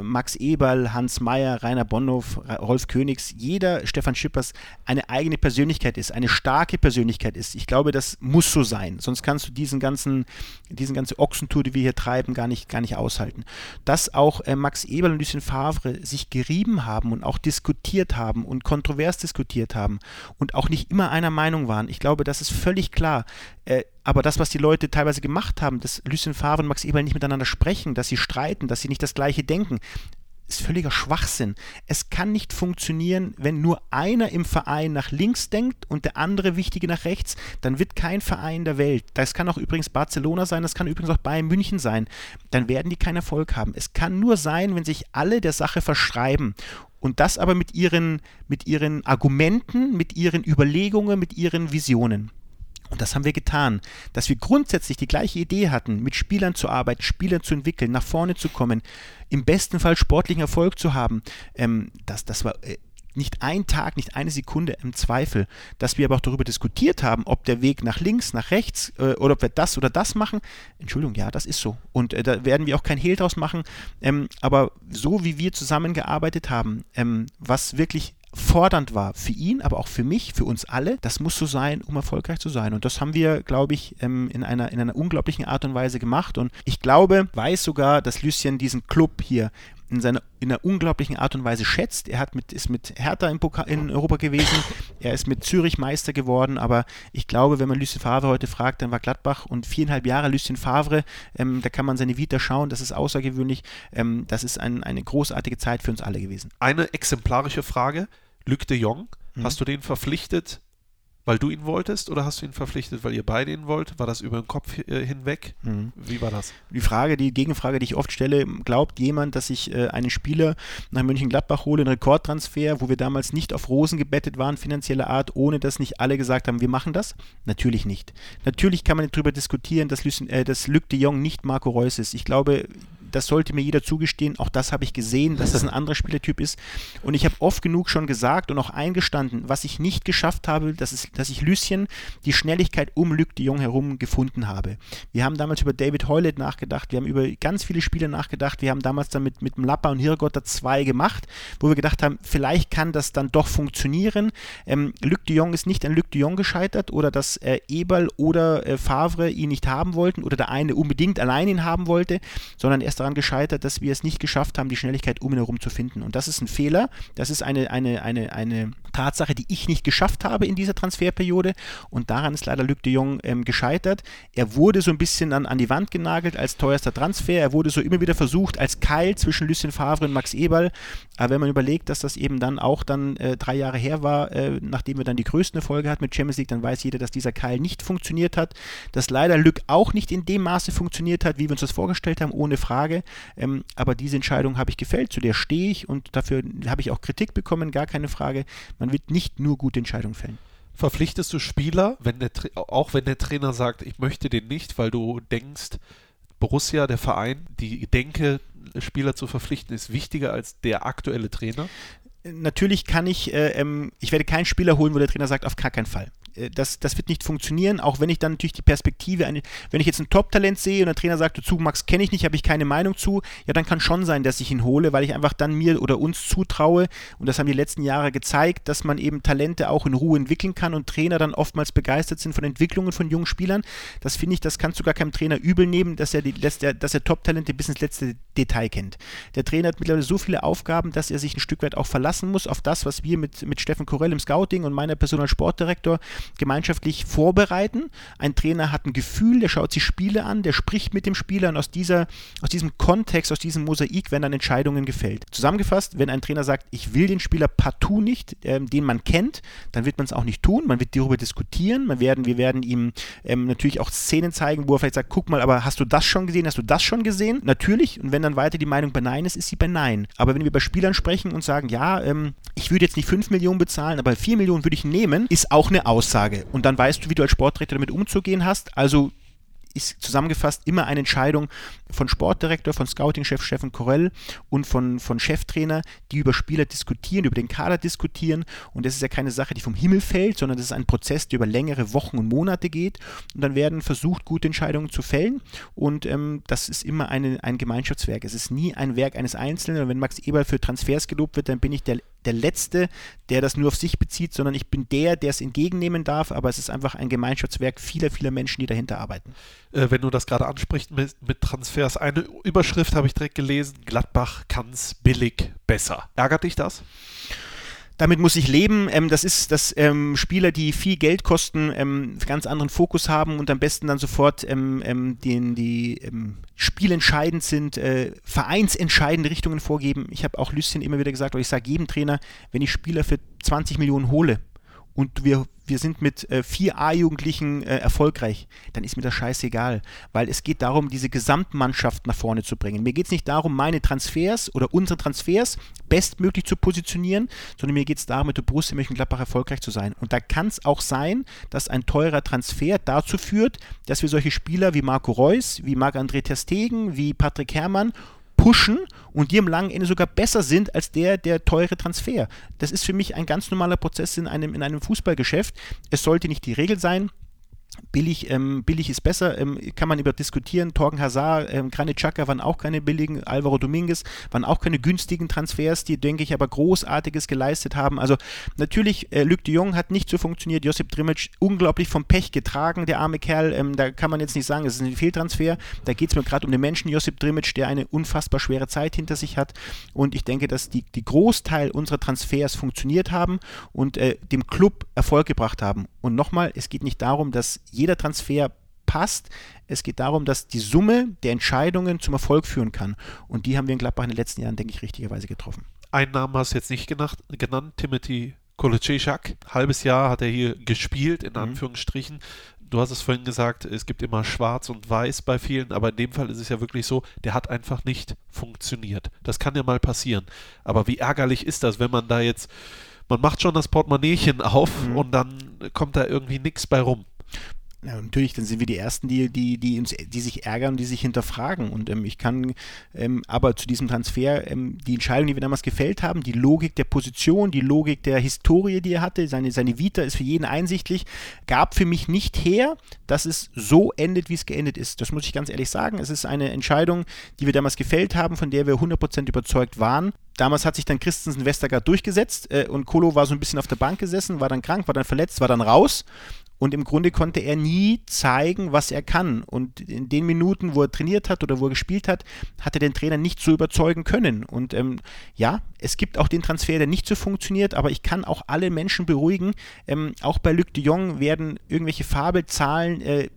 Max Eberl, Hans Meyer, Rainer Bonhoff, Rolf Königs, jeder Stefan Schippers eine eigene Persönlichkeit ist, eine starke Persönlichkeit ist. Ich glaube, das muss so sein. Sonst kannst du diesen ganzen, diesen ganze Ochsentour, die wir hier treiben, gar nicht, gar nicht aushalten. Dass auch äh, Max Eberl und Lucien Favre sich gerieben haben und auch diskutiert haben und kontrovers diskutiert haben und auch nicht immer einer Meinung waren. Ich glaube, das ist völlig klar. Äh, aber das, was die Leute teilweise gemacht haben, dass Lucien Favre und Max Eberl nicht miteinander sprechen, dass sie streiten, dass sie nicht das Gleiche denken, ist völliger Schwachsinn. Es kann nicht funktionieren, wenn nur einer im Verein nach links denkt und der andere Wichtige nach rechts, dann wird kein Verein der Welt. Das kann auch übrigens Barcelona sein, das kann übrigens auch Bayern München sein. Dann werden die keinen Erfolg haben. Es kann nur sein, wenn sich alle der Sache verschreiben und das aber mit ihren, mit ihren Argumenten, mit ihren Überlegungen, mit ihren Visionen. Und das haben wir getan, dass wir grundsätzlich die gleiche Idee hatten, mit Spielern zu arbeiten, Spielern zu entwickeln, nach vorne zu kommen, im besten Fall sportlichen Erfolg zu haben. Ähm, das, das war äh, nicht ein Tag, nicht eine Sekunde im Zweifel, dass wir aber auch darüber diskutiert haben, ob der Weg nach links, nach rechts äh, oder ob wir das oder das machen. Entschuldigung, ja, das ist so. Und äh, da werden wir auch kein Hehl draus machen. Ähm, aber so wie wir zusammengearbeitet haben, ähm, was wirklich fordernd war für ihn, aber auch für mich, für uns alle. Das muss so sein, um erfolgreich zu sein. Und das haben wir, glaube ich, ähm, in, einer, in einer unglaublichen Art und Weise gemacht. Und ich glaube, weiß sogar, dass Lucien diesen Club hier in, seiner, in einer unglaublichen Art und Weise schätzt. Er hat mit, ist mit Hertha in, in Europa gewesen, er ist mit Zürich Meister geworden, aber ich glaube, wenn man Lucien Favre heute fragt, dann war Gladbach und viereinhalb Jahre Lucien Favre, ähm, da kann man seine Vita schauen, das ist außergewöhnlich, ähm, das ist ein, eine großartige Zeit für uns alle gewesen. Eine exemplarische Frage, Luc de Jong, mhm. hast du den verpflichtet, weil du ihn wolltest oder hast du ihn verpflichtet, weil ihr beide ihn wollt? War das über den Kopf äh, hinweg? Mhm. Wie war das? Die Frage, die Gegenfrage, die ich oft stelle, glaubt jemand, dass ich äh, einen Spieler nach Mönchengladbach hole, einen Rekordtransfer, wo wir damals nicht auf Rosen gebettet waren, finanzieller Art, ohne dass nicht alle gesagt haben, wir machen das? Natürlich nicht. Natürlich kann man darüber diskutieren, dass, Lucien, äh, dass Luc de Jong nicht Marco Reus ist. Ich glaube, das sollte mir jeder zugestehen. Auch das habe ich gesehen, dass das ein anderer Spielertyp ist. Und ich habe oft genug schon gesagt und auch eingestanden, was ich nicht geschafft habe, das ist, dass ich Lucien die Schnelligkeit um Luc de Jong herum gefunden habe. Wir haben damals über David Hoylett nachgedacht, wir haben über ganz viele Spieler nachgedacht. Wir haben damals dann mit, mit Mlappa und Hirgotter zwei gemacht, wo wir gedacht haben, vielleicht kann das dann doch funktionieren. Ähm, Luc de Jong ist nicht an Luc de Jong gescheitert oder dass äh, Eberl oder äh, Favre ihn nicht haben wollten oder der eine unbedingt allein ihn haben wollte, sondern erst daran gescheitert, dass wir es nicht geschafft haben, die Schnelligkeit um ihn herum zu finden. Und das ist ein Fehler. Das ist eine, eine, eine, eine Tatsache, die ich nicht geschafft habe in dieser Transferperiode. Und daran ist leider Luc de Jong ähm, gescheitert. Er wurde so ein bisschen an, an die Wand genagelt als teuerster Transfer. Er wurde so immer wieder versucht als Keil zwischen Lucien Favre und Max Eberl. Aber wenn man überlegt, dass das eben dann auch dann äh, drei Jahre her war, äh, nachdem wir dann die größten Erfolge hatten mit Champions League, dann weiß jeder, dass dieser Keil nicht funktioniert hat. Dass leider Luc auch nicht in dem Maße funktioniert hat, wie wir uns das vorgestellt haben, ohne Frage. Ähm, aber diese Entscheidung habe ich gefällt, zu der stehe ich und dafür habe ich auch Kritik bekommen, gar keine Frage. Man wird nicht nur gute Entscheidungen fällen. Verpflichtest du Spieler, wenn auch wenn der Trainer sagt, ich möchte den nicht, weil du denkst, Borussia, der Verein, die Denke, Spieler zu verpflichten, ist wichtiger als der aktuelle Trainer? Natürlich kann ich, äh, ähm, ich werde keinen Spieler holen, wo der Trainer sagt, auf gar keinen Fall. Äh, das, das wird nicht funktionieren, auch wenn ich dann natürlich die Perspektive, eine, wenn ich jetzt ein Top-Talent sehe und der Trainer sagt, zu Max kenne ich nicht, habe ich keine Meinung zu, ja, dann kann schon sein, dass ich ihn hole, weil ich einfach dann mir oder uns zutraue, und das haben die letzten Jahre gezeigt, dass man eben Talente auch in Ruhe entwickeln kann und Trainer dann oftmals begeistert sind von Entwicklungen von jungen Spielern. Das finde ich, das kannst du gar keinem Trainer übel nehmen, dass er, dass er Top-Talente bis ins letzte Detail kennt. Der Trainer hat mittlerweile so viele Aufgaben, dass er sich ein Stück weit auch verlassen verlassen muss auf das, was wir mit, mit Steffen Korell im Scouting und meiner Person als Sportdirektor gemeinschaftlich vorbereiten. Ein Trainer hat ein Gefühl, der schaut sich Spiele an, der spricht mit dem Spieler und aus, dieser, aus diesem Kontext, aus diesem Mosaik werden dann Entscheidungen gefällt. Zusammengefasst, wenn ein Trainer sagt, ich will den Spieler partout nicht, ähm, den man kennt, dann wird man es auch nicht tun. Man wird darüber diskutieren. Man werden, wir werden ihm ähm, natürlich auch Szenen zeigen, wo er vielleicht sagt, guck mal, aber hast du das schon gesehen? Hast du das schon gesehen? Natürlich. Und wenn dann weiter die Meinung bei Nein ist, ist sie bei Nein. Aber wenn wir bei Spielern sprechen und sagen, ja, ähm, ich würde jetzt nicht 5 Millionen bezahlen, aber 4 Millionen würde ich nehmen, ist auch eine Aussage. Und dann weißt du, wie du als Sportdirektor damit umzugehen hast. Also ist zusammengefasst immer eine Entscheidung von Sportdirektor, von Scouting-Chef Steffen Korell und von, von Cheftrainer, die über Spieler diskutieren, über den Kader diskutieren. Und das ist ja keine Sache, die vom Himmel fällt, sondern das ist ein Prozess, der über längere Wochen und Monate geht. Und dann werden versucht, gute Entscheidungen zu fällen. Und ähm, das ist immer eine, ein Gemeinschaftswerk. Es ist nie ein Werk eines Einzelnen. Und wenn Max Eberl für Transfers gelobt wird, dann bin ich der der Letzte, der das nur auf sich bezieht, sondern ich bin der, der es entgegennehmen darf, aber es ist einfach ein Gemeinschaftswerk vieler, vieler Menschen, die dahinter arbeiten. Äh, wenn du das gerade ansprichst mit, mit Transfers, eine Überschrift habe ich direkt gelesen, Gladbach kann es billig besser. Ärgert dich das? Damit muss ich leben. Ähm, das ist, dass ähm, Spieler, die viel Geld kosten, ähm, ganz anderen Fokus haben und am besten dann sofort ähm, ähm, den, die ähm, spielentscheidend sind, äh, vereinsentscheidende Richtungen vorgeben. Ich habe auch Lüsschen immer wieder gesagt, oder ich sage jedem Trainer, wenn ich Spieler für 20 Millionen hole, und wir, wir sind mit äh, vier A-Jugendlichen äh, erfolgreich, dann ist mir das scheißegal. Weil es geht darum, diese Gesamtmannschaft nach vorne zu bringen. Mir geht es nicht darum, meine Transfers oder unsere Transfers bestmöglich zu positionieren, sondern mir geht es darum, mit der Borussia Mönchengladbach erfolgreich zu sein. Und da kann es auch sein, dass ein teurer Transfer dazu führt, dass wir solche Spieler wie Marco Reus, wie Marc-André Terstegen, wie Patrick Herrmann pushen und die im langen Ende sogar besser sind als der, der teure Transfer. Das ist für mich ein ganz normaler Prozess in einem, in einem Fußballgeschäft. Es sollte nicht die Regel sein, Billig, ähm, billig ist besser, ähm, kann man über diskutieren. Torgen Hazard, ähm, Granit Xhaka waren auch keine billigen, Alvaro Dominguez waren auch keine günstigen Transfers, die, denke ich, aber Großartiges geleistet haben. Also natürlich, äh, Luc de Jong hat nicht so funktioniert, Josip Drimic unglaublich vom Pech getragen, der arme Kerl, ähm, da kann man jetzt nicht sagen, es ist ein Fehltransfer, da geht es mir gerade um den Menschen Josip Drimic, der eine unfassbar schwere Zeit hinter sich hat und ich denke, dass die, die Großteil unserer Transfers funktioniert haben und äh, dem Club Erfolg gebracht haben. Und nochmal, es geht nicht darum, dass jeder Transfer passt. Es geht darum, dass die Summe der Entscheidungen zum Erfolg führen kann. Und die haben wir in Gladbach in den letzten Jahren, denke ich, richtigerweise getroffen. Einen Namen hast du jetzt nicht genannt, genannt Timothy Kolocejczak. Halbes Jahr hat er hier gespielt, in mhm. Anführungsstrichen. Du hast es vorhin gesagt, es gibt immer Schwarz und Weiß bei vielen, aber in dem Fall ist es ja wirklich so, der hat einfach nicht funktioniert. Das kann ja mal passieren. Aber wie ärgerlich ist das, wenn man da jetzt man macht schon das Portemonnaiechen auf mhm. und dann kommt da irgendwie nichts bei rum. Ja, natürlich, dann sind wir die Ersten, die, die, die, uns, die sich ärgern, die sich hinterfragen. Und ähm, ich kann ähm, aber zu diesem Transfer ähm, die Entscheidung, die wir damals gefällt haben, die Logik der Position, die Logik der Historie, die er hatte, seine, seine Vita ist für jeden einsichtlich, gab für mich nicht her, dass es so endet, wie es geendet ist. Das muss ich ganz ehrlich sagen. Es ist eine Entscheidung, die wir damals gefällt haben, von der wir 100% überzeugt waren. Damals hat sich dann Christensen Westergaard durchgesetzt äh, und Kolo war so ein bisschen auf der Bank gesessen, war dann krank, war dann verletzt, war dann raus. Und im Grunde konnte er nie zeigen, was er kann. Und in den Minuten, wo er trainiert hat oder wo er gespielt hat, hat er den Trainer nicht so überzeugen können. Und ähm, ja, es gibt auch den Transfer, der nicht so funktioniert, aber ich kann auch alle Menschen beruhigen. Ähm, auch bei Luc de Jong werden irgendwelche Fabelzahlen äh,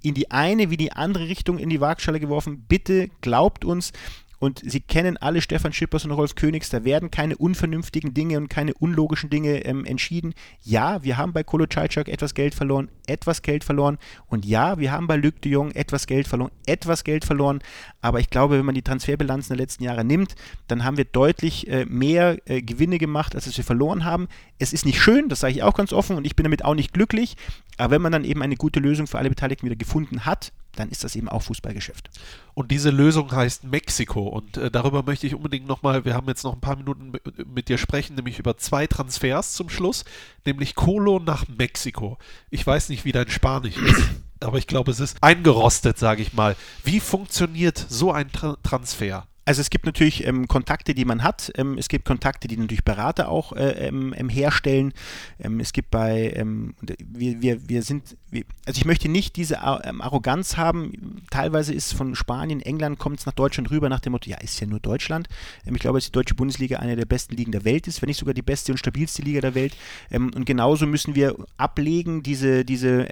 in die eine wie die andere Richtung in die Waagschale geworfen. Bitte glaubt uns, und Sie kennen alle Stefan Schippers und Rolf Königs, da werden keine unvernünftigen Dinge und keine unlogischen Dinge ähm, entschieden. Ja, wir haben bei Kolo Czajczak etwas Geld verloren, etwas Geld verloren. Und ja, wir haben bei Luc de Jong etwas Geld verloren, etwas Geld verloren. Aber ich glaube, wenn man die Transferbilanzen der letzten Jahre nimmt, dann haben wir deutlich äh, mehr äh, Gewinne gemacht, als wir verloren haben. Es ist nicht schön, das sage ich auch ganz offen und ich bin damit auch nicht glücklich. Aber wenn man dann eben eine gute Lösung für alle Beteiligten wieder gefunden hat, dann ist das eben auch Fußballgeschäft. Und diese Lösung heißt Mexiko. Und äh, darüber möchte ich unbedingt nochmal, wir haben jetzt noch ein paar Minuten mit, dir sprechen, nämlich über zwei Transfers zum Schluss, nämlich Colo nach Mexiko. Ich weiß nicht, wie dein Spanisch ist, aber ich glaube, es ist eingerostet, sage ich mal. Wie funktioniert so ein Tra Transfer? Also es gibt natürlich ähm, Kontakte, die man hat. Ähm, es gibt Kontakte, die natürlich Berater auch äh, ähm, ähm herstellen. Ähm, es gibt bei, ähm, wir, wir, wir sind, wir, also ich möchte nicht diese Arroganz haben. Teilweise ist von Spanien, England, kommt es nach Deutschland rüber nach dem Motto, ja, ist ja nur Deutschland. ich glaube, dass die deutsche Bundesliga eine der besten Ligen der Welt ist, wenn nicht sogar die beste und stabilste Liga der Welt. und genauso müssen wir ablegen, diese, diese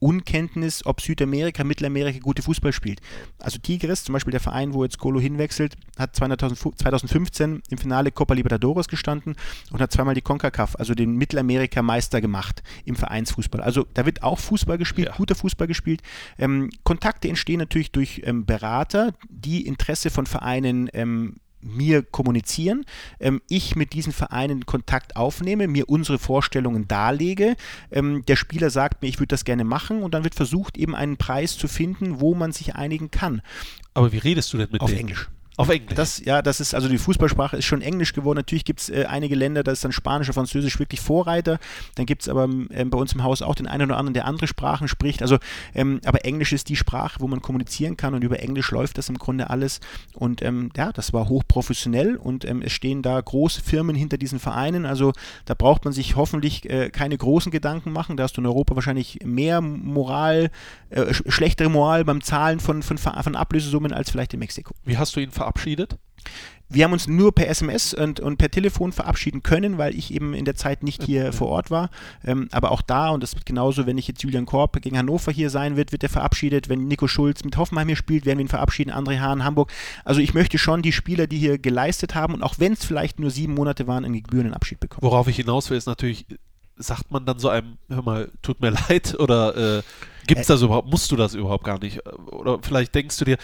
Unkenntnis, ob Südamerika, Mittelamerika gute Fußball spielt. Also Tigres, zum Beispiel der Verein, wo jetzt Golo hinwechselt, hat 2015 im Finale Copa Libertadores gestanden und hat zweimal die CONCACAF, also den Mittelamerika-Meister gemacht im Vereinsfußball. Also da wird auch Fußball gespielt, ja. guter Fußball gespielt. Ähm, Kontakte entstehen natürlich durch ähm, Berater, die Interesse von Vereinen ähm, mir kommunizieren, ähm, ich mit diesen Vereinen Kontakt aufnehme, mir unsere Vorstellungen darlege, ähm, der Spieler sagt mir, ich würde das gerne machen und dann wird versucht, eben einen Preis zu finden, wo man sich einigen kann. Aber wie redest du denn mit Auf denen? Englisch. Auf Englisch. Das, ja, das ist, also die Fußballsprache ist schon Englisch geworden. Natürlich gibt es äh, einige Länder, da ist dann Spanisch und Französisch wirklich Vorreiter. Dann gibt es aber ähm, bei uns im Haus auch den einen oder anderen, der andere Sprachen spricht. Also, ähm, aber Englisch ist die Sprache, wo man kommunizieren kann und über Englisch läuft das im Grunde alles. Und ähm, ja, das war hochprofessionell und ähm, es stehen da große Firmen hinter diesen Vereinen. Also da braucht man sich hoffentlich äh, keine großen Gedanken machen. Da hast du in Europa wahrscheinlich mehr Moral, äh, schlechtere Moral beim Zahlen von, von, von Ablösesummen als vielleicht in Mexiko. Wie hast du ihn verabschiedet? Verabschiedet? Wir haben uns nur per SMS und, und per Telefon verabschieden können, weil ich eben in der Zeit nicht hier okay. vor Ort war. Ähm, aber auch da, und das wird genauso, wenn ich jetzt Julian Korb gegen Hannover hier sein wird, wird er verabschiedet. Wenn Nico Schulz mit Hoffenheim hier spielt, werden wir ihn verabschieden. André Hahn, Hamburg. Also ich möchte schon die Spieler, die hier geleistet haben und auch wenn es vielleicht nur sieben Monate waren, einen gebührenden Abschied bekommen. Worauf ich hinaus will, ist natürlich, sagt man dann so einem, hör mal, tut mir leid oder äh, gibt es das überhaupt, musst du das überhaupt gar nicht? Oder vielleicht denkst du dir,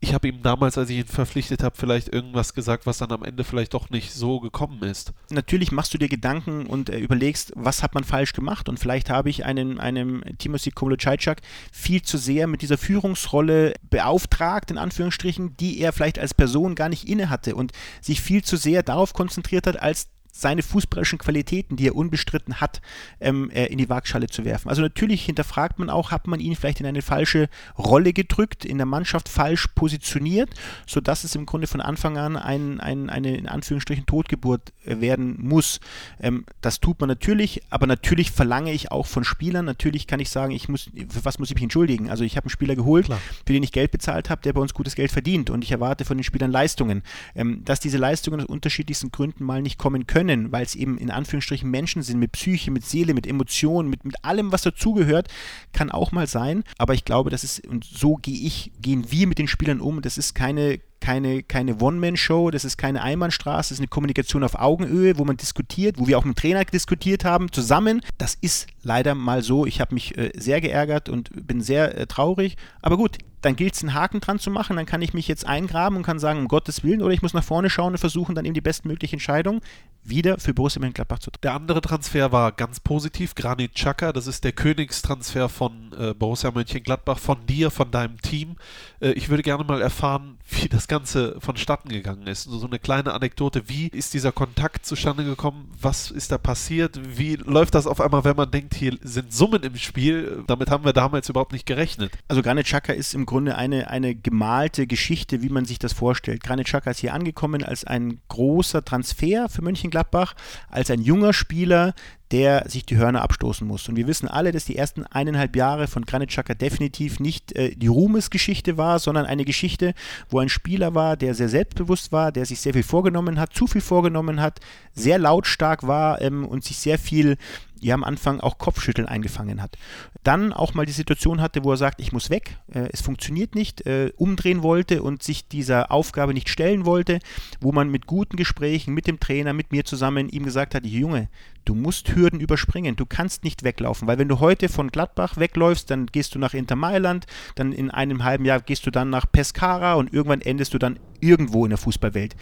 ich habe ihm damals, als ich ihn verpflichtet habe, vielleicht irgendwas gesagt, was dann am Ende vielleicht doch nicht so gekommen ist. Natürlich machst du dir Gedanken und äh, überlegst, was hat man falsch gemacht und vielleicht habe ich einen, einem Timothy Komolocajczak viel zu sehr mit dieser Führungsrolle beauftragt, in Anführungsstrichen, die er vielleicht als Person gar nicht inne hatte und sich viel zu sehr darauf konzentriert hat, als seine fußballerischen Qualitäten, die er unbestritten hat, ähm, äh, in die Waagschale zu werfen. Also natürlich hinterfragt man auch, hat man ihn vielleicht in eine falsche Rolle gedrückt, in der Mannschaft falsch positioniert, sodass es im Grunde von Anfang an ein, ein, eine in Anführungsstrichen Totgeburt äh, werden muss. Ähm, das tut man natürlich, aber natürlich verlange ich auch von Spielern, natürlich kann ich sagen, ich muss, für was muss ich mich entschuldigen? Also ich habe einen Spieler geholt, Klar. für den ich Geld bezahlt habe, der bei uns gutes Geld verdient und ich erwarte von den Spielern Leistungen. Ähm, dass diese Leistungen aus unterschiedlichsten Gründen mal nicht kommen können, können, weil es eben in Anführungsstrichen Menschen sind, mit Psyche, mit Seele, mit Emotionen, mit, mit allem, was dazugehört, kann auch mal sein. Aber ich glaube, das ist, und so gehe ich, gehen wir mit den Spielern um. Das ist keine keine, keine One-Man-Show, das ist keine Einbahnstraße, das ist eine Kommunikation auf Augenhöhe, wo man diskutiert, wo wir auch mit dem Trainer diskutiert haben, zusammen. Das ist leider mal so. Ich habe mich äh, sehr geärgert und bin sehr äh, traurig. Aber gut, dann gilt es einen Haken dran zu machen, dann kann ich mich jetzt eingraben und kann sagen, um Gottes Willen, oder ich muss nach vorne schauen und versuchen, dann eben die bestmögliche Entscheidung wieder für Borussia Mönchengladbach zu treffen. Der andere Transfer war ganz positiv, Granit Xhaka, das ist der Königstransfer von äh, Borussia Mönchengladbach, von dir, von deinem Team. Äh, ich würde gerne mal erfahren, wie das Ganze vonstatten gegangen ist. So eine kleine Anekdote, wie ist dieser Kontakt zustande gekommen? Was ist da passiert? Wie läuft das auf einmal, wenn man denkt, hier sind Summen im Spiel? Damit haben wir damals überhaupt nicht gerechnet. Also Granit Xhaka ist im Grunde eine, eine gemalte Geschichte, wie man sich das vorstellt. Granit Xhaka ist hier angekommen als ein großer Transfer für Mönchengladbach, als ein junger Spieler, der sich die Hörner abstoßen muss. Und wir wissen alle, dass die ersten eineinhalb Jahre von Granit Xhaka definitiv nicht äh, die Ruhmesgeschichte war, sondern eine Geschichte, wo ein Spieler war, der sehr selbstbewusst war, der sich sehr viel vorgenommen hat, zu viel vorgenommen hat, sehr lautstark war ähm, und sich sehr viel ja am Anfang auch Kopfschütteln eingefangen hat. Dann auch mal die Situation hatte, wo er sagt, ich muss weg, äh, es funktioniert nicht, äh, umdrehen wollte und sich dieser Aufgabe nicht stellen wollte, wo man mit guten Gesprächen mit dem Trainer, mit mir zusammen ihm gesagt hat, Junge, du musst Hürden überspringen, du kannst nicht weglaufen, weil wenn du heute von Gladbach wegläufst, dann gehst du nach Inter Mailand, dann in einem halben Jahr gehst du dann nach Pescara und irgendwann endest du dann irgendwo in der Fußballwelt.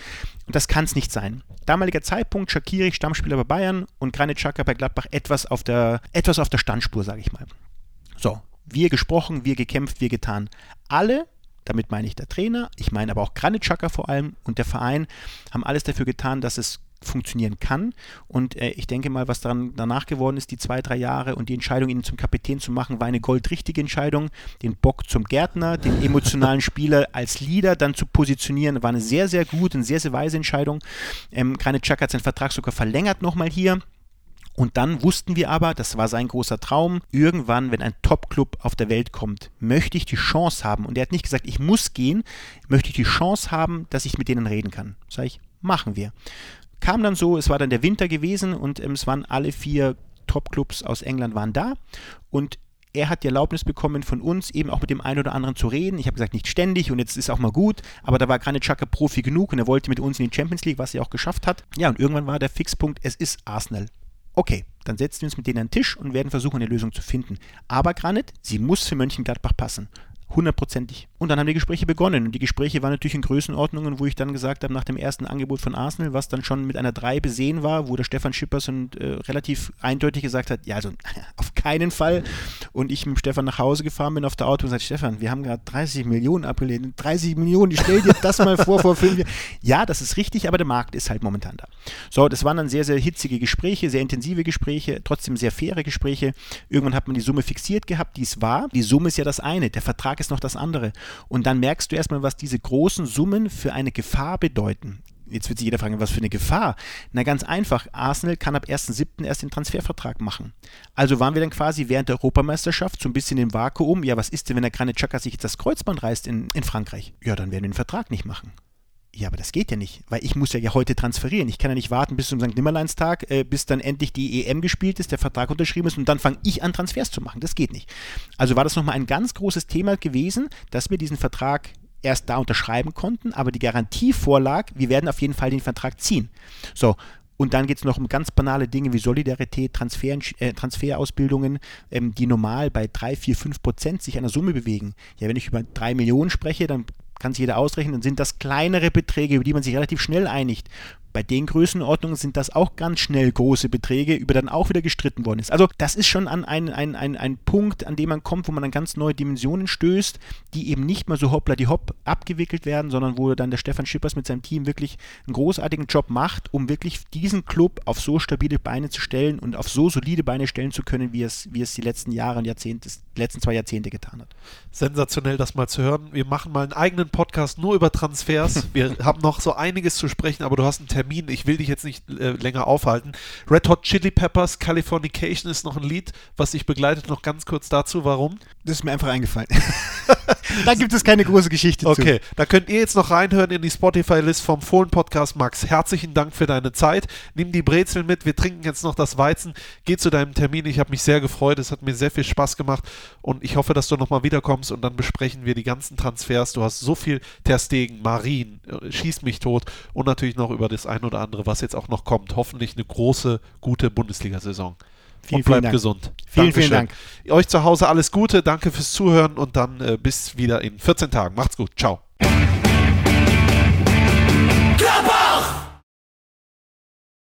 Und das kann es nicht sein. Damaliger Zeitpunkt, Shakiri, Stammspieler bei Bayern und Granit Xhaka bei Gladbach etwas auf der, etwas auf der Standspur, sage ich mal. So, wir gesprochen, wir gekämpft, wir getan. Alle damit meine ich der Trainer, ich meine aber auch Granit Xhaka vor allem und der Verein haben alles dafür getan, dass es funktionieren kann. Und äh, ich denke mal, was daran danach geworden ist, die zwei, drei Jahre und die Entscheidung, ihn zum Kapitän zu machen, war eine goldrichtige Entscheidung. Den Bock zum Gärtner, den emotionalen Spieler als Leader dann zu positionieren, war eine sehr, sehr gute, eine sehr, sehr weise Entscheidung. Ähm, Xhaka hat seinen Vertrag sogar verlängert nochmal hier. Und dann wussten wir aber, das war sein großer Traum, irgendwann, wenn ein Top-Club auf der Welt kommt, möchte ich die Chance haben, und er hat nicht gesagt, ich muss gehen, möchte ich die Chance haben, dass ich mit denen reden kann. Sag ich, machen wir. Kam dann so, es war dann der Winter gewesen und ähm, es waren alle vier Top-Clubs aus England waren da und er hat die Erlaubnis bekommen von uns, eben auch mit dem einen oder anderen zu reden. Ich habe gesagt, nicht ständig und jetzt ist auch mal gut, aber da war Granit Xhaka Profi genug und er wollte mit uns in die Champions League, was er auch geschafft hat. Ja, und irgendwann war der Fixpunkt, es ist Arsenal. Okay, dann setzen wir uns mit denen an den Tisch und werden versuchen, eine Lösung zu finden. Aber Granit, sie muss für Mönchengladbach passen. Hundertprozentig. Und dann haben die Gespräche begonnen. Und die Gespräche waren natürlich in Größenordnungen, wo ich dann gesagt habe, nach dem ersten Angebot von Arsenal, was dann schon mit einer 3 besehen war, wo der Stefan Schippers äh, relativ eindeutig gesagt hat, ja, also auf keinen Fall. Und ich mit Stefan nach Hause gefahren bin auf der Auto und gesagt, Stefan, wir haben gerade 30 Millionen abgelehnt. 30 Millionen, ich stell dir das mal vor, vor fünf Jahren. Ja, das ist richtig, aber der Markt ist halt momentan da. So, das waren dann sehr, sehr hitzige Gespräche, sehr intensive Gespräche, trotzdem sehr faire Gespräche. Irgendwann hat man die Summe fixiert gehabt, die es war. Die Summe ist ja das eine. Der Vertrag ist noch das andere. Und dann merkst du erstmal, was diese großen Summen für eine Gefahr bedeuten. Jetzt wird sich jeder fragen, was für eine Gefahr? Na ganz einfach, Arsenal kann ab 1.7. erst den Transfervertrag machen. Also waren wir dann quasi während der Europameisterschaft so ein bisschen im Vakuum. Ja, was ist denn, wenn der Granit Xhaka sich jetzt das Kreuzband reißt in, in Frankreich? Ja, dann werden wir den Vertrag nicht machen. Ja, aber das geht ja nicht, weil ich muss ja, ja heute transferieren. Ich kann ja nicht warten bis zum St. Nimmerleinstag, äh, bis dann endlich die EM gespielt ist, der Vertrag unterschrieben ist und dann fange ich an, Transfers zu machen. Das geht nicht. Also war das nochmal ein ganz großes Thema gewesen, dass wir diesen Vertrag erst da unterschreiben konnten, aber die Garantie vorlag, wir werden auf jeden Fall den Vertrag ziehen. So, und dann geht es noch um ganz banale Dinge wie Solidarität, Transfer, äh, Transferausbildungen, ähm, die normal bei 3, 4, 5 Prozent sich einer Summe bewegen. Ja, wenn ich über 3 Millionen spreche, dann kann sich jeder ausrechnen, sind das kleinere Beträge, über die man sich relativ schnell einigt. Bei den Größenordnungen sind das auch ganz schnell große Beträge, über dann auch wieder gestritten worden ist. Also das ist schon an ein, ein, ein, ein Punkt, an dem man kommt, wo man an ganz neue Dimensionen stößt, die eben nicht mehr so hoppla die hopp abgewickelt werden, sondern wo dann der Stefan Schippers mit seinem Team wirklich einen großartigen Job macht, um wirklich diesen Club auf so stabile Beine zu stellen und auf so solide Beine stellen zu können, wie es, wie es die letzten Jahre und Jahrzehnte, die letzten zwei Jahrzehnte getan hat. Sensationell, das mal zu hören. Wir machen mal einen eigenen Podcast nur über Transfers. Wir haben noch so einiges zu sprechen, aber du hast einen Termin Termin. Ich will dich jetzt nicht äh, länger aufhalten. Red Hot Chili Peppers, Californication ist noch ein Lied, was dich begleitet. Noch ganz kurz dazu, warum? Das ist mir einfach eingefallen. da gibt es keine große Geschichte okay. zu. Okay, da könnt ihr jetzt noch reinhören in die Spotify-List vom Fohlen-Podcast. Max, herzlichen Dank für deine Zeit. Nimm die Brezel mit. Wir trinken jetzt noch das Weizen. Geh zu deinem Termin. Ich habe mich sehr gefreut. Es hat mir sehr viel Spaß gemacht. Und ich hoffe, dass du nochmal wiederkommst und dann besprechen wir die ganzen Transfers. Du hast so viel Terstegen, Marien, äh, schieß mich tot und natürlich noch über das ein oder andere, was jetzt auch noch kommt. Hoffentlich eine große, gute Bundesliga-Saison. Vielen, und bleibt vielen gesund. Vielen, Dankeschön. vielen Dank. Euch zu Hause alles Gute, danke fürs Zuhören und dann äh, bis wieder in 14 Tagen. Macht's gut. Ciao.